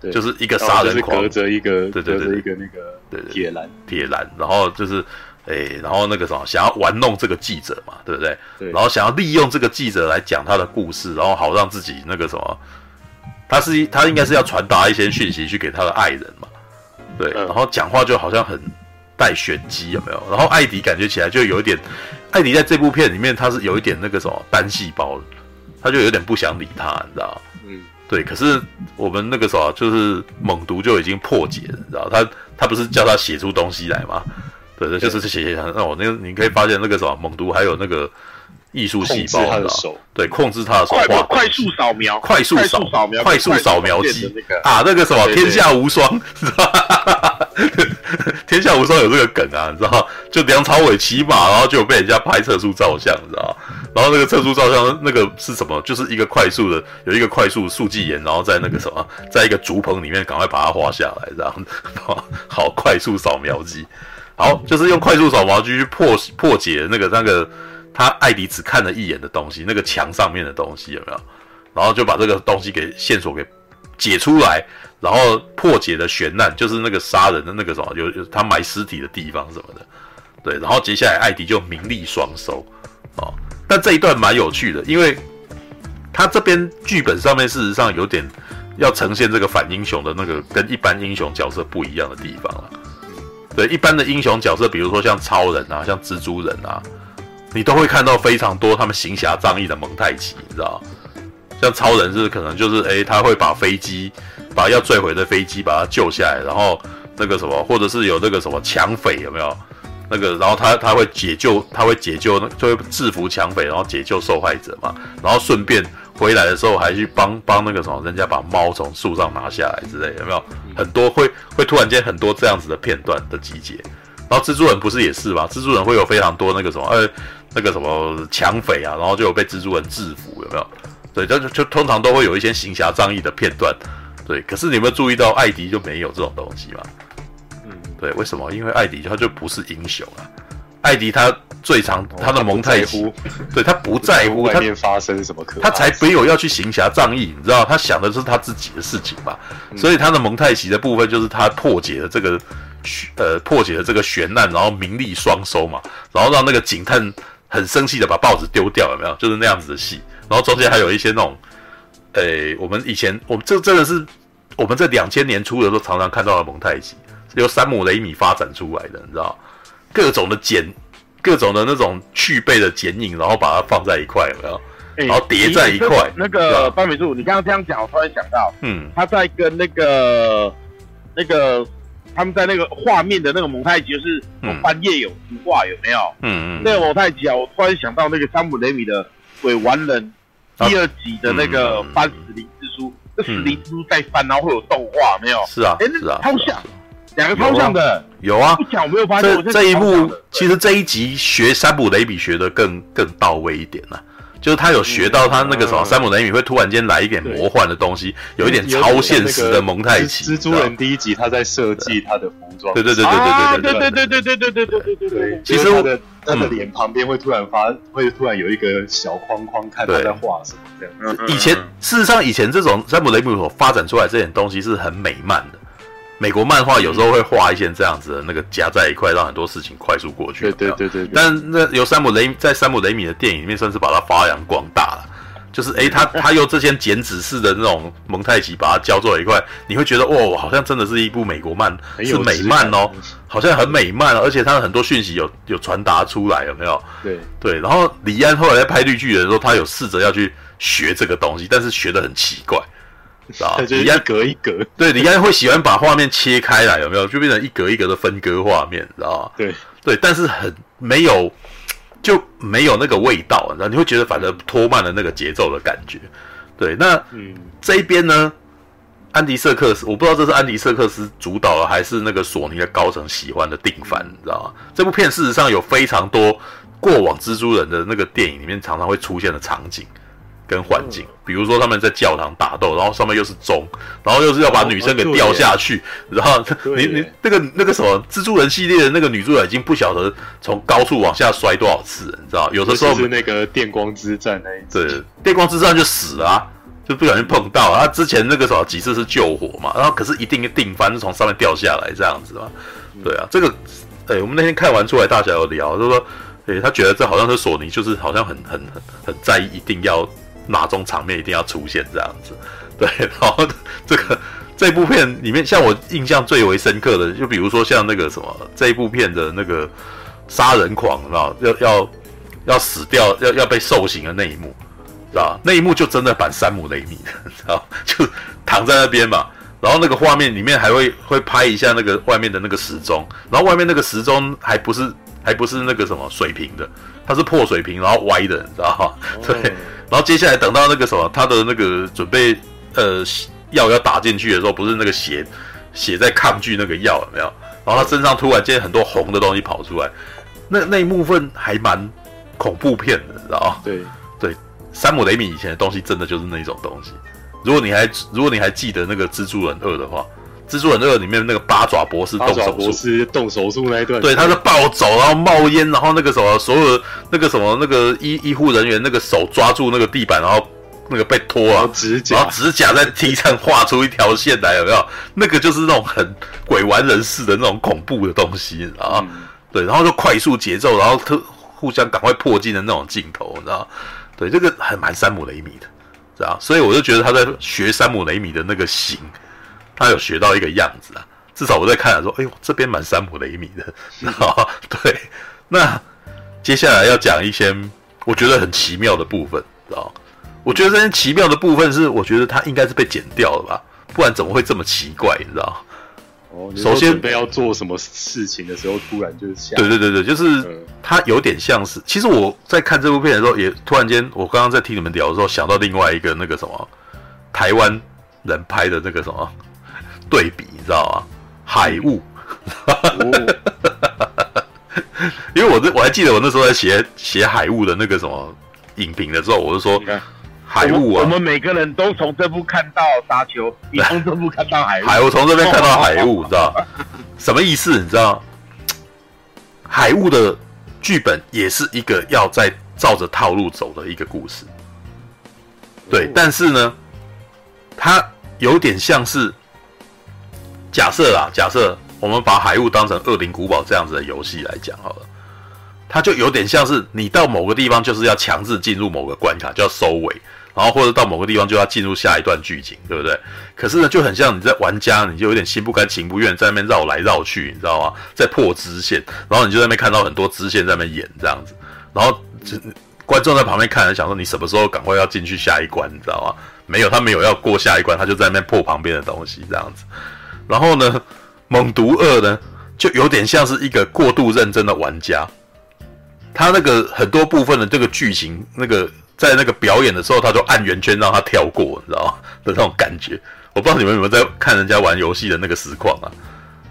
对，就是一个杀人狂隔着一个，对对对，对，一个那个对铁栏铁栏，然后就是诶，然后那个什么想要玩弄这个记者嘛，对不对？对，然后想要利用这个记者来讲他的故事，然后好让自己那个什么，他是他应该是要传达一些讯息去给他的爱人嘛，对，然后讲话就好像很带玄机，有没有？然后艾迪感觉起来就有一点，艾迪在这部片里面他是有一点那个什么单细胞的。他就有点不想理他，你知道嗯，对。可是我们那个时候就是猛毒就已经破解了，你知道他他不是叫他写出东西来吗？对对，就是写写写。那我那个你可以发现那个什么猛毒还有那个艺术细胞，他的手对，控制他的手画快速扫描，快速扫描，快速扫描机啊，那个什么天下无双，是吧？天下无双有这个梗啊，你知道？就梁朝伟骑马，然后就被人家拍测速照相，你知道？然后那个测速照相那个是什么？就是一个快速的，有一个快速速记员，然后在那个什么，在一个竹棚里面赶快把它画下来，这样 好快速扫描机，好，就是用快速扫描机去破破解那个那个他艾迪只看了一眼的东西，那个墙上面的东西有没有？然后就把这个东西给线索给解出来，然后破解的悬案就是那个杀人的那个什么，有有他埋尸体的地方什么的，对，然后接下来艾迪就名利双收啊。但这一段蛮有趣的，因为他这边剧本上面事实上有点要呈现这个反英雄的那个跟一般英雄角色不一样的地方了。对，一般的英雄角色，比如说像超人啊，像蜘蛛人啊，你都会看到非常多他们行侠仗义的蒙太奇，你知道？像超人是可能就是诶，他会把飞机，把要坠毁的飞机把它救下来，然后那个什么，或者是有那个什么抢匪有没有？那个，然后他他会解救，他会解救，就会制服抢匪，然后解救受害者嘛。然后顺便回来的时候还去帮帮那个什么，人家把猫从树上拿下来之类，有没有？很多会会突然间很多这样子的片段的集结。然后蜘蛛人不是也是吗？蜘蛛人会有非常多那个什么，呃，那个什么抢匪啊，然后就有被蜘蛛人制服，有没有？对，就就通常都会有一些行侠仗义的片段。对，可是你有没有注意到艾迪就没有这种东西嘛？对，为什么？因为艾迪他就不是英雄啊。艾迪他最常他的蒙太奇，对他不在乎外面发生什么可，他才没有要去行侠仗义，你知道？他想的是他自己的事情嘛。所以他的蒙太奇的部分就是他破解了这个呃破解了这个悬案，然后名利双收嘛，然后让那个警探很生气的把报纸丢掉，有没有？就是那样子的戏。然后中间还有一些那种，呃，我们以前我们这真的是我们在两千年初的时候常常看到的蒙太奇。由山姆雷米发展出来的，你知道，各种的剪，各种的那种去背的剪影，然后把它放在一块，有没有？然后叠在一块。那个班美柱，你刚刚这样讲，我突然想到，嗯，他在跟那个那个他们在那个画面的那个蒙太奇，就是翻夜有图画，有没有？嗯嗯。那个蒙太奇啊，我突然想到那个山姆雷米的《鬼玩人》第二集的那个翻死灵之书，这死灵之书在翻，然后会有动画，没有？是啊，哎，是啊，超像。两个方向的有啊，不讲我没有发现。这这一幕其实这一集学山姆雷米学的更更到位一点了，就是他有学到他那个什么山姆雷米会突然间来一点魔幻的东西，有一点超现实的蒙太奇。蜘蛛人第一集他在设计他的服装，对对对对对对对对对对对对对对对对。其实他的他的脸旁边会突然发，会突然有一个小框框，看他在画什么这样。以前事实上以前这种山姆雷米所发展出来这点东西是很美漫的。美国漫画有时候会画一些这样子的那个夹在一块，让很多事情快速过去。对对对对。但那由山姆雷在山姆雷米的电影里面，算是把它发扬光大了。就是诶，他 他用这些剪纸式的那种蒙太奇把它交做一块，你会觉得哇，好像真的是一部美国漫，是美漫哦，好像很美漫，而且它的很多讯息有有传达出来，有没有？对对。然后李安后来在拍绿巨人的时候，他有试着要去学这个东西，但是学的很奇怪。知道李安格一格，对，李安会喜欢把画面切开来，有没有？就变成一格一格的分割画面，知道吗？对对，但是很没有，就没有那个味道，然后你会觉得反正拖慢了那个节奏的感觉。对，那嗯，这一边呢，安迪·瑟克斯，我不知道这是安迪·瑟克斯主导的，还是那个索尼的高层喜欢的定番，你知道吗？这部片事实上有非常多过往蜘蛛人的那个电影里面常常会出现的场景。跟环境，比如说他们在教堂打斗，然后上面又是钟，然后又是要把女生给掉下去，然后你你那个那个什么蜘蛛人系列的那个女主角已经不晓得从高处往下摔多少次，你知道？有的时候是那个电光之战那一次，对，电光之战就死了啊，就不小心碰到了。他之前那个什么几次是救火嘛，然后可是一定定翻是从上面掉下来这样子嘛，对啊，这个哎，我们那天看完出来大家有聊，就说，哎，他觉得这好像是索尼，就是好像很很很很在意，一定要。哪种场面一定要出现这样子，对，然后这个这部片里面，像我印象最为深刻的，就比如说像那个什么这一部片的那个杀人狂，知道要要要死掉，要要被受刑的那一幕，知道那一幕就真的版山姆雷米的，知道就躺在那边嘛，然后那个画面里面还会会拍一下那个外面的那个时钟，然后外面那个时钟还不是还不是那个什么水平的，它是破水平然后歪的，你知道吗？对。然后接下来等到那个什么，他的那个准备呃药要打进去的时候，不是那个血血在抗拒那个药有没有？然后他身上突然间很多红的东西跑出来，那那一部分还蛮恐怖片的，你知道吗？对对，山姆雷米以前的东西真的就是那种东西。如果你还如果你还记得那个蜘蛛人二的话。蜘蛛人二里面那个八爪博士动手术，博士动手术那一段，对，他是暴走，然后冒烟，然后那个什么，所有的那个什么那个医医护人员那个手抓住那个地板，然后那个被拖啊，指甲，然后指甲在地上画出一条线来，有没有？那个就是那种很鬼玩人似的那种恐怖的东西啊，嗯、对，然后就快速节奏，然后特互相赶快破镜的那种镜头，你知道？对，这个还蛮山姆雷米的，知道？所以我就觉得他在学山姆雷米的那个型。他有学到一个样子啊，至少我在看的时候，哎呦，这边蛮山姆雷米的，啊，对。那接下来要讲一些我觉得很奇妙的部分，知道？我觉得这些奇妙的部分是，我觉得它应该是被剪掉了吧，不然怎么会这么奇怪，你知道？哦，首先准备要做什么事情的时候，突然就是像，对对对对，就是它有点像是。其实我在看这部片的时候，也突然间，我刚刚在听你们聊的时候，想到另外一个那个什么台湾人拍的那个什么。对比，你知道吗？海雾，因为我这我还记得我那时候在写写海雾的那个什么影评的时候，我就说海雾啊我，我们每个人都从这部看到沙丘，你从这部看到海雾，海我从这边看到海雾，你知道什么意思？你知道海雾的剧本也是一个要在照着套路走的一个故事，对，但是呢，它有点像是。假设啦，假设我们把海雾当成《恶灵古堡》这样子的游戏来讲好了，它就有点像是你到某个地方就是要强制进入某个关卡，就要收尾，然后或者到某个地方就要进入下一段剧情，对不对？可是呢，就很像你在玩家，你就有点心不甘情不愿在那边绕来绕去，你知道吗？在破支线，然后你就在那边看到很多支线在那边演这样子，然后观众在旁边看，想说你什么时候赶快要进去下一关，你知道吗？没有，他没有要过下一关，他就在那边破旁边的东西这样子。然后呢，猛毒二呢，就有点像是一个过度认真的玩家，他那个很多部分的这个剧情，那个在那个表演的时候，他就按圆圈让他跳过，你知道吗？的那种感觉，我不知道你们有没有在看人家玩游戏的那个实况啊？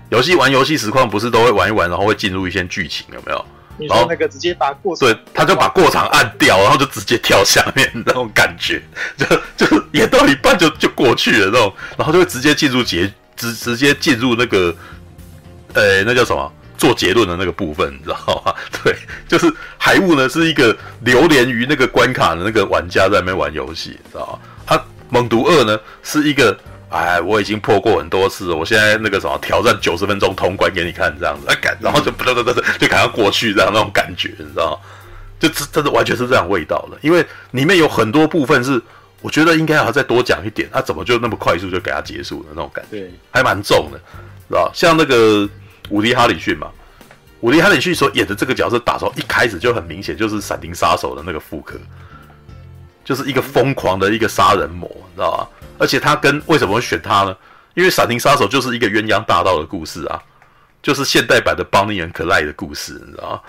游戏玩游戏实况不是都会玩一玩，然后会进入一些剧情，有没有？然后那个直接把过对，他就把过场按掉，然后就直接跳下面那种感觉，就就演到一半就就过去了那种，然后就会直接进入结直直接进入那个，呃，那叫什么做结论的那个部分，你知道吗？对，就是海雾呢是一个流连于那个关卡的那个玩家在那边玩游戏，你知道吗？他、啊、猛毒二呢是一个。哎，我已经破过很多次了，我现在那个什么挑战九十分钟通关给你看，这样子，哎，赶，然后就不得得得就赶快过去，这样那种感觉，你知道吗？就真的完全是这样味道的，因为里面有很多部分是我觉得应该还要再多讲一点，他、啊、怎么就那么快速就给他结束了那种感觉，对，还蛮重的，知道像那个伍迪·哈里逊嘛，伍迪·哈里逊所演的这个角色，打从一开始就很明显就是闪灵杀手的那个复刻，就是一个疯狂的一个杀人魔，你知道吧？而且他跟为什么会选他呢？因为《闪灵杀手》就是一个鸳鸯大盗的故事啊，就是现代版的邦尼和克莱的故事，你知道吗？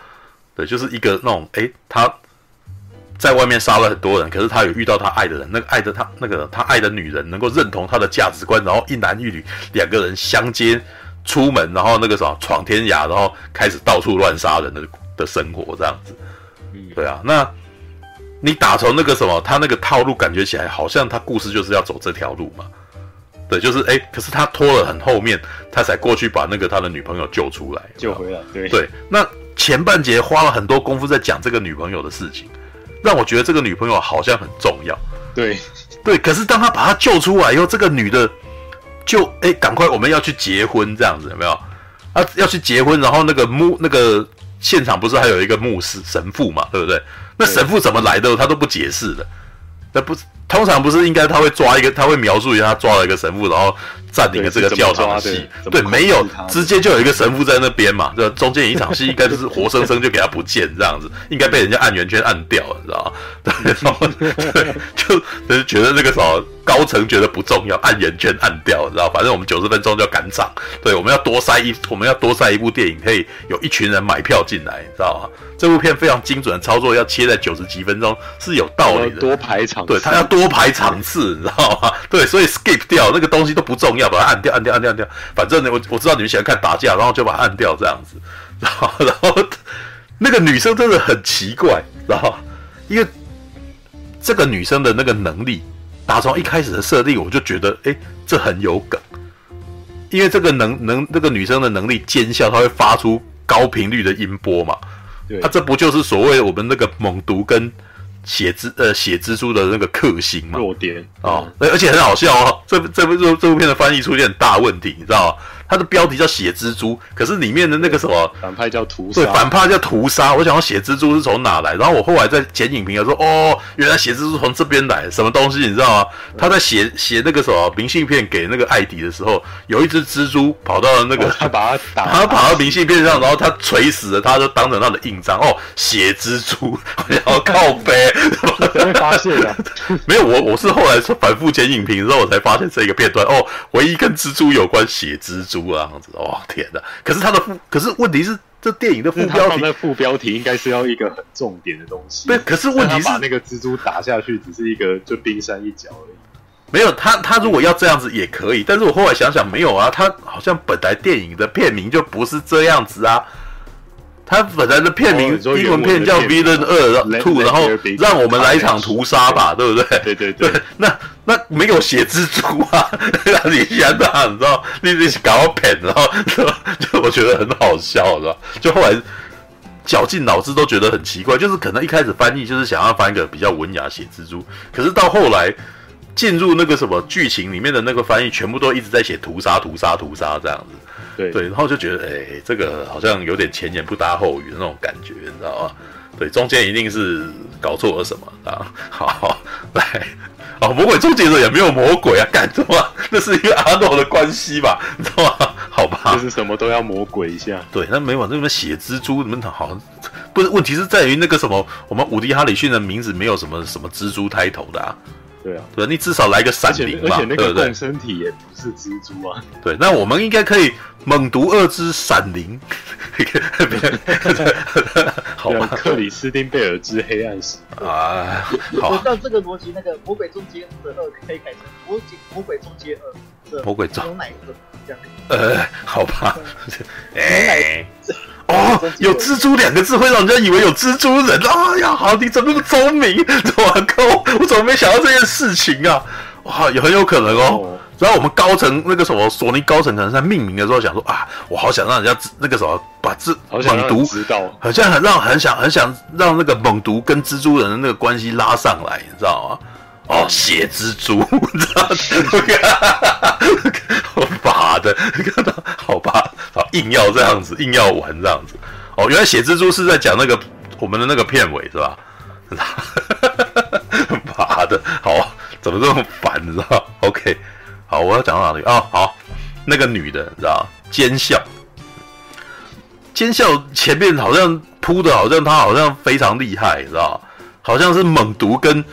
对，就是一个那种，哎，他在外面杀了很多人，可是他有遇到他爱的人，那个爱的他那个他爱的女人能够认同他的价值观，然后一男一女两个人相接出门，然后那个什么闯天涯，然后开始到处乱杀人的的生活这样子。对啊，那。你打从那个什么，他那个套路感觉起来好像他故事就是要走这条路嘛？对，就是哎，可是他拖了很后面，他才过去把那个他的女朋友救出来，救回来。对对，那前半节花了很多功夫在讲这个女朋友的事情，让我觉得这个女朋友好像很重要。对对，可是当他把她救出来以后，这个女的就哎，赶快我们要去结婚这样子有没有？啊，要去结婚，然后那个牧那个现场不是还有一个牧师神父嘛，对不对？那神父怎么来的？他都不解释的。那不通常不是应该他会抓一个，他会描述一下他抓了一个神父，然后占领了这个教堂的戏。对，没有，直接就有一个神父在那边嘛。这中间有一场戏应该就是活生生就给他不见这样子，应该被人家按圆圈按掉了，你知道吗？对，然后对，就就是觉得那个什么高层觉得不重要，按圆圈按掉，你知道？反正我们九十分钟就要赶场，对，我们要多塞一，我们要多塞一部电影，可以有一群人买票进来，你知道吗？这部片非常精准的操作，要切在九十几分钟是有道理的。多排场次，对，他要多排场次，你知道吗？对，所以 skip 掉那个东西都不重要，把它按掉，按掉，按掉，按掉。反正呢，我我知道你们喜欢看打架，然后就把它按掉这样子。然后，然后那个女生真的很奇怪，然后因为这个女生的那个能力，打从一开始的设定我就觉得，哎，这很有梗。因为这个能能这个女生的能力尖效，她会发出高频率的音波嘛。那对、啊、这不就是所谓我们那个猛毒跟血蜘呃血蜘蛛的那个克星嘛？弱点哦，而且很好笑哦，这这部这这部片的翻译出现很大问题，你知道吗？它的标题叫血蜘蛛，可是里面的那个什么反派叫屠杀，对，反派叫屠杀。我想要血蜘蛛是从哪来？然后我后来在剪影评，说哦，原来血蜘蛛从这边来，什么东西你知道吗？他在写写那个什么明信片给那个艾迪的时候，有一只蜘蛛跑到了那个，哦、他把他打，他跑到明信片上，然后他锤死了，他就当成他的印章哦，血蜘蛛，然后靠背，被发现了？没有，我我是后来反复剪影评之后，我才发现这个片段哦，唯一跟蜘蛛有关血蜘蛛。猪啊，这样子哦，天哪！可是他的副，可是问题是，这电影的副标题，那副标题应该是要一个很重点的东西。对，可是问题是，把那个蜘蛛打下去，只是一个就冰山一角而已。没有他，他如果要这样子也可以，但是我后来想想，没有啊，他好像本来电影的片名就不是这样子啊。他本来的片名英文片叫《Villain 二 Two》，然后让我们来一场屠杀吧，对不对？对对对，对，那那没有写蜘蛛啊，你想的，你知道？你你搞片，然后就我觉得很好笑，是吧？就后来绞尽脑汁都觉得很奇怪，就是可能一开始翻译就是想要翻一个比较文雅写蜘蛛，可是到后来进入那个什么剧情里面的那个翻译，全部都一直在写屠杀、屠杀、屠杀这样子。对对，然后就觉得，哎，这个好像有点前言不搭后语的那种感觉，你知道吗？对，中间一定是搞错了什么啊？好，好，来，哦，魔鬼终结者也没有魔鬼啊，干什么？那是因为阿诺的关系吧？你知道吗？好吧，就是什么都要魔鬼一下。对，那没往这边写蜘蛛，你们好像不是？问题是在于那个什么，我们伍迪·哈里逊的名字没有什么什么蜘蛛开头的啊。对啊，对，你至少来个闪灵嘛，而且那个共生体也不是蜘蛛啊。对，那我们应该可以猛毒二之闪灵，好吧？克里斯汀贝尔之黑暗史啊。好，按照这个逻辑，那个魔鬼终结者二可以改成魔魔鬼终结二，魔鬼终牛奶二这样。呃，好吧，哎。哦，有蜘蛛两个字会让人家以为有蜘蛛人。哎呀，好，你怎么那么聪明？我靠，我怎么没想到这件事情啊？哇，也很有可能哦。然后我们高层那个什么索尼高层可能在命名的时候想说啊，我好想让人家那个什么把蜘猛毒知道，好像很让很想很想让那个猛毒跟蜘蛛人的那个关系拉上来，你知道吗？哦，血蜘蛛，知道吗？我妈的，好吧，好硬要这样子，硬要玩这样子。哦，原来血蜘蛛是在讲那个我们的那个片尾是吧？妈的，好，怎么这么烦，你知道？OK。好，我要讲到哪里啊？哦，好，那个女的，你知道奸笑，奸笑前面好像铺的，好像她好像非常厉害，你知道好像是猛毒跟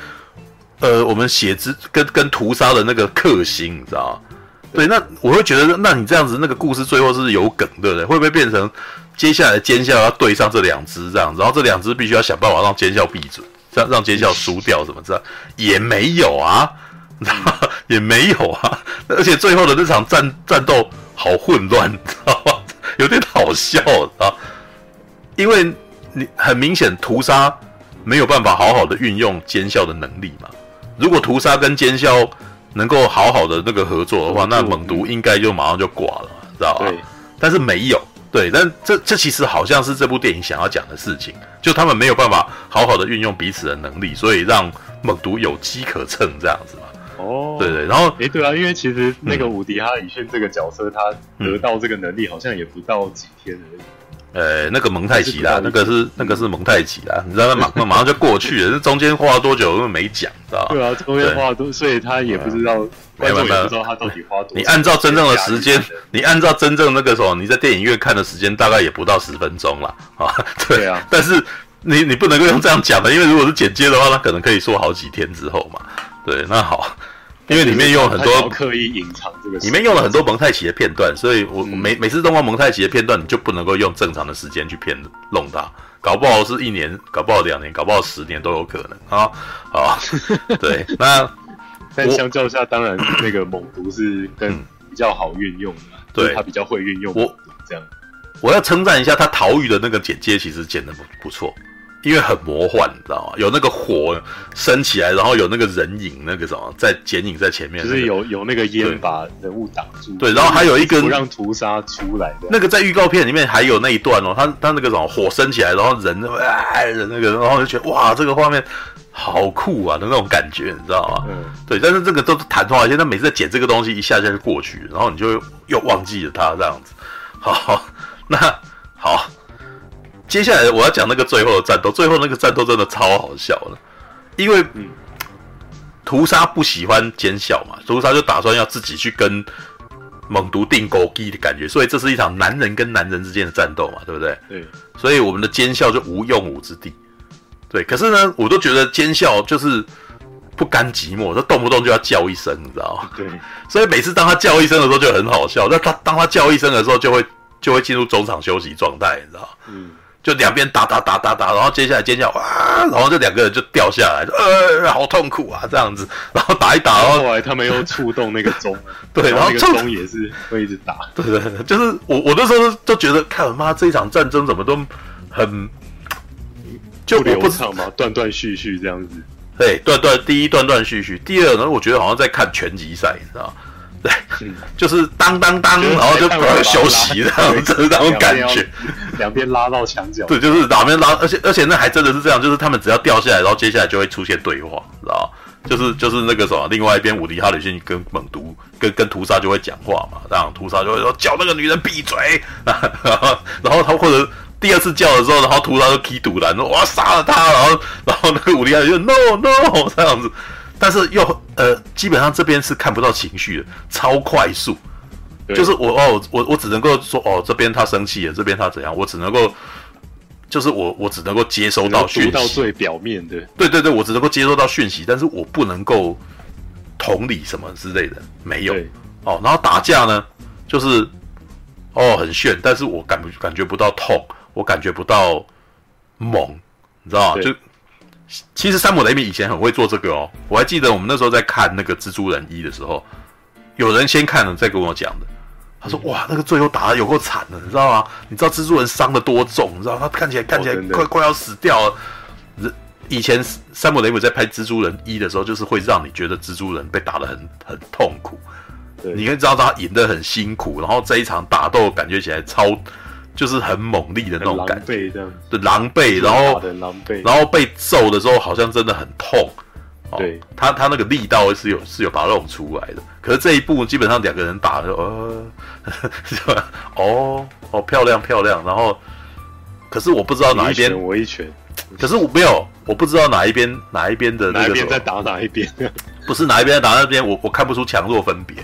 呃我们血之跟跟屠杀的那个克星，你知道对，那我会觉得，那你这样子那个故事最后是有梗，对不对？会不会变成接下来奸笑要对上这两只这样，然后这两只必须要想办法让奸笑闭嘴，让让奸笑输掉，怎么着？也没有啊。知道吗也没有啊，而且最后的那场战战斗好混乱，你知道吗？有点好笑啊，因为你很明显屠杀没有办法好好的运用奸笑的能力嘛。如果屠杀跟奸枭能够好好的那个合作的话，那猛毒应该就马上就挂了，知道吧？但是没有，对，但这这其实好像是这部电影想要讲的事情，就他们没有办法好好的运用彼此的能力，所以让猛毒有机可乘这样子嘛。哦，对对，然后哎，对啊，因为其实那个伍迪·哈里逊这个角色，他得到这个能力好像也不到几天而已。呃，那个蒙太奇啦，那个是那个是蒙太奇啦，你知道，马那马上就过去了，这中间花了多久，因为没讲，知道对啊，中间花了多，所以他也不知道，没有没有，不知道他到底花多。你按照真正的时间，你按照真正那个时候你在电影院看的时间，大概也不到十分钟了啊。对啊，但是你你不能够用这样讲的，因为如果是剪接的话，他可能可以说好几天之后嘛。对，那好。因为里面用了很多刻意隐藏这个，里面用了很多蒙太奇的片段，所以我每每次动画蒙太奇的片段，你就不能够用正常的时间去片弄它，搞不好是一年，搞不好两年，搞不好十年都有可能。啊！啊，对，那 但相较下，当然那个猛毒是更比较好运用的，对，他比较会运用我这样，我要称赞一下他逃狱的那个简介，其实剪的不不错。因为很魔幻，你知道吗？有那个火升起来，然后有那个人影，那个什么在剪影在前面，就是有有那个烟把人物挡住。对，然后还有一个不让屠杀出来的。那个在预告片里面还有那一段哦，他他那个什么火升起来，然后人哎人那个，然后就觉得哇，这个画面好酷啊的那种感觉，你知道吗？嗯，对。但是这个都是昙花而，现他每次在剪这个东西，一下下就过去，然后你就又忘记了它这样子。好，那好。接下来我要讲那个最后的战斗，最后那个战斗真的超好笑的，因为屠杀不喜欢奸笑嘛，屠杀就打算要自己去跟猛毒钉孤枝的感觉，所以这是一场男人跟男人之间的战斗嘛，对不对？对，所以我们的奸笑就无用武之地。对，可是呢，我都觉得奸笑就是不甘寂寞，他动不动就要叫一声，你知道吗？对，所以每次当他叫一声的时候就很好笑，那他当他叫一声的时候就会就会进入中场休息状态，你知道吗？嗯。就两边打打打打打，然后接下来尖叫哇，然后这两个人就掉下来，呃，好痛苦啊，这样子，然后打一打，然后后来他们又触动那个钟，对，然后那个钟也是会一直打，对对，就是我我那时候都觉得，看我妈这一场战争怎么都很就不流畅嘛，断断续续这样子，对，断断第一断断续续，第二呢，我觉得好像在看拳击赛，你知道吗？对，就是当当当，然后就快休息 这样子，那种感觉。两边拉到墙角。对，就是两边拉，而且而且那还真的是这样，就是他们只要掉下来，然后接下来就会出现对话，知道就是就是那个什么，另外一边伍迪哈里逊跟猛毒跟跟屠杀就会讲话嘛，然后屠杀就会说叫那个女人闭嘴，然后然后他或者第二次叫的时候，然后屠杀就踢堵了，说我要杀了他，然后然后那个伍迪哈里逊 no no 这样子。但是又呃，基本上这边是看不到情绪的，超快速，就是我哦，我我只能够说哦，这边他生气了，这边他怎样，我只能够，就是我我只能够接收到讯息，到最表面的，对对对，我只能够接收到讯息，但是我不能够同理什么之类的，没有哦。然后打架呢，就是哦很炫，但是我感感觉不到痛，我感觉不到猛，你知道吗？就。其实山姆雷米以前很会做这个哦，我还记得我们那时候在看那个蜘蛛人一的时候，有人先看了再跟我讲的，他说：“哇，那个最后打的有够惨的，你知道吗？你知道蜘蛛人伤的多重？你知道他看起来看起来快快要死掉了。以前山姆雷姆在拍蜘蛛人一的时候，就是会让你觉得蜘蛛人被打的很很痛苦。你可以知道他赢得很辛苦，然后这一场打斗感觉起来超就是很猛力的那种感觉，对，狼狈，然后狼狈然后被揍的时候好像真的很痛。”对他，他那个力道是有是有把它弄出来的。可是这一步基本上两个人打的，呃，是吧？哦哦，漂亮漂亮。然后，可是我不知道哪一边，我一拳。可是我没有，我不知道哪一边哪一边的那个哪边在打哪一边，不是哪一边在打那边，我我看不出强弱分别。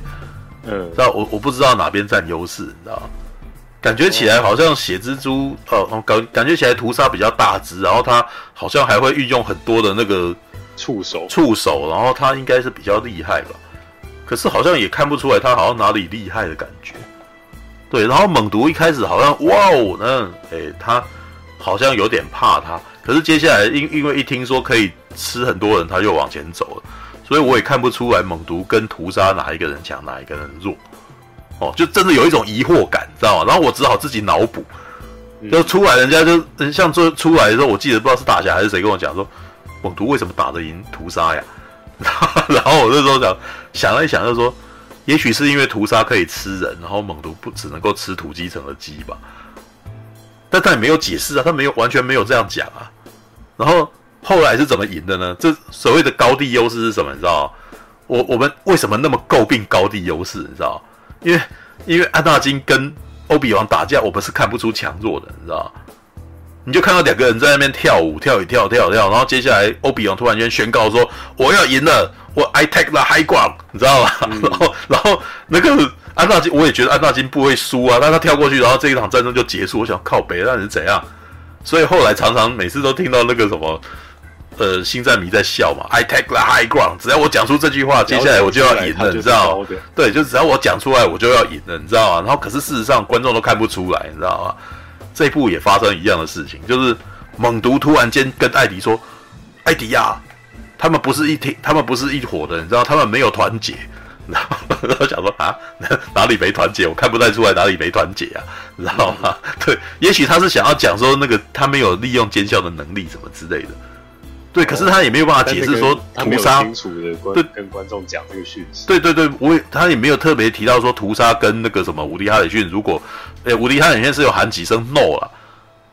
嗯，知道我我不知道哪边占优势，你知道？感觉起来好像血蜘蛛，呃，感感觉起来屠杀比较大只，然后它好像还会运用很多的那个。触手，触手，然后它应该是比较厉害吧，可是好像也看不出来它好像哪里厉害的感觉。对，然后猛毒一开始好像哇哦，那诶，它好像有点怕它，可是接下来因因为一听说可以吃很多人，它就往前走了，所以我也看不出来猛毒跟屠杀哪一个人强，哪一个人弱。哦，就真的有一种疑惑感，知道吗？然后我只好自己脑补，就出来人家就像做出来的时候，我记得不知道是大侠还是谁跟我讲说。猛毒为什么打得赢屠杀呀？然后我那时候想想了一想，就说，也许是因为屠杀可以吃人，然后猛毒不只能够吃土鸡城的鸡吧。但他也没有解释啊，他没有完全没有这样讲啊。然后后来是怎么赢的呢？这所谓的高地优势是什么？你知道？我我们为什么那么诟病高地优势？你知道？因为因为安纳金跟欧比王打架，我们是看不出强弱的，你知道？你就看到两个人在那边跳舞，跳一跳，跳一跳，然后接下来欧比王突然间宣告说：“我要赢了，我 I take the high ground，你知道吗？”嗯、然后，然后那个安纳金，我也觉得安纳金不会输啊，但他跳过去，然后这一场战争就结束。我想靠北，那是怎样？所以后来常常每次都听到那个什么，呃，星战迷在笑嘛，I take the high ground，只要我讲出这句话，接下来我就要赢了，你知道吗？对，就只要我讲出来，我就要赢了，你知道吗？然后可是事实上观众都看不出来，你知道吗？这一部也发生一样的事情，就是猛毒突然间跟艾迪说：“艾迪呀，他们不是一体，他们不是一伙的，你知道，他们没有团结。”然后我想说啊，哪里没团结？我看不太出来哪里没团结啊，你知道吗？对，也许他是想要讲说那个他没有利用奸笑的能力什么之类的。对，可是他也没有办法解释说屠杀，清楚的观对跟观众讲这个讯息。对对对，我也他也没有特别提到说屠杀跟那个什么无敌·哈里逊，如果诶无敌·哈里逊是有喊几声 “no” 了，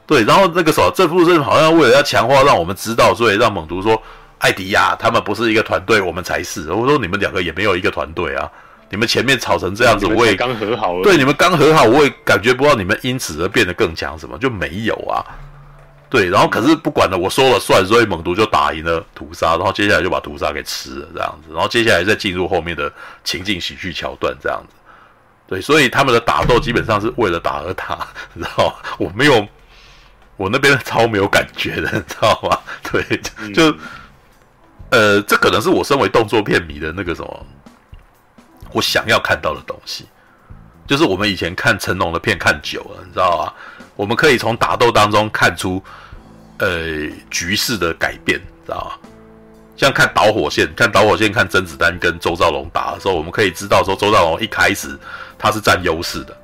对，然后那个时候这部是好像为了要强化让我们知道，所以让猛毒说艾迪亚他们不是一个团队，我们才是。我说你们两个也没有一个团队啊，你们前面吵成这样子，我也刚和好了，对，你们刚和好，我也感觉不到你们因此而变得更强，什么就没有啊。对，然后可是不管了，我说了算，所以猛毒就打赢了屠杀，然后接下来就把屠杀给吃了这样子，然后接下来再进入后面的情境喜剧桥段这样子。对，所以他们的打斗基本上是为了打而打，你知道吗？我没有，我那边超没有感觉的，你知道吗？对，就，嗯、呃，这可能是我身为动作片迷的那个什么，我想要看到的东西，就是我们以前看成龙的片看久了，你知道吗？我们可以从打斗当中看出，呃，局势的改变，知道吗？像看导火线，看导火线，看甄子丹跟周兆龙打的时候，我们可以知道说，周兆龙一开始他是占优势的，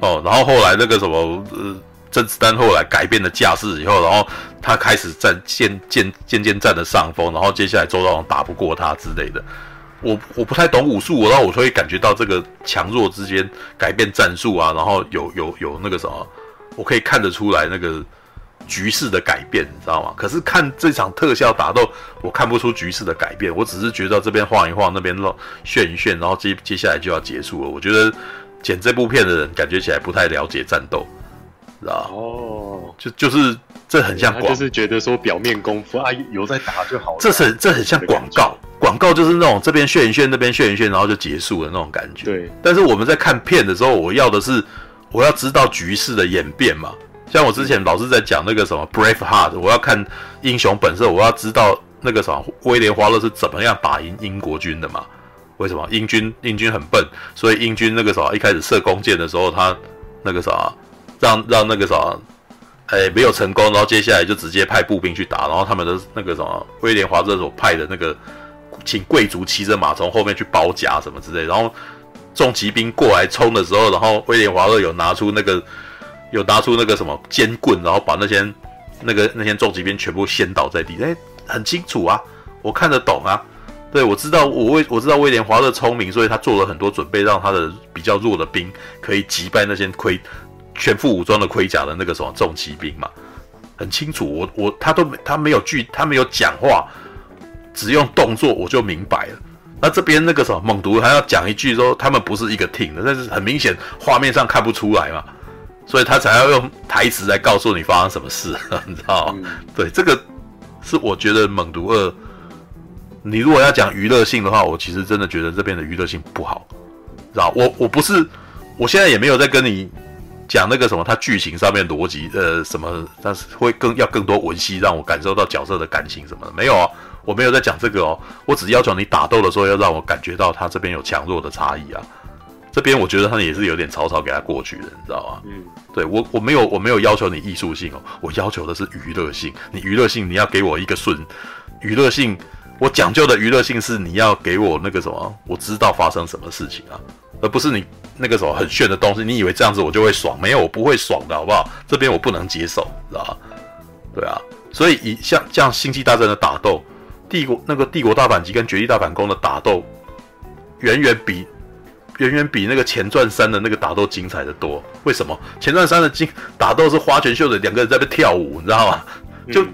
哦，然后后来那个什么，呃，甄子丹后来改变了架势以后，然后他开始占渐渐渐渐占了上风，然后接下来周兆龙打不过他之类的。我我不太懂武术，然后我会感觉到这个强弱之间改变战术啊，然后有有有那个什么。我可以看得出来那个局势的改变，你知道吗？可是看这场特效打斗，我看不出局势的改变。我只是觉得这边晃一晃，那边炫一炫，然后接接下来就要结束了。我觉得剪这部片的人感觉起来不太了解战斗，知道吗？哦，就就是这很像广，就是觉得说表面功夫啊，有在打就好了。这是这很像广告，广告就是那种这边炫一炫，那边炫一炫，然后就结束了那种感觉。对。但是我们在看片的时候，我要的是。我要知道局势的演变嘛，像我之前老是在讲那个什么《Braveheart》，我要看英雄本色，我要知道那个什么威廉华勒是怎么样打赢英国军的嘛？为什么英军英军很笨，所以英军那个什么一开始射弓箭的时候，他那个啥让让那个啥哎没有成功，然后接下来就直接派步兵去打，然后他们的那个什么威廉华勒所派的那个请贵族骑着马从后面去包夹什么之类，然后。重骑兵过来冲的时候，然后威廉华勒有拿出那个有拿出那个什么尖棍，然后把那些那个那些重骑兵全部掀倒在地，哎，很清楚啊，我看得懂啊。对，我知道我威我知道威廉华勒聪明，所以他做了很多准备，让他的比较弱的兵可以击败那些盔全副武装的盔甲的那个什么重骑兵嘛。很清楚，我我他都没他没有句他没有讲话，只用动作我就明白了。那这边那个什么猛毒还要讲一句说他们不是一个 team 的，但是很明显画面上看不出来嘛，所以他才要用台词来告诉你发生什么事，你知道对，这个是我觉得猛毒二。你如果要讲娱乐性的话，我其实真的觉得这边的娱乐性不好，知道？我我不是，我现在也没有在跟你讲那个什么，它剧情上面逻辑呃什么，但是会更要更多文戏让我感受到角色的感情什么的，没有啊，我没有在讲这个哦，我只要求你打斗的时候要让我感觉到他这边有强弱的差异啊，这边我觉得他也是有点草草给他过去的，你知道吗？嗯，对我我没有我没有要求你艺术性哦，我要求的是娱乐性，你娱乐性你要给我一个顺娱乐性。我讲究的娱乐性是你要给我那个什么，我知道发生什么事情啊，而不是你那个什么很炫的东西。你以为这样子我就会爽？没有，我不会爽的，好不好？这边我不能接受，知道吧？对啊，所以以像这样星际大战的打斗，帝国那个帝国大反击跟绝地大反攻的打斗，远远比远远比那个前传三的那个打斗精彩的多。为什么？前传三的精打斗是花拳绣腿，两个人在那跳舞，你知道吗？就。嗯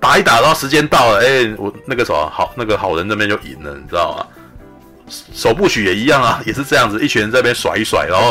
打一打，然后时间到了，哎、欸，我那个什么好，那个好人那边就赢了，你知道吗？首部曲也一样啊，也是这样子，一群人在那边甩一甩，然后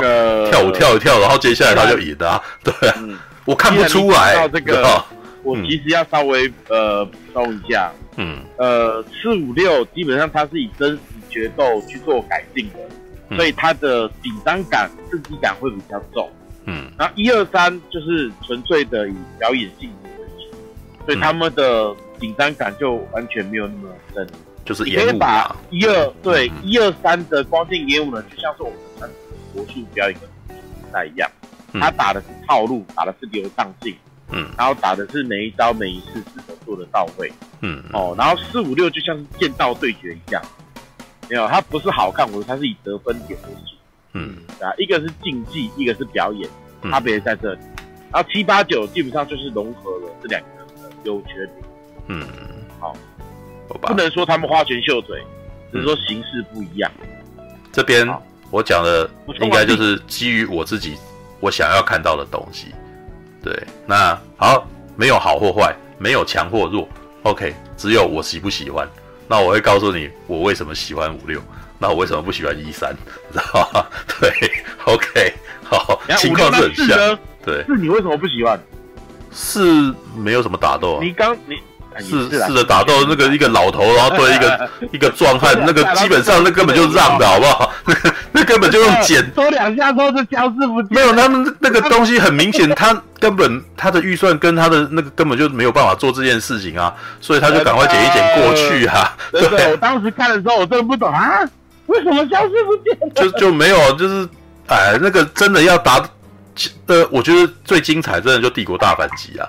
跳舞跳一跳，然后接下来他就赢了、啊。对啊，嗯、我看不出来。这个，嗯、我其实要稍微呃补充一下，嗯，呃，四五六基本上它是以真实决斗去做改进的，嗯、所以它的紧张感、刺激感会比较重。嗯，然后一二三就是纯粹的以表演性为主。所以他们的紧张感就完全没有那么深，就是你可以把一二对一二三的光线烟雾呢，就像是我们传统的魔术表演的比赛一样，他打的是套路，打的是流畅性，嗯，然后打的是每一招每一次是否做的到位，嗯，哦，然后四五六就像是剑道对决一样，没有，它不是好看，我说它是以得分点为主，嗯，啊，一个是竞技，一个是表演，差别在这里，然后七八九基本上就是融合了这两个。优缺点，嗯，好，不能说他们花拳绣腿，只是说形式不一样。这边我讲的应该就是基于我自己我想要看到的东西。对，那好，没有好或坏，没有强或弱，OK，只有我喜不喜欢。那我会告诉你我为什么喜欢五六，那我为什么不喜欢一三，知道吗？对，OK，好，情况是很像。对，是你为什么不喜欢？是没有什么打斗，啊你刚你是是的打斗那个一个老头，然后对一个 一个壮汉，那个基本上那根本就让的好不好？那那根本就用剪，说两下之后就消失不见。没有，他们那个东西很明显，他根本他的预算跟他的那个根本就没有办法做这件事情啊，所以他就赶快剪一剪过去啊。对，我当时看的时候我真的不懂啊，为什么消失不见？就就没有，就是哎，那个真的要打。呃，我觉得最精彩，真的就帝国大反击啊！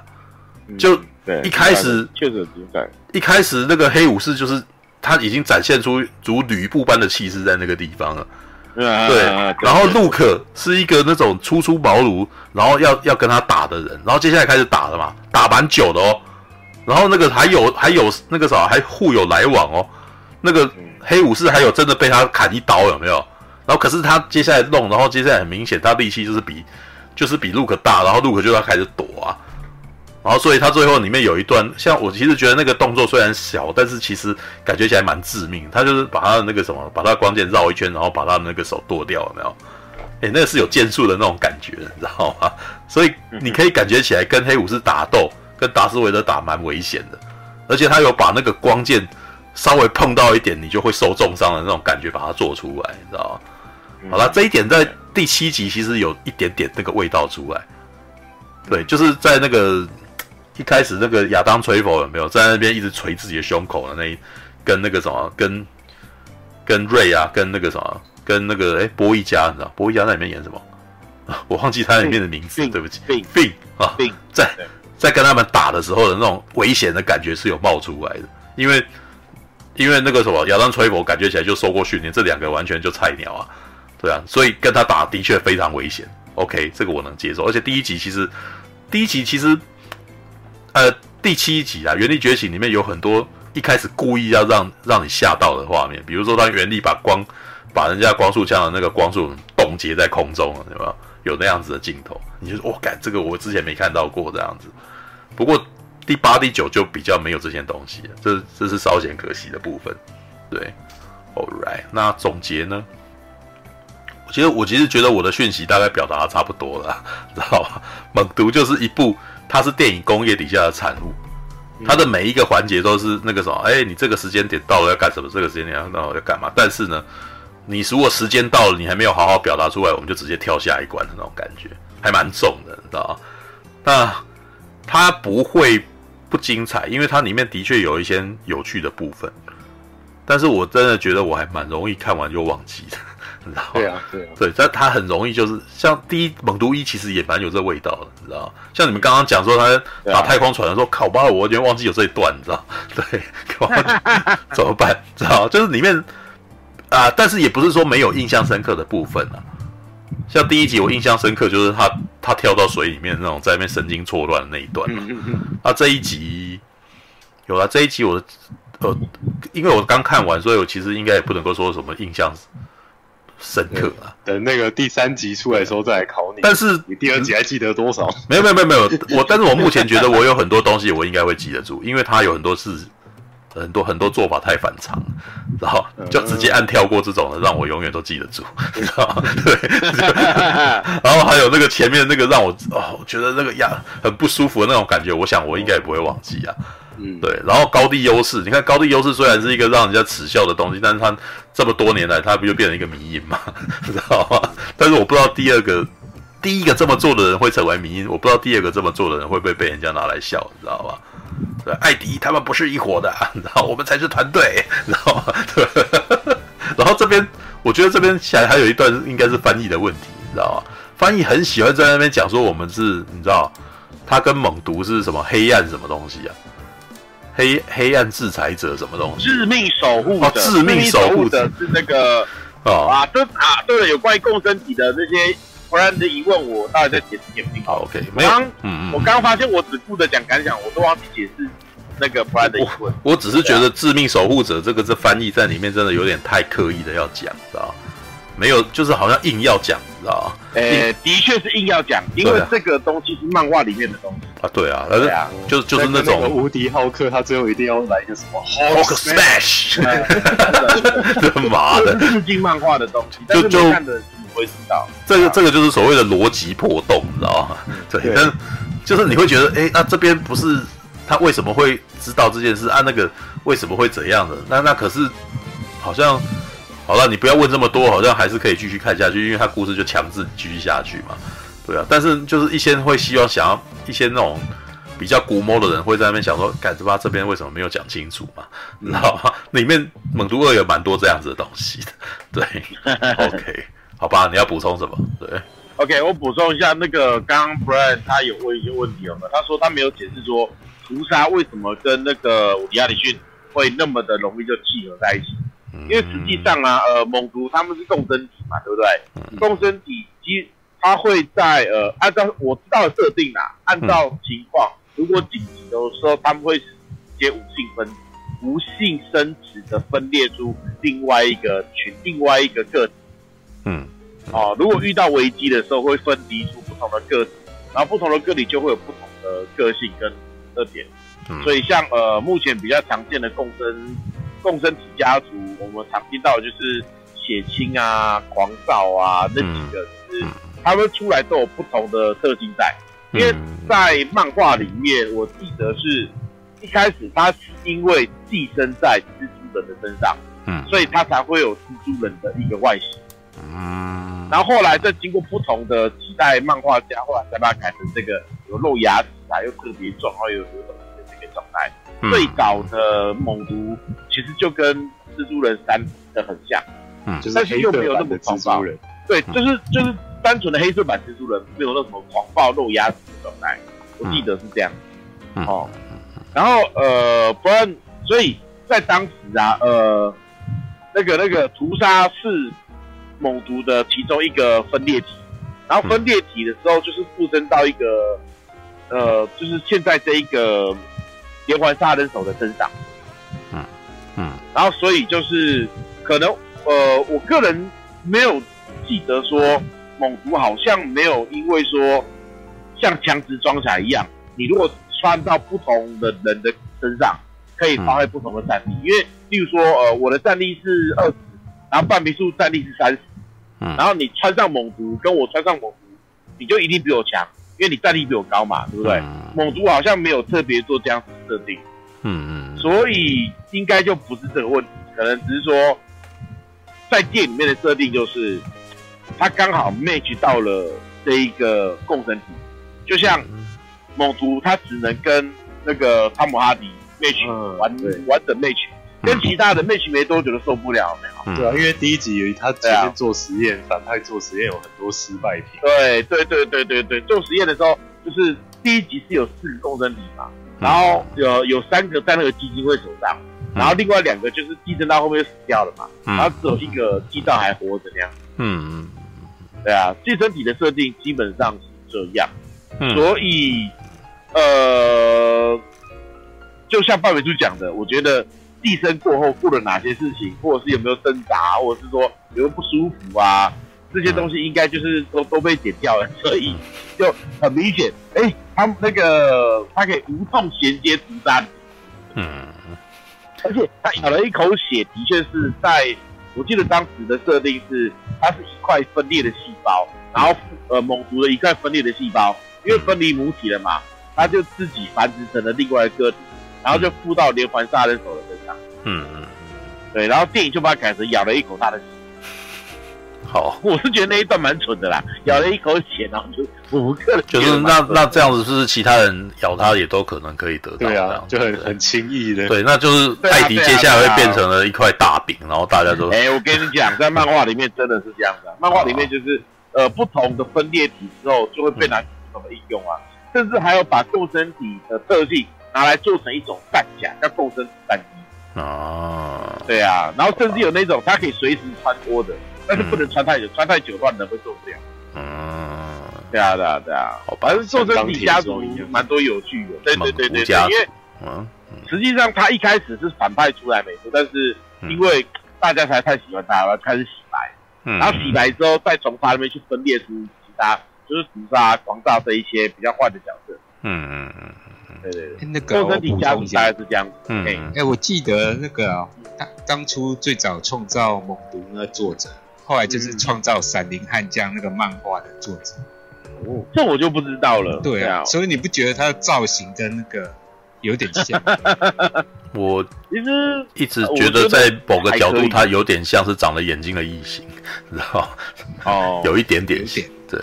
就一开始确实精彩。一开始那个黑武士就是他已经展现出如吕布般的气势在那个地方了。对，然后陆可是一个那种初出茅庐，然后要要跟他打的人，然后接下来开始打了嘛，打蛮久的哦。然后那个还有还有那个啥，还互有来往哦。那个黑武士还有真的被他砍一刀有没有？然后可是他接下来弄，然后接下来很明显他力气就是比。就是比陆可大，然后陆可就要开始躲啊，然后所以他最后里面有一段，像我其实觉得那个动作虽然小，但是其实感觉起来蛮致命。他就是把他的那个什么，把他的光剑绕一圈，然后把他的那个手剁掉，有没有？哎，那个是有剑术的那种感觉，你知道吗？所以你可以感觉起来跟黑武士打斗，跟达斯维德打蛮危险的，而且他有把那个光剑稍微碰到一点，你就会受重伤的那种感觉，把它做出来，你知道吗？好了，这一点在第七集其实有一点点那个味道出来。对，就是在那个一开始那个亚当吹佛有没有在那边一直捶自己的胸口的那一，跟那个什么，跟跟瑞啊，跟那个什么，跟那个哎波一家，你知道波一家在里面演什么？我忘记他里面的名字，对不起。病啊，在在跟他们打的时候的那种危险的感觉是有冒出来的，因为因为那个什么亚当吹佛感觉起来就受过训练，这两个完全就菜鸟啊。对啊，所以跟他打的确非常危险。OK，这个我能接受。而且第一集其实，第一集其实，呃，第七集啊，《原力觉醒》里面有很多一开始故意要让让你吓到的画面，比如说当原力把光把人家光束枪的那个光束冻结在空中了，有没有？有那样子的镜头，你就说，哇，干这个我之前没看到过这样子。不过第八、第九就比较没有这些东西了，这这是稍显可惜的部分。对，All right，那总结呢？其实我其实觉得我的讯息大概表达的差不多了，知道吧？猛毒就是一部，它是电影工业底下的产物，它的每一个环节都是那个什么，哎，你这个时间点到了要干什么？这个时间点要到了要干嘛？但是呢，你如果时间到了，你还没有好好表达出来，我们就直接跳下一关的那种感觉，还蛮重的，你知道吗？那它不会不精彩，因为它里面的确有一些有趣的部分，但是我真的觉得我还蛮容易看完就忘记的。你知道对啊，对啊，对，但他很容易就是像第一猛毒一，其实也蛮有这味道的，你知道像你们刚刚讲说他打太空船的时候，靠吧，我完全忘记有这一段，你知道？对，怎么办？知道？就是里面啊、呃，但是也不是说没有印象深刻的部分啊。像第一集我印象深刻就是他他跳到水里面那种在那边神经错乱的那一段嘛。啊，这一集有了这一集我呃，因为我刚看完，所以我其实应该也不能够说什么印象。深刻啊！等那个第三集出来的时候再来考你。但是你第二集还记得多少？没有没有没有没有，我但是我目前觉得我有很多东西我应该会记得住，因为它有很多事很多很多做法太反常，然后就直接按跳过这种的，让我永远都记得住，你知道吗？对。然后还有那个前面那个让我哦，我觉得那个呀很不舒服的那种感觉，我想我应该也不会忘记啊。嗯，对，然后高地优势，你看高地优势虽然是一个让人家耻笑的东西，但是它这么多年来，它不就变成一个迷因嘛，知道吗？但是我不知道第二个，第一个这么做的人会成为迷因，我不知道第二个这么做的人会不会被人家拿来笑，你知道吧？对，艾迪他们不是一伙的，然后我们才是团队，知道吗？对，然后这边我觉得这边下来还有一段应该是翻译的问题，你知道吗？翻译很喜欢在那边讲说我们是，你知道，他跟猛毒是什么黑暗什么东西啊？黑黑暗制裁者什么东西？致命守护者，哦，致命守护者是那个哦啊，对啊，对了，有关于共生体的这些不然的疑问，我大概再解释。好，OK，没有，嗯嗯，我刚刚发现我只顾着讲感想，我都忘记解释那个不然的疑问。我只是觉得致命守护者这个这翻译在里面真的有点太刻意的要讲，知道没有，就是好像硬要讲。你知道诶、欸，的确是硬要讲，因为这个东西是漫画里面的东西啊。对啊，对啊，就就是那种无敌浩克，他最后一定要来一个什么 Hulk Smash，妈的，致敬漫画的东西，就就看的你会知道，这个这个就是所谓的逻辑破洞，你知道吗？对，对但就是你会觉得，哎、欸，那这边不是他为什么会知道这件事啊？那个为什么会怎样的？那那可是好像。好了，你不要问这么多，好像还是可以继续看下去，因为他故事就强制继续下去嘛，对啊。但是就是一些会希望想要一些那种比较古摸的人会在那边想说，干什么这边为什么没有讲清楚嘛？你知道吗？里面猛毒二有蛮多这样子的东西的，对。OK，好吧，你要补充什么？对，OK，我补充一下，那个刚刚 Brian 他有问一些问题有没有？他说他没有解释说屠杀为什么跟那个伍迪·艾里逊会那么的容易就契合在一起。因为实际上啊，呃，猛毒他们是共生体嘛，对不对？共生体其实它会在呃，按照我知道的设定啊，按照情况，如果紧急的时候，他们会直接无性分无性生殖的分裂出另外一个群，另外一个个体。嗯。哦，如果遇到危机的时候，会分离出不同的个体，然后不同的个体就会有不同的个性跟特点。所以像呃，目前比较常见的共生。共生体家族，我们常听到的就是血清啊、狂躁啊那几个，就是他们出来都有不同的特性在。因为在漫画里面，我记得是一开始他是因为寄生在蜘蛛人的身上，嗯，所以他才会有蜘蛛人的一个外形，嗯，然后后来再经过不同的几代漫画家，后来才把它改成这个有露牙齿啊，又特别壮，然有有这个状态。最早的猛毒其实就跟蜘蛛人三的很像，嗯，但是又没有那么狂暴。对，就是就是单纯的黑色版蜘蛛人，没有那什么狂暴露牙齿的状态。我记得是这样。哦，然后呃，不然，所以在当时啊，呃，那个那个屠杀是猛毒的其中一个分裂体，然后分裂体的时候就是附身到一个，呃，就是现在这一个连环杀人手的身上，嗯嗯，然后所以就是可能呃，我个人没有记得说猛毒好像没有因为说像强直装甲一样，你如果穿到不同的人的身上，可以发挥不同的战力，因为例如说呃，我的战力是二十。然后半皮数战力是三十，嗯，然后你穿上猛毒，跟我穿上猛毒，你就一定比我强，因为你战力比我高嘛，对不对？嗯、猛毒好像没有特别做这样子设定，嗯嗯，所以应该就不是这个问题，可能只是说，在店里面的设定就是，他刚好 match 到了这一个共生体，就像猛毒，他只能跟那个汤姆哈迪 match 完完整 match。跟其他的 match 没多久都受不了，没有、嗯？对啊，因为第一集有他前面做实验，啊、反派做实验有很多失败品。对对对对对对，做实验的时候，就是第一集是有四个共生体嘛，然后有有三个在那个基金会手上，然后另外两个就是地震到后面就死掉了嘛，然后只有一个地道还活着那样。嗯嗯，对啊，寄生体的设定基本上是这样，嗯、所以呃，就像半尾猪讲的，我觉得。寄生过后做了哪些事情，或者是有没有挣扎，或者是说有没有不舒服啊？这些东西应该就是都都被剪掉了，所以就很明显，哎、欸，他们那个他可以无痛衔接毒斩，嗯，而且他咬了一口血，的确是在我记得当时的设定是，它是一块分裂的细胞，然后呃猛毒的一块分裂的细胞，因为分离母体了嘛，它就自己繁殖成了另外一个个体，然后就附到连环杀人手的身上。嗯嗯，对，然后电影就把它改成咬了一口他的血。好，我是觉得那一段蛮蠢的啦，咬了一口血，然后就不可能。就是那那这样子，是不是其他人咬他也都可能可以得到？对啊，就很很轻易的。对，那就是艾迪接下来会变成了一块大饼，然后大家都。哎，我跟你讲，在漫画里面真的是这样的，漫画里面就是呃不同的分裂体之后就会被拿不同的应用啊，甚至还有把共生体的特性拿来做成一种弹夹，叫共生战衣。哦，对啊，然后甚至有那种它可以随时穿脱的，但是不能穿太久，穿太久的话人会受不了。嗯，对啊，对啊，对啊，好，反正做身体家族蛮多有趣的，对对对对对，因为嗯，实际上他一开始是反派出来没错，但是因为大家才太喜欢他，开始洗白，然后洗白之后再从他那边去分裂出其他，就是毒杀、狂杀这一些比较坏的角色。嗯嗯嗯。对对对，那个我补充一下，嗯，哎，我记得那个当当初最早创造猛毒那个作者，后来就是创造闪灵悍将那个漫画的作者，哦，这我就不知道了。对啊，所以你不觉得他的造型跟那个有点像？我其实一直觉得在某个角度，他有点像是长了眼睛的异形，知道哦，有一点点。像，对。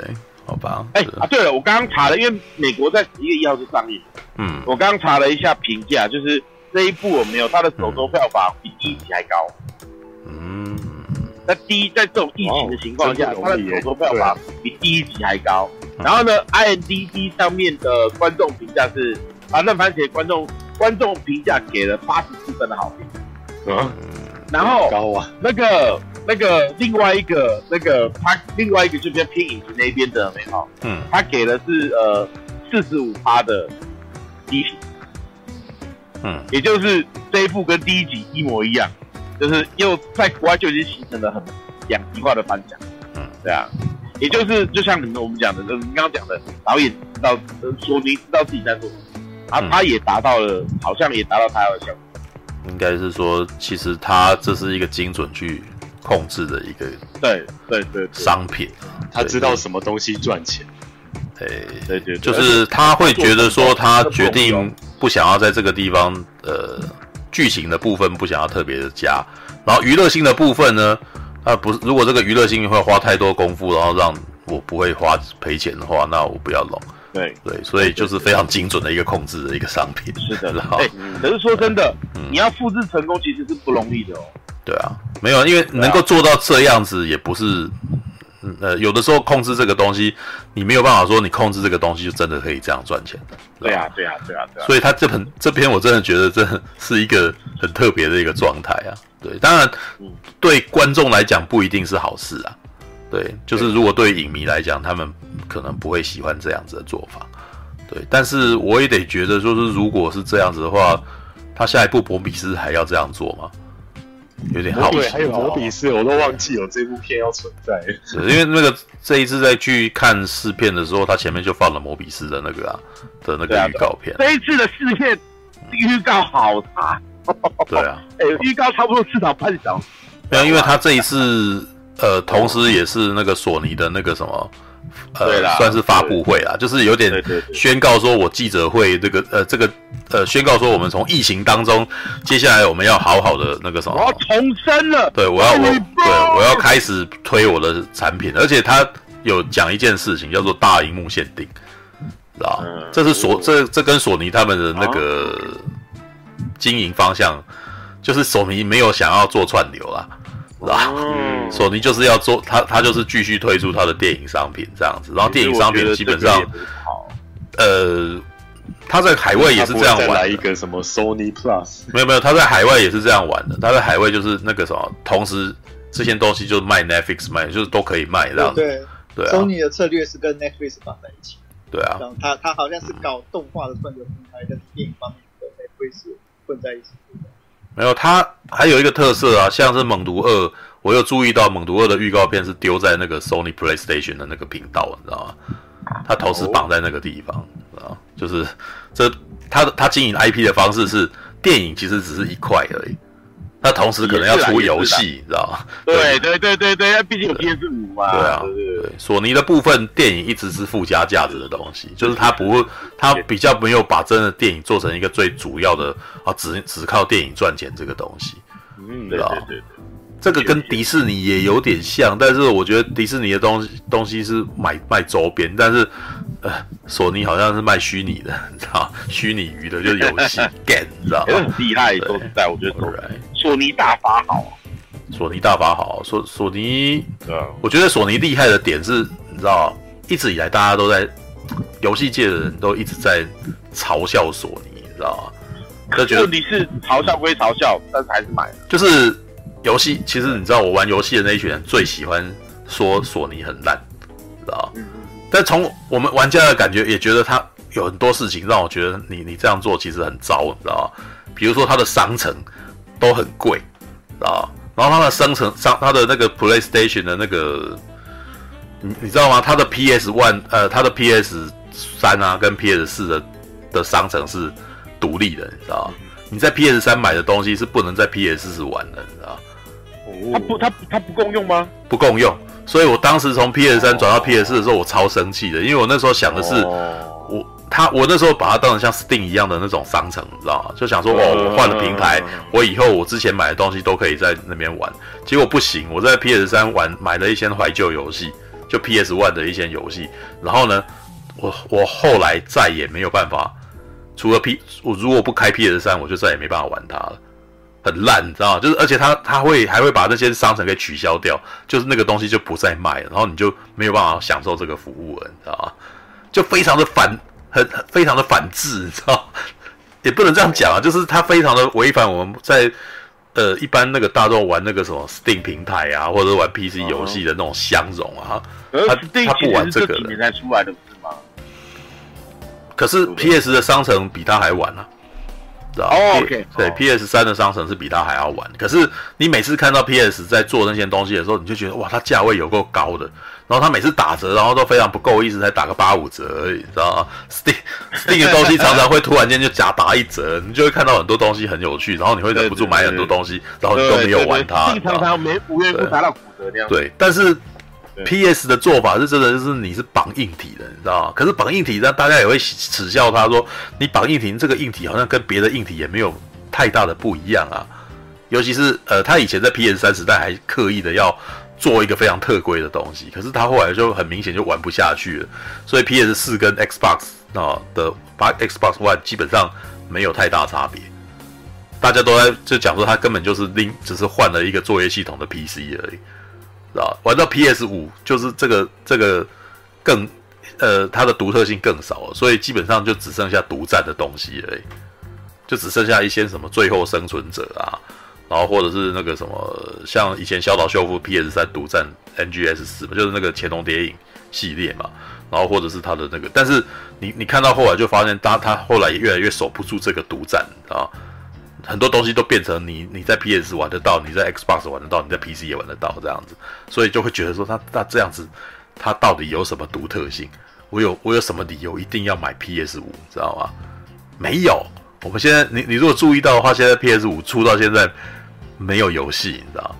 好吧，哎、欸、啊，对。了，我刚刚查了，因为美国在十一月一号就上映，嗯，我刚刚查了一下评价，就是这一部我没有它的首周票房比第一集还高，嗯，在第一在这种疫情的情况下，它的首周票房比第一集还高，然后呢，IMDB 上面的观众评价是啊，那番茄观众观众评价给了八十四分的好评，嗯，然后高啊，那个。那个另外一个那个他另外一个就比较偏影集那边的没有，嗯，他给的是呃四十五趴的低。评，嗯，也就是这一部跟第一集一模一样，就是又在国外就已经形成了很两极化的反响，嗯，对啊，也就是就像你们我们讲的，就是你刚刚讲的导演知道说明知道自己在做什么，啊，他也达到了，好像也达到他要的效果，应该是说其实他这是一个精准去。控制的一个对对对商品，他知道什么东西赚钱，对对对，就是他会觉得说他决定不想要在这个地方呃剧情的部分不想要特别的加，然后娱乐性的部分呢，啊不是如果这个娱乐性会花太多功夫，然后让我不会花赔钱的话，那我不要弄。对对，所以就是非常精准的一个控制的一个商品。是的，哎，可是说真的，你要复制成功其实是不容易的哦。对啊，没有，因为能够做到这样子，也不是，呃，有的时候控制这个东西，你没有办法说你控制这个东西就真的可以这样赚钱的。对啊，对啊，对啊，对啊。所以他这本这篇我真的觉得这 是一个很特别的一个状态啊。对，当然对观众来讲不一定是好事啊。对，就是如果对影迷来讲，他们可能不会喜欢这样子的做法。对，但是我也得觉得，说是如果是这样子的话，他下一步博比斯还要这样做吗？有点好奇。对，还有摩比斯，我都忘记有这部片要存在。是因为那个这一次在去看试片的时候，他前面就放了摩比斯的那个啊的那个预告片。这一次的试片预告好长。对啊，哎、欸，预告差不多至少半小时。没有，因为他这一次呃，同时也是那个索尼的那个什么。呃，算是发布会啦，就是有点宣告说，我记者会这个呃，这个呃，宣告说我们从疫情当中，接下来我们要好好的那个什么，我要重生了。对，我要我对我要开始推我的产品，而且他有讲一件事情，叫做大荧幕限定，知道吧？这是索这这跟索尼他们的那个经营方向，就是索尼没有想要做串流啦。啊，索尼就是要做他，他就是继续推出他的电影商品这样子，然后电影商品基本上，呃，他在海外也是这样玩。来一个什么 Sony Plus？没有没有，他在海外也是这样玩的。他在海外就是那个什么，同时这些东西就卖 Netflix 卖，就是都可以卖这样子。对对，Sony 的策略是跟 Netflix 绑在一起。对啊，他他好像是搞动画的串流平台，跟电影方面的 Netflix 混在一起。没有，它还有一个特色啊，像是《猛毒二》，我有注意到《猛毒二》的预告片是丢在那个 Sony PlayStation 的那个频道，你知道吗？他头是绑在那个地方，啊、就是这他的它经营 IP 的方式是电影其实只是一块而已。那同时可能要出游戏，你知道吗？对对对对对，毕竟有 PS 五嘛。对啊，对。索尼的部分电影一直是附加价值的东西，就是它不会，它比较没有把真的电影做成一个最主要的啊，只只靠电影赚钱这个东西。嗯，对对对。这个跟迪士尼也有点像，但是我觉得迪士尼的东西东西是买卖周边，但是呃，索尼好像是卖虚拟的，你知道，虚拟鱼的就是游戏 game，你知道吗？很厉害，说实在，我觉得索尼大法好，索尼大法好，索索尼，我觉得索尼厉害的点是，你知道，一直以来大家都在游戏界的人都一直在嘲笑索尼，你知道吗？就觉得问题是嘲笑归嘲笑，但是还是买了，就是。游戏其实你知道，我玩游戏的那一群人最喜欢说索尼很烂，知道吗？但从我们玩家的感觉，也觉得他有很多事情让我觉得你你这样做其实很糟，你知道吗？比如说他的商城都很贵，啊？然后他的商城商他的那个 PlayStation 的那个，你你知道吗？他的 PS One 呃，他的 PS 三啊跟 PS 四的的商城是独立的，你知道吗？你在 PS 三买的东西是不能在 PS 四玩的，你知道？他不，他他不共用吗？不共用，所以我当时从 PS 三转到 PS 四的时候，我超生气的，因为我那时候想的是，我他我那时候把它当成像 Steam 一样的那种商城，你知道吗？就想说，哦，我换了平台，我以后我之前买的东西都可以在那边玩。结果不行，我在 PS 三玩买了一些怀旧游戏，就 PS One 的一些游戏，然后呢，我我后来再也没有办法，除了 P，我如果不开 PS 三，我就再也没办法玩它了。很烂，你知道吗？就是而且他他会还会把那些商城给取消掉，就是那个东西就不再卖了，然后你就没有办法享受这个服务了，你知道吗？就非常的反，很非常的反制，你知道？也不能这样讲啊，就是他非常的违反我们在呃一般那个大众玩那个什么 Steam 平台啊，或者玩 PC 游戏的那种相容啊，他他不玩这个的。年才出来的不是吗？可是 PS 的商城比他还晚啊。哦，OK，对，PS 三的商城是比它还要晚。可是你每次看到 PS 在做那些东西的时候，你就觉得哇，它价位有够高的。然后它每次打折，然后都非常不够意思，才打个八五折而已，知道吗？Steam Steam 的东西常常会突然间就假打一折，你就会看到很多东西很有趣，然后你会忍不住买很多东西，然后你都没有玩它。常常没无缘无故打到骨折那样。对，但是。P.S. 的做法是真的，就是你是绑硬体的，你知道吗？可是绑硬体，让大家也会耻笑他说：“你绑硬体，这个硬体好像跟别的硬体也没有太大的不一样啊。”尤其是呃，他以前在 P.S. 三时代还刻意的要做一个非常特规的东西，可是他后来就很明显就玩不下去了。所以 P.S. 四跟 Xbox 啊的把 Xbox One 基本上没有太大差别，大家都在就讲说他根本就是另只是换了一个作业系统的 P.C. 而已。玩到 PS 五，就是这个这个更呃，它的独特性更少了，所以基本上就只剩下独占的东西而已，就只剩下一些什么最后生存者啊，然后或者是那个什么，像以前小岛秀夫 PS 三独占 NGS 四嘛，就是那个潜龙谍影系列嘛。然后或者是他的那个，但是你你看到后来就发现他他后来也越来越守不住这个独占啊，很多东西都变成你你在 PS 玩得到，你在 Xbox 玩得到，你在 PC 也玩得到这样子，所以就会觉得说他他这样子他到底有什么独特性？我有我有什么理由一定要买 PS 五？知道吗？没有。我们现在你你如果注意到的话，现在 PS 五出到现在没有游戏，你知道。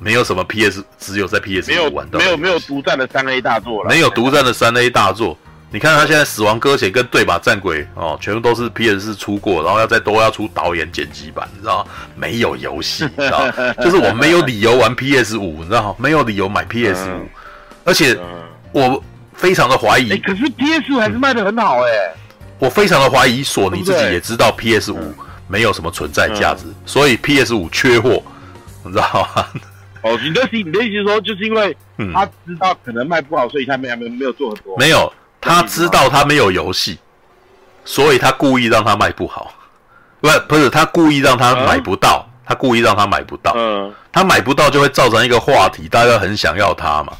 没有什么 PS，只有在 PS 五玩到。没有没有独占的三 A 大作了。没有独占的三 A 大作，你看他现在《死亡搁浅》跟《对马战鬼》哦，全部都是 PS 四出过，然后要再都要出导演剪辑版，你知道？没有游戏，你知道？就是我没有理由玩 PS 五，你知道？没有理由买 PS 五，嗯，而且我非常的怀疑。可是 PS 五还是卖的很好哎，欸。我非常的怀疑，索尼自己也知道 PS 五没有什么存在价值，嗯，所以 PS 五缺货，你知道吗？哦，你的意你的意思是说，就是因为他知道可能卖不好，所以他没没没有做很多。没有，他知道他没有游戏，所以他故意让他卖不好。不，不是他故意让他买不到，嗯、他故意让他买不到。嗯，他买不到就会造成一个话题，大家很想要他嘛。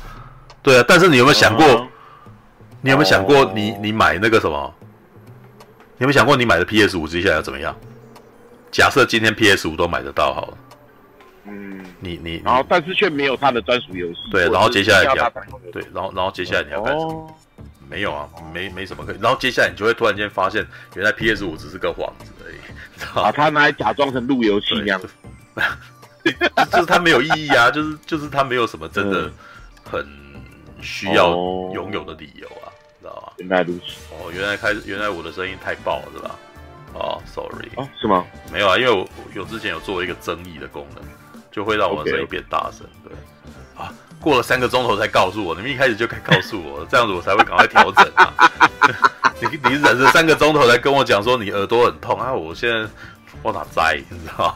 对啊，但是你有没有想过？嗯、你有没有想过你，你你买那个什么？你有没有想过，你买的 PS 五接下来要怎么样？假设今天 PS 五都买得到好了。嗯，你你然后但是却没有他的专属游戏。对，然后接下来你要对，然后然后接下来你要干什么？哦、没有啊，没没什么可以。然后接下来你就会突然间发现，原来 PS 五只是个幌子而已。啊它拿来假装成路由器一样。就是它没有意义啊，就是就是它没有什么真的很需要拥有的理由啊，知道吧？原来如此。哦，原来开始，原来我的声音太爆了，是吧？哦，sorry。哦，是吗？没有啊，因为我有之前有做一个争议的功能。就会让我的声音变大声，对啊，过了三个钟头才告诉我，你们一开始就该告诉我，这样子我才会赶快调整啊。你你忍了三个钟头才跟我讲说你耳朵很痛啊，我现在我哪在，你知道吗？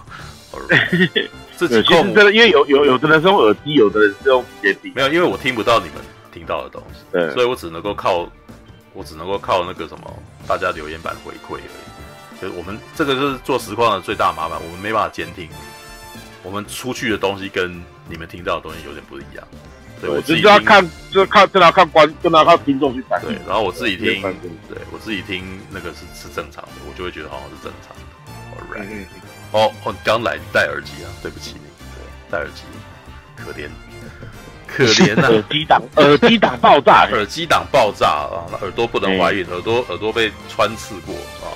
自己控，真的，因为有有有的人是用耳机，有的人是用接听，没有，因为我听不到你们听到的东西，对，所以我只能够靠我只能够靠那个什么大家留言板回馈而已。就是我们这个就是做实况的最大麻烦，我们没办法监听。我们出去的东西跟你们听到的东西有点不一样，对，我自己要看，就看真的要看观，真的要看听众去反应。对，然后我自己听，对我自己听那个是是正常的，我就会觉得好像是正常的。All right，哦哦，你刚来戴耳机啊？对不起你，对，戴耳机，可怜，可怜啊！耳机挡，耳机挡爆炸，耳机挡爆炸啊！耳朵不能怀孕，耳朵耳朵被穿刺过啊！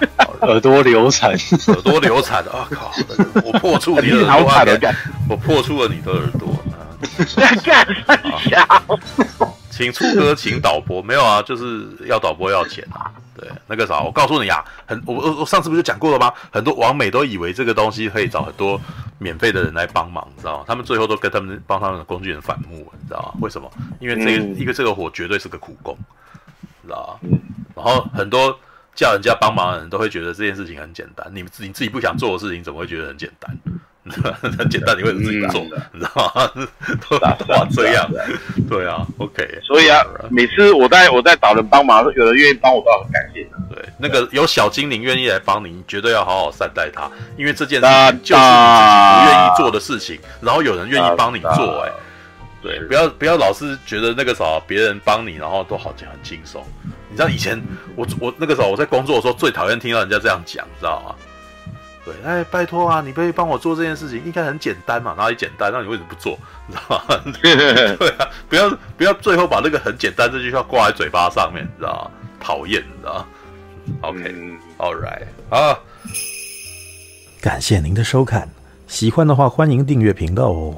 耳朵流产，耳朵流产啊！靠！我破处你的耳朵，我破处了你的耳朵啊！请出歌，请导播，没有啊，就是要导播要钱啊。对，那个啥，我告诉你啊，很我我我上次不是讲过了吗？很多网美都以为这个东西可以找很多免费的人来帮忙，你知道吗？他们最后都跟他们帮他们的工具人反目，你知道吗？为什么？因为这个、嗯、一个这个活绝对是个苦工，知道吗？然后很多。叫人家帮忙的人都会觉得这件事情很简单，你自己自己不想做的事情怎么会觉得很简单？很简单，你为什么自己不做？嗯、你知道吗？都打话这样，对啊，OK。所以啊，每次我在我在找人帮忙，有人愿意帮我，都很感谢。对，那个有小精灵愿意来帮你，你绝对要好好善待他，因为这件事情就是你自己不愿意做的事情，然后有人愿意帮你做、欸，哎，对，不要不要老是觉得那个啥，别人帮你，然后都好像很轻松。你知道以前我我那个时候我在工作的时候最讨厌听到人家这样讲，你知道吗？对，哎，拜托啊，你可以帮我做这件事情，应该很简单嘛，哪里简单？那你为什么不做？你知道吗？对啊，不要不要最后把那个很简单这句话挂在嘴巴上面，你知道吗？讨厌，你知道吗？OK，All right，啊，感谢您的收看，喜欢的话欢迎订阅频道哦。